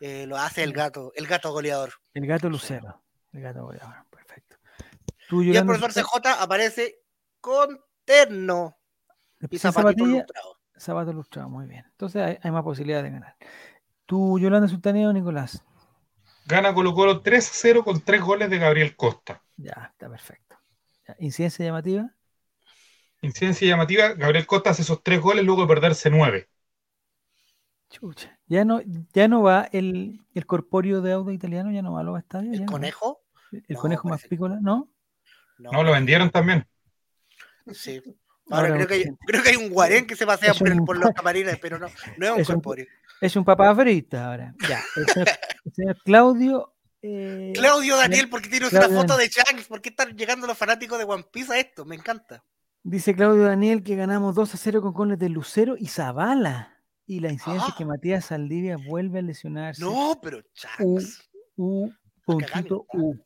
Speaker 2: eh, lo hace el gato, el gato goleador.
Speaker 1: El gato Lucero, el gato goleador, perfecto.
Speaker 2: y el profesor CJ aparece con terno
Speaker 1: y zapatito Sabato Lustrado, muy bien. Entonces hay, más posibilidad de ganar. ¿Tú, Yolanda Sultaneo, Nicolás?
Speaker 4: Gana Colo Colo 3-0 con tres goles de Gabriel Costa.
Speaker 1: Ya, está perfecto. ¿Incidencia llamativa?
Speaker 4: Incidencia llamativa, Gabriel Costa hace esos tres goles luego de perderse nueve.
Speaker 1: Chucha. Ya no, ya no va el, el corpóreo de auto italiano, ya no va a los estadios.
Speaker 2: ¿El conejo?
Speaker 1: ¿El conejo más pícola? ¿No?
Speaker 4: No, lo vendieron también.
Speaker 2: Sí. Ahora, creo, que hay, creo que hay un guarén que se pasea por, los camarines, pero no, no es un es corpóreo.
Speaker 1: es un papá frita ahora. Ya. El señor, Claudio. Eh,
Speaker 2: Claudio Daniel, ¿por qué tienes una foto de Shanks? ¿Por qué están llegando los fanáticos de One Piece a esto? Me encanta.
Speaker 1: Dice Claudio Daniel que ganamos 2 a 0 con goles de Lucero y Zavala. Y la incidencia es que ah. Matías Saldivia vuelve a lesionarse.
Speaker 2: No, pero Shanks.
Speaker 1: U, U puntito U.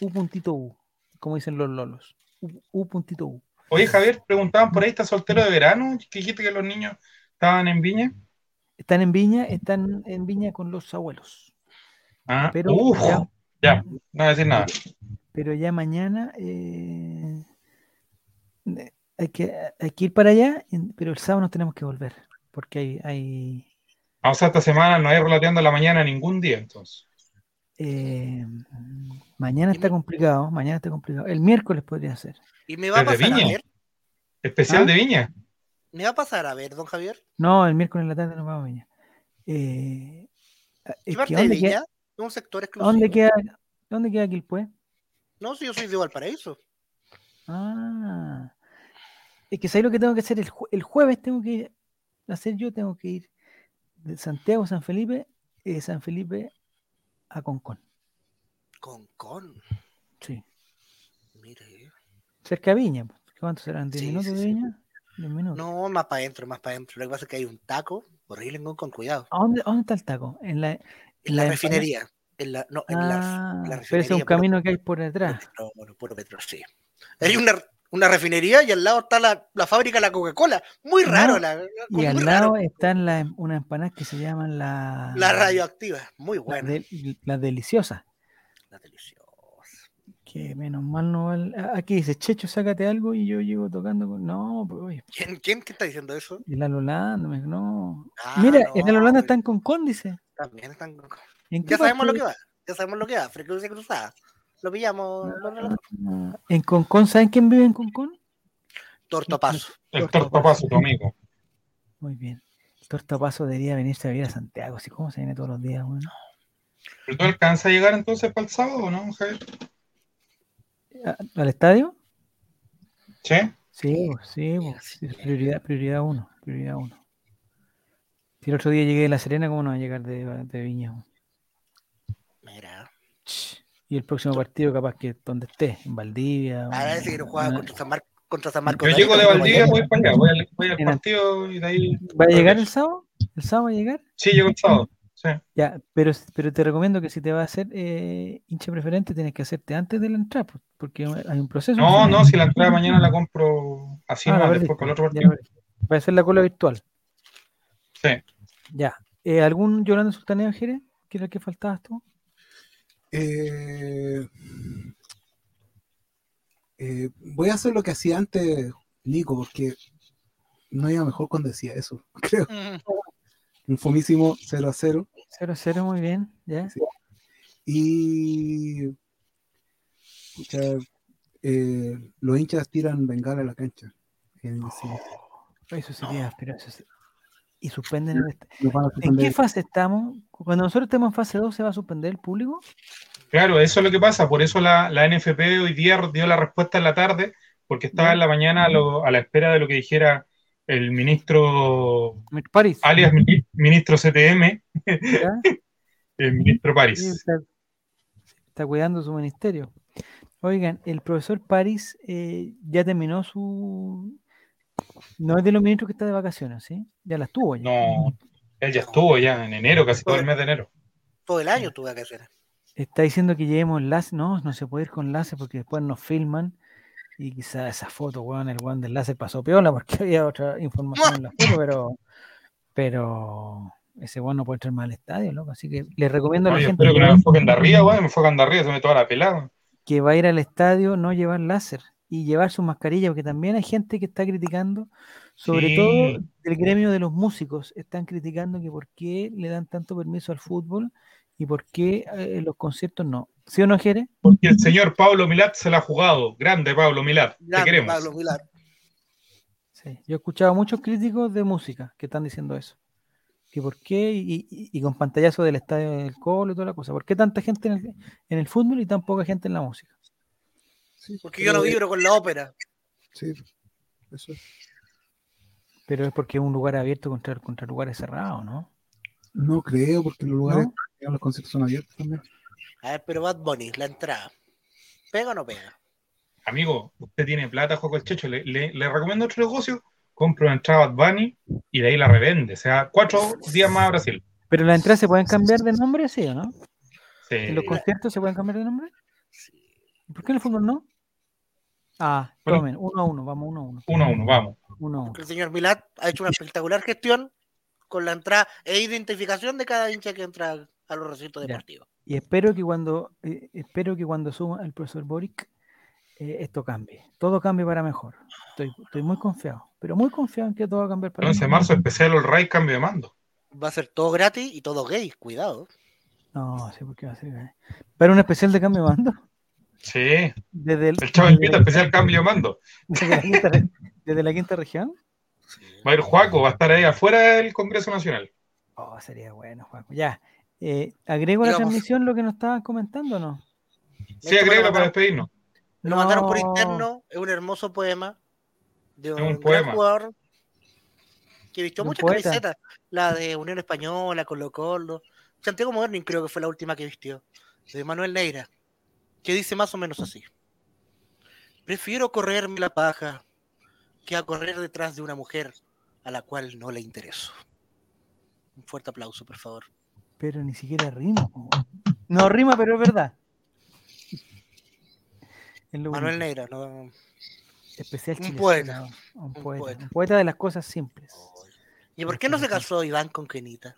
Speaker 1: U puntito U. Como dicen los lolos. U, U puntito U.
Speaker 4: Oye, Javier, preguntaban por ahí, ¿está soltero de verano? ¿Qué dijiste que los niños estaban en Viña?
Speaker 1: Están en Viña, están en Viña con los abuelos.
Speaker 4: Ah, pero ya, no voy a decir nada.
Speaker 1: Pero ya mañana eh, hay, que, hay que ir para allá, pero el sábado nos tenemos que volver, porque hay... hay...
Speaker 4: Vamos a esta semana no hay relateando la mañana ningún día, entonces.
Speaker 1: Eh, mañana está complicado, mañana está complicado. El miércoles podría ser.
Speaker 2: ¿Y me va a pasar a ver?
Speaker 4: ¿Especial ¿Ah? de Viña?
Speaker 2: ¿Me va a pasar a ver, don Javier?
Speaker 1: No, el miércoles en la tarde nos vamos a Viña. Eh,
Speaker 2: ¿Qué parte de Viña? un sector exclusivo.
Speaker 1: ¿Dónde queda, dónde queda Quilpue?
Speaker 2: No, si yo soy de Valparaíso.
Speaker 1: Ah. Es que ¿sabes lo que tengo que hacer? El, el jueves tengo que hacer yo, tengo que ir de Santiago, San Felipe, eh, San Felipe a Concón.
Speaker 2: Concón.
Speaker 1: Sí.
Speaker 2: Mire.
Speaker 1: Cerca de Viña. ¿Cuántos serán? ¿10 minutos de Viña?
Speaker 2: No, más para adentro, más para adentro. Lo que pasa es que hay un taco horrible en con cuidado.
Speaker 1: ¿A dónde, dónde está el taco? En la,
Speaker 2: en la, refinería. En la, no, en la,
Speaker 1: ah, Pero es un camino que hay por detrás.
Speaker 2: Por, por, por, sí. Hay una, una refinería y al lado está la, la fábrica de la Coca-Cola. Muy raro. la,
Speaker 1: y al lado están la, unas empanadas que se llaman la...
Speaker 2: La radioactiva, muy buena.
Speaker 1: Las la deliciosas.
Speaker 2: La deliciosa.
Speaker 1: Que menos mal no. Aquí dice, Checho, sácate algo y yo llego tocando con... No, pues
Speaker 2: ¿Quién, ¿Quién qué está diciendo eso?
Speaker 1: El Alolando, no. Ah, Mira, no, en Alolanda están con Con, dice.
Speaker 2: También están con Con. Ya sabemos lo que va, ya sabemos lo que va, frecuencia cruzada. Lo pillamos.
Speaker 1: ¿En Concón saben quién vive en Concón?
Speaker 2: Tortopaso.
Speaker 4: El Tortopaso, tu amigo.
Speaker 1: Muy bien. El Tortopaso debería venirse a vivir a Santiago, así como se viene todos los días, bueno.
Speaker 4: ¿Pero tú alcanzas a llegar entonces para el sábado o no, Javier?
Speaker 1: ¿Al estadio?
Speaker 4: Sí.
Speaker 1: Sí, sí, prioridad, prioridad uno, prioridad uno. Si el otro día llegué de La Serena, ¿cómo no va a llegar de, de Viña?
Speaker 2: Mira.
Speaker 1: Y el próximo partido, capaz que donde esté, en Valdivia.
Speaker 2: Ah, ese que no juega contra San, Mar contra San Marcos.
Speaker 4: Yo llego de Valdivia, voy para allá, voy al, voy al partido y de ahí.
Speaker 1: ¿Va a llegar el sábado? ¿El sábado va a llegar?
Speaker 4: Sí, llego el sábado. Sí.
Speaker 1: Ya, pero, pero te recomiendo que si te vas a hacer eh, hincha preferente, tienes que hacerte antes de la entrada, porque hay un proceso.
Speaker 4: No, no, si la entrada mañana la compro así, ah, no, después con el otro partido.
Speaker 1: Va a ser la cola virtual.
Speaker 4: Sí.
Speaker 1: Ya. Eh, ¿Algún Yolanda Sultaneo Jerez? ¿Qué era el que faltabas tú?
Speaker 3: Eh, eh, voy a hacer lo que hacía antes Nico, porque no iba mejor cuando decía eso, [LAUGHS] creo. Un fomísimo 0 a 0.
Speaker 1: 0 a 0, muy bien, ya.
Speaker 3: Y eh, los hinchas tiran bengala a la cancha.
Speaker 1: eso sería, pero eso, y suspenden el ¿En qué fase estamos? Cuando nosotros estemos en fase 2, ¿se va a suspender el público?
Speaker 4: Claro, eso es lo que pasa. Por eso la, la NFP hoy día dio la respuesta en la tarde, porque estaba en la mañana a, la espera de lo que dijera el ministro
Speaker 1: París.
Speaker 4: alias ministro CTM, [LAUGHS] el ministro París.
Speaker 1: está, cuidando su ministerio. Oigan, el profesor París eh, ya terminó su, no es de los ministros que está de vacaciones, ¿sí? Ya las tuvo ya.
Speaker 4: No, él ya estuvo ya en enero, casi todo el mes de enero.
Speaker 2: Todo el año tuvo vacaciones.
Speaker 1: Está diciendo que llevemos enlace. No, no se puede ir con láser porque después nos filman. Y quizá esa foto, weón, el weón del láser pasó piola porque [LAUGHS] había otra información en la foto, pero, pero ese weón no puede entrar más al estadio, loco. Así que les recomiendo a la gente.
Speaker 4: Espero que no me enfoquen de arriba, weón, me enfocan de arriba, se me toda la pelada.
Speaker 1: Que va a ir al estadio, no llevar láser y llevar su mascarilla, porque también hay gente que está criticando, sobre todo del gremio de los músicos, están criticando que por qué le dan tanto permiso al fútbol y por qué eh, los conciertos no. ¿Sí o no, Jere?
Speaker 4: Porque el señor Pablo Milat se la ha jugado. Grande Pablo Milat. Te queremos. Pablo Milat.
Speaker 1: Sí, yo he escuchado a muchos críticos de música que están diciendo eso. Que por qué, y, con pantallazo del estadio del Colo y toda la cosa, ¿por qué tanta gente en el, en el fútbol y tan poca gente en la música?
Speaker 2: Porque yo no vibro con la ópera.
Speaker 3: Sí, eso.
Speaker 1: Pero es porque es un lugar abierto contra, contra lugares cerrados, ¿no?
Speaker 3: No creo, porque los lugares, los conciertos son abiertos también.
Speaker 2: A ver, pero Bad Bunny, la entrada. ¿Pega o no pega?
Speaker 4: Amigo, usted tiene plata, Juego el Checho. Le, recomiendo otro negocio. Compro una entrada Bad Bunny y de ahí la revende. O sea, cuatro días más a Brasil.
Speaker 1: ¿Pero las entradas se pueden cambiar de nombre, sí o no? Sí. ¿En los conciertos se pueden cambiar de nombre? Sí. ¿Por qué en el fútbol no? Ah, tomen, uno a uno, vamos uno a uno.
Speaker 4: Uno a uno, vamos.
Speaker 2: Uno El señor Milat ha hecho una espectacular gestión con la entrada e identificación de cada hincha que entra a los recintos deportivos.
Speaker 1: Y espero que cuando eh, espero que cuando suma el profesor Boric eh, esto cambie. Todo cambie para mejor. Estoy, estoy muy confiado, pero muy confiado en que todo va a cambiar para
Speaker 4: 11 de marzo especial el RAI cambio de mando.
Speaker 2: Va a ser todo gratis y todo gay, cuidado.
Speaker 1: No, sí, porque va a ser gay. ¿Pero un especial de cambio de mando?
Speaker 4: Sí. Desde el, el Chavo invita especial cambio de mando.
Speaker 1: Desde la quinta, región.
Speaker 4: Va a ir Juaco, va a estar ahí afuera del Congreso Nacional.
Speaker 1: Oh, sería bueno, Juaco. Ya. Eh, ¿Agrego la transmisión lo que nos estaban comentando o no?
Speaker 4: Sí, agrego para despedirnos.
Speaker 2: Lo mandaron por interno, es un hermoso poema de un, gran jugador que vistió muchas camisetas. La de Unión Española, Colo Colo. Santiago Moderno creo que fue la última que vistió. De Manuel Neira que dice más o menos así. Prefiero correrme la paja que a correr detrás de una mujer a la cual no le intereso. Un fuerte aplauso, por favor.
Speaker 1: Pero ni siquiera rima. No rima, pero es verdad.
Speaker 2: Manuel Neira, no.
Speaker 1: Especial
Speaker 2: un poeta.
Speaker 1: Un, poeta. un poeta de las cosas simples.
Speaker 2: ¿Y por qué no se casó Iván con Kenita?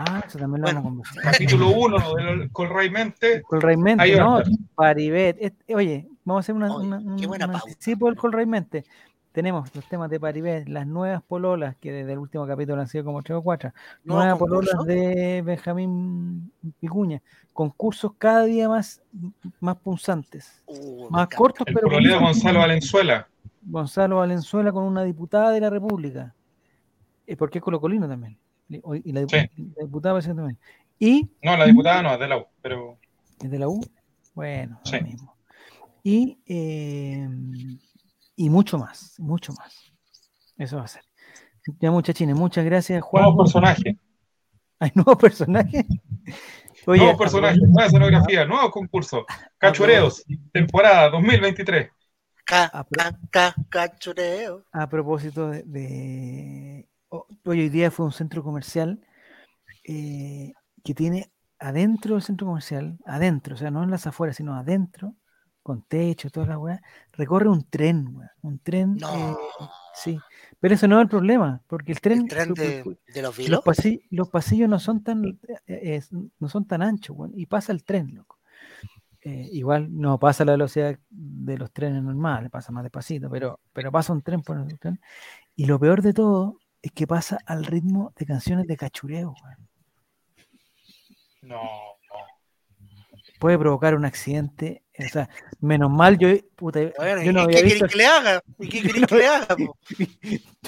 Speaker 1: Ah, eso también lo vamos a conversar.
Speaker 4: Capítulo [LAUGHS] 1 del Colray Mente.
Speaker 1: Colray Mente, ¿no? Paribet. Oye, vamos a hacer una, una,
Speaker 2: qué buena
Speaker 1: pausa. Sí, por el Colray Mente. Tenemos los temas de Paribet, las nuevas pololas, que desde el último capítulo han sido como tres o cuatro. nuevas pololas de Benjamín Picuña. Concursos cada día más, más punzantes. Uh, más cortos,
Speaker 4: el
Speaker 1: pero.
Speaker 4: Gonzalo Valenzuela.
Speaker 1: Gonzalo Valenzuela con una diputada de la República. Eh, porque es colocolino también. Y la, diputada también. Y,
Speaker 4: no, la diputada no, es de la U, pero...
Speaker 1: ¿Es de la U? Bueno, lo mismo. Y, eh, y mucho más, mucho más. Eso va a ser. Ya muchachines, muchas gracias, Juan.
Speaker 4: Nuevo personaje. [LAUGHS]
Speaker 1: ¿Hay nuevo personaje? [LAUGHS]
Speaker 4: Oye, nuevo personaje, nueva escenografía, nuevo concurso. Cachureos, temporada 2023.
Speaker 2: Ca, cachureo.
Speaker 1: A propósito de hoy día fue un centro comercial eh, que tiene adentro del centro comercial, adentro, o sea, no en las afueras, sino adentro, con techo, toda la weá, recorre un tren, un tren. Eh, sí, pero eso no es el problema, porque el tren.
Speaker 2: de, los,
Speaker 1: los, los, pasillos no son tan, eh, no son tan anchos, y pasa el tren, loco. igual no pasa la velocidad de los trenes normales, pasa más despacito, pero, pero pasa un tren por el tren. Y lo peor de todo es que pasa al ritmo de canciones de cachureo.
Speaker 4: No,
Speaker 1: Puede provocar un accidente. O sea, menos mal yo, puta, yo no había
Speaker 2: ¿qué
Speaker 1: visto.
Speaker 2: que le haga? ¿Y qué querés que le [LAUGHS] haga?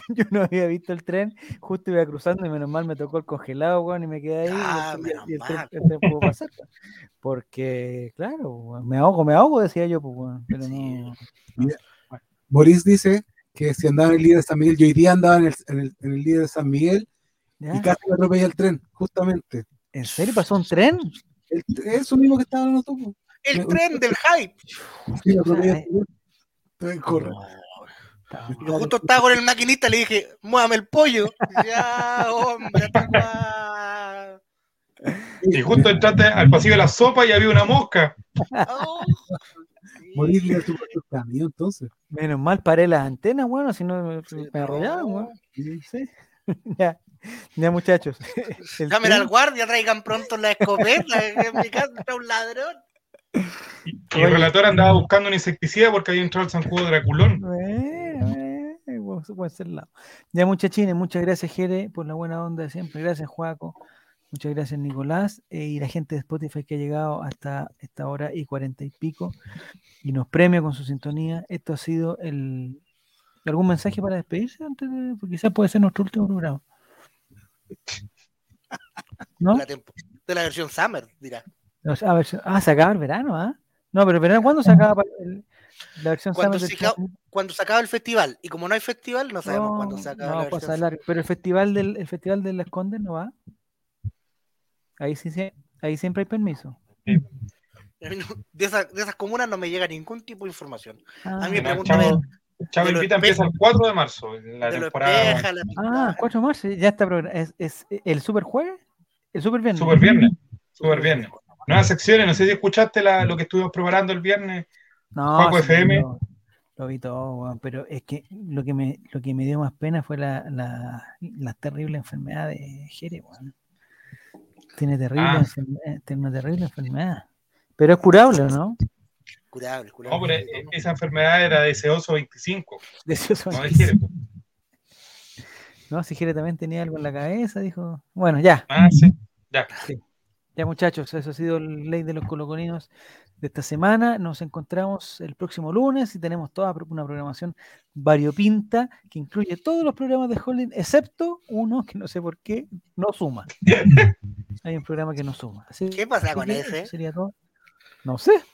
Speaker 1: yo no había visto el tren, justo iba cruzando y menos mal me tocó el congelado, weón, y me quedé ahí.
Speaker 2: Ah,
Speaker 1: y, el, tren, pudo pasar. Porque, claro, me ahogo, me ahogo, decía yo, pues, weón. Pero no.
Speaker 3: Boris dice que si andaba en el líder de San Miguel, yo hoy día andaba en el, en el, en el líder de San Miguel y casi me atropellé el tren, justamente.
Speaker 1: ¿En serio pasó un tren?
Speaker 3: El, eso mismo que estaba en los topos.
Speaker 2: El tren del hype.
Speaker 3: Sí, me atropellé el corre.
Speaker 2: Yo justo estaba con el maquinista, le dije, muévame el pollo. ya, [LAUGHS] hombre,
Speaker 4: Y justo entraste al pasillo de la sopa y había una mosca.
Speaker 2: Oh,
Speaker 3: Morirle a tu [LAUGHS] camión, entonces.
Speaker 1: Menos mal paré las antenas, bueno, si no me, me arrollaban, Sí. [LAUGHS] ya. Ya, muchachos. [LAUGHS]
Speaker 2: Llamen al guardia, traigan pronto la escopeta, en mi casa está un ladrón.
Speaker 4: Y, el relator andaba buscando un insecticida porque había entrado el zancudo Draculón.
Speaker 1: Bueno, puede ser lado. Ya, muchachines, muchas gracias, Jere, por la buena onda de siempre. Gracias, Juaco. Muchas gracias, Nicolás. Eh, y la gente de Spotify que ha llegado hasta esta hora y cuarenta y pico y nos premia con su sintonía. Esto ha sido el. ¿Algún mensaje para despedirse antes de.? Porque quizás puede ser nuestro último programa.
Speaker 2: ¿No? de la versión Summer, dirá.
Speaker 1: ah, se acaba el verano, ¿ah? No, pero el verano, ¿cuándo se acaba la versión
Speaker 2: cuando
Speaker 1: Summer?
Speaker 2: Se cuando se acaba el festival. Y como no hay festival, no sabemos cuándo se acaba la versión
Speaker 1: Pero el festival del el festival de la Esconde no va. Ahí sí, ahí siempre hay permiso.
Speaker 2: De, esas, de esas comunas no me llega ningún tipo de información. a mí me
Speaker 4: preguntan. Chavo Invita empieza el 4 de marzo. La temporada.
Speaker 1: ah, 4 de marzo, ya está. ¿Es, es el super jueves? ¿El super viernes?
Speaker 4: Super viernes. Super viernes. Nuevas secciones, no sé si escuchaste la, lo que estuvimos preparando el viernes.
Speaker 1: No, FM. Lo, vi todo, pero es que lo que me, lo que me dio más pena fue la, la, la terrible enfermedad de Jere, tiene, terrible ah. tiene una terrible enfermedad. Pero es curable, ¿no?
Speaker 2: Curable, curable.
Speaker 4: No, pero e, esa enfermedad era deseoso 25.
Speaker 1: Deseoso 25. No, si Jere también tenía algo en la cabeza, dijo. Bueno, ya.
Speaker 4: Ah, sí, ya.
Speaker 1: Ya, muchachos, eso ha sido el ley de los coloconinos de esta semana. Nos encontramos el próximo lunes y tenemos toda una programación variopinta que incluye todos los programas de Holland, excepto uno que no sé por qué no suma. [LAUGHS] Hay un programa que no suma.
Speaker 2: ¿Qué pasa con ese?
Speaker 1: Sería todo. No sé,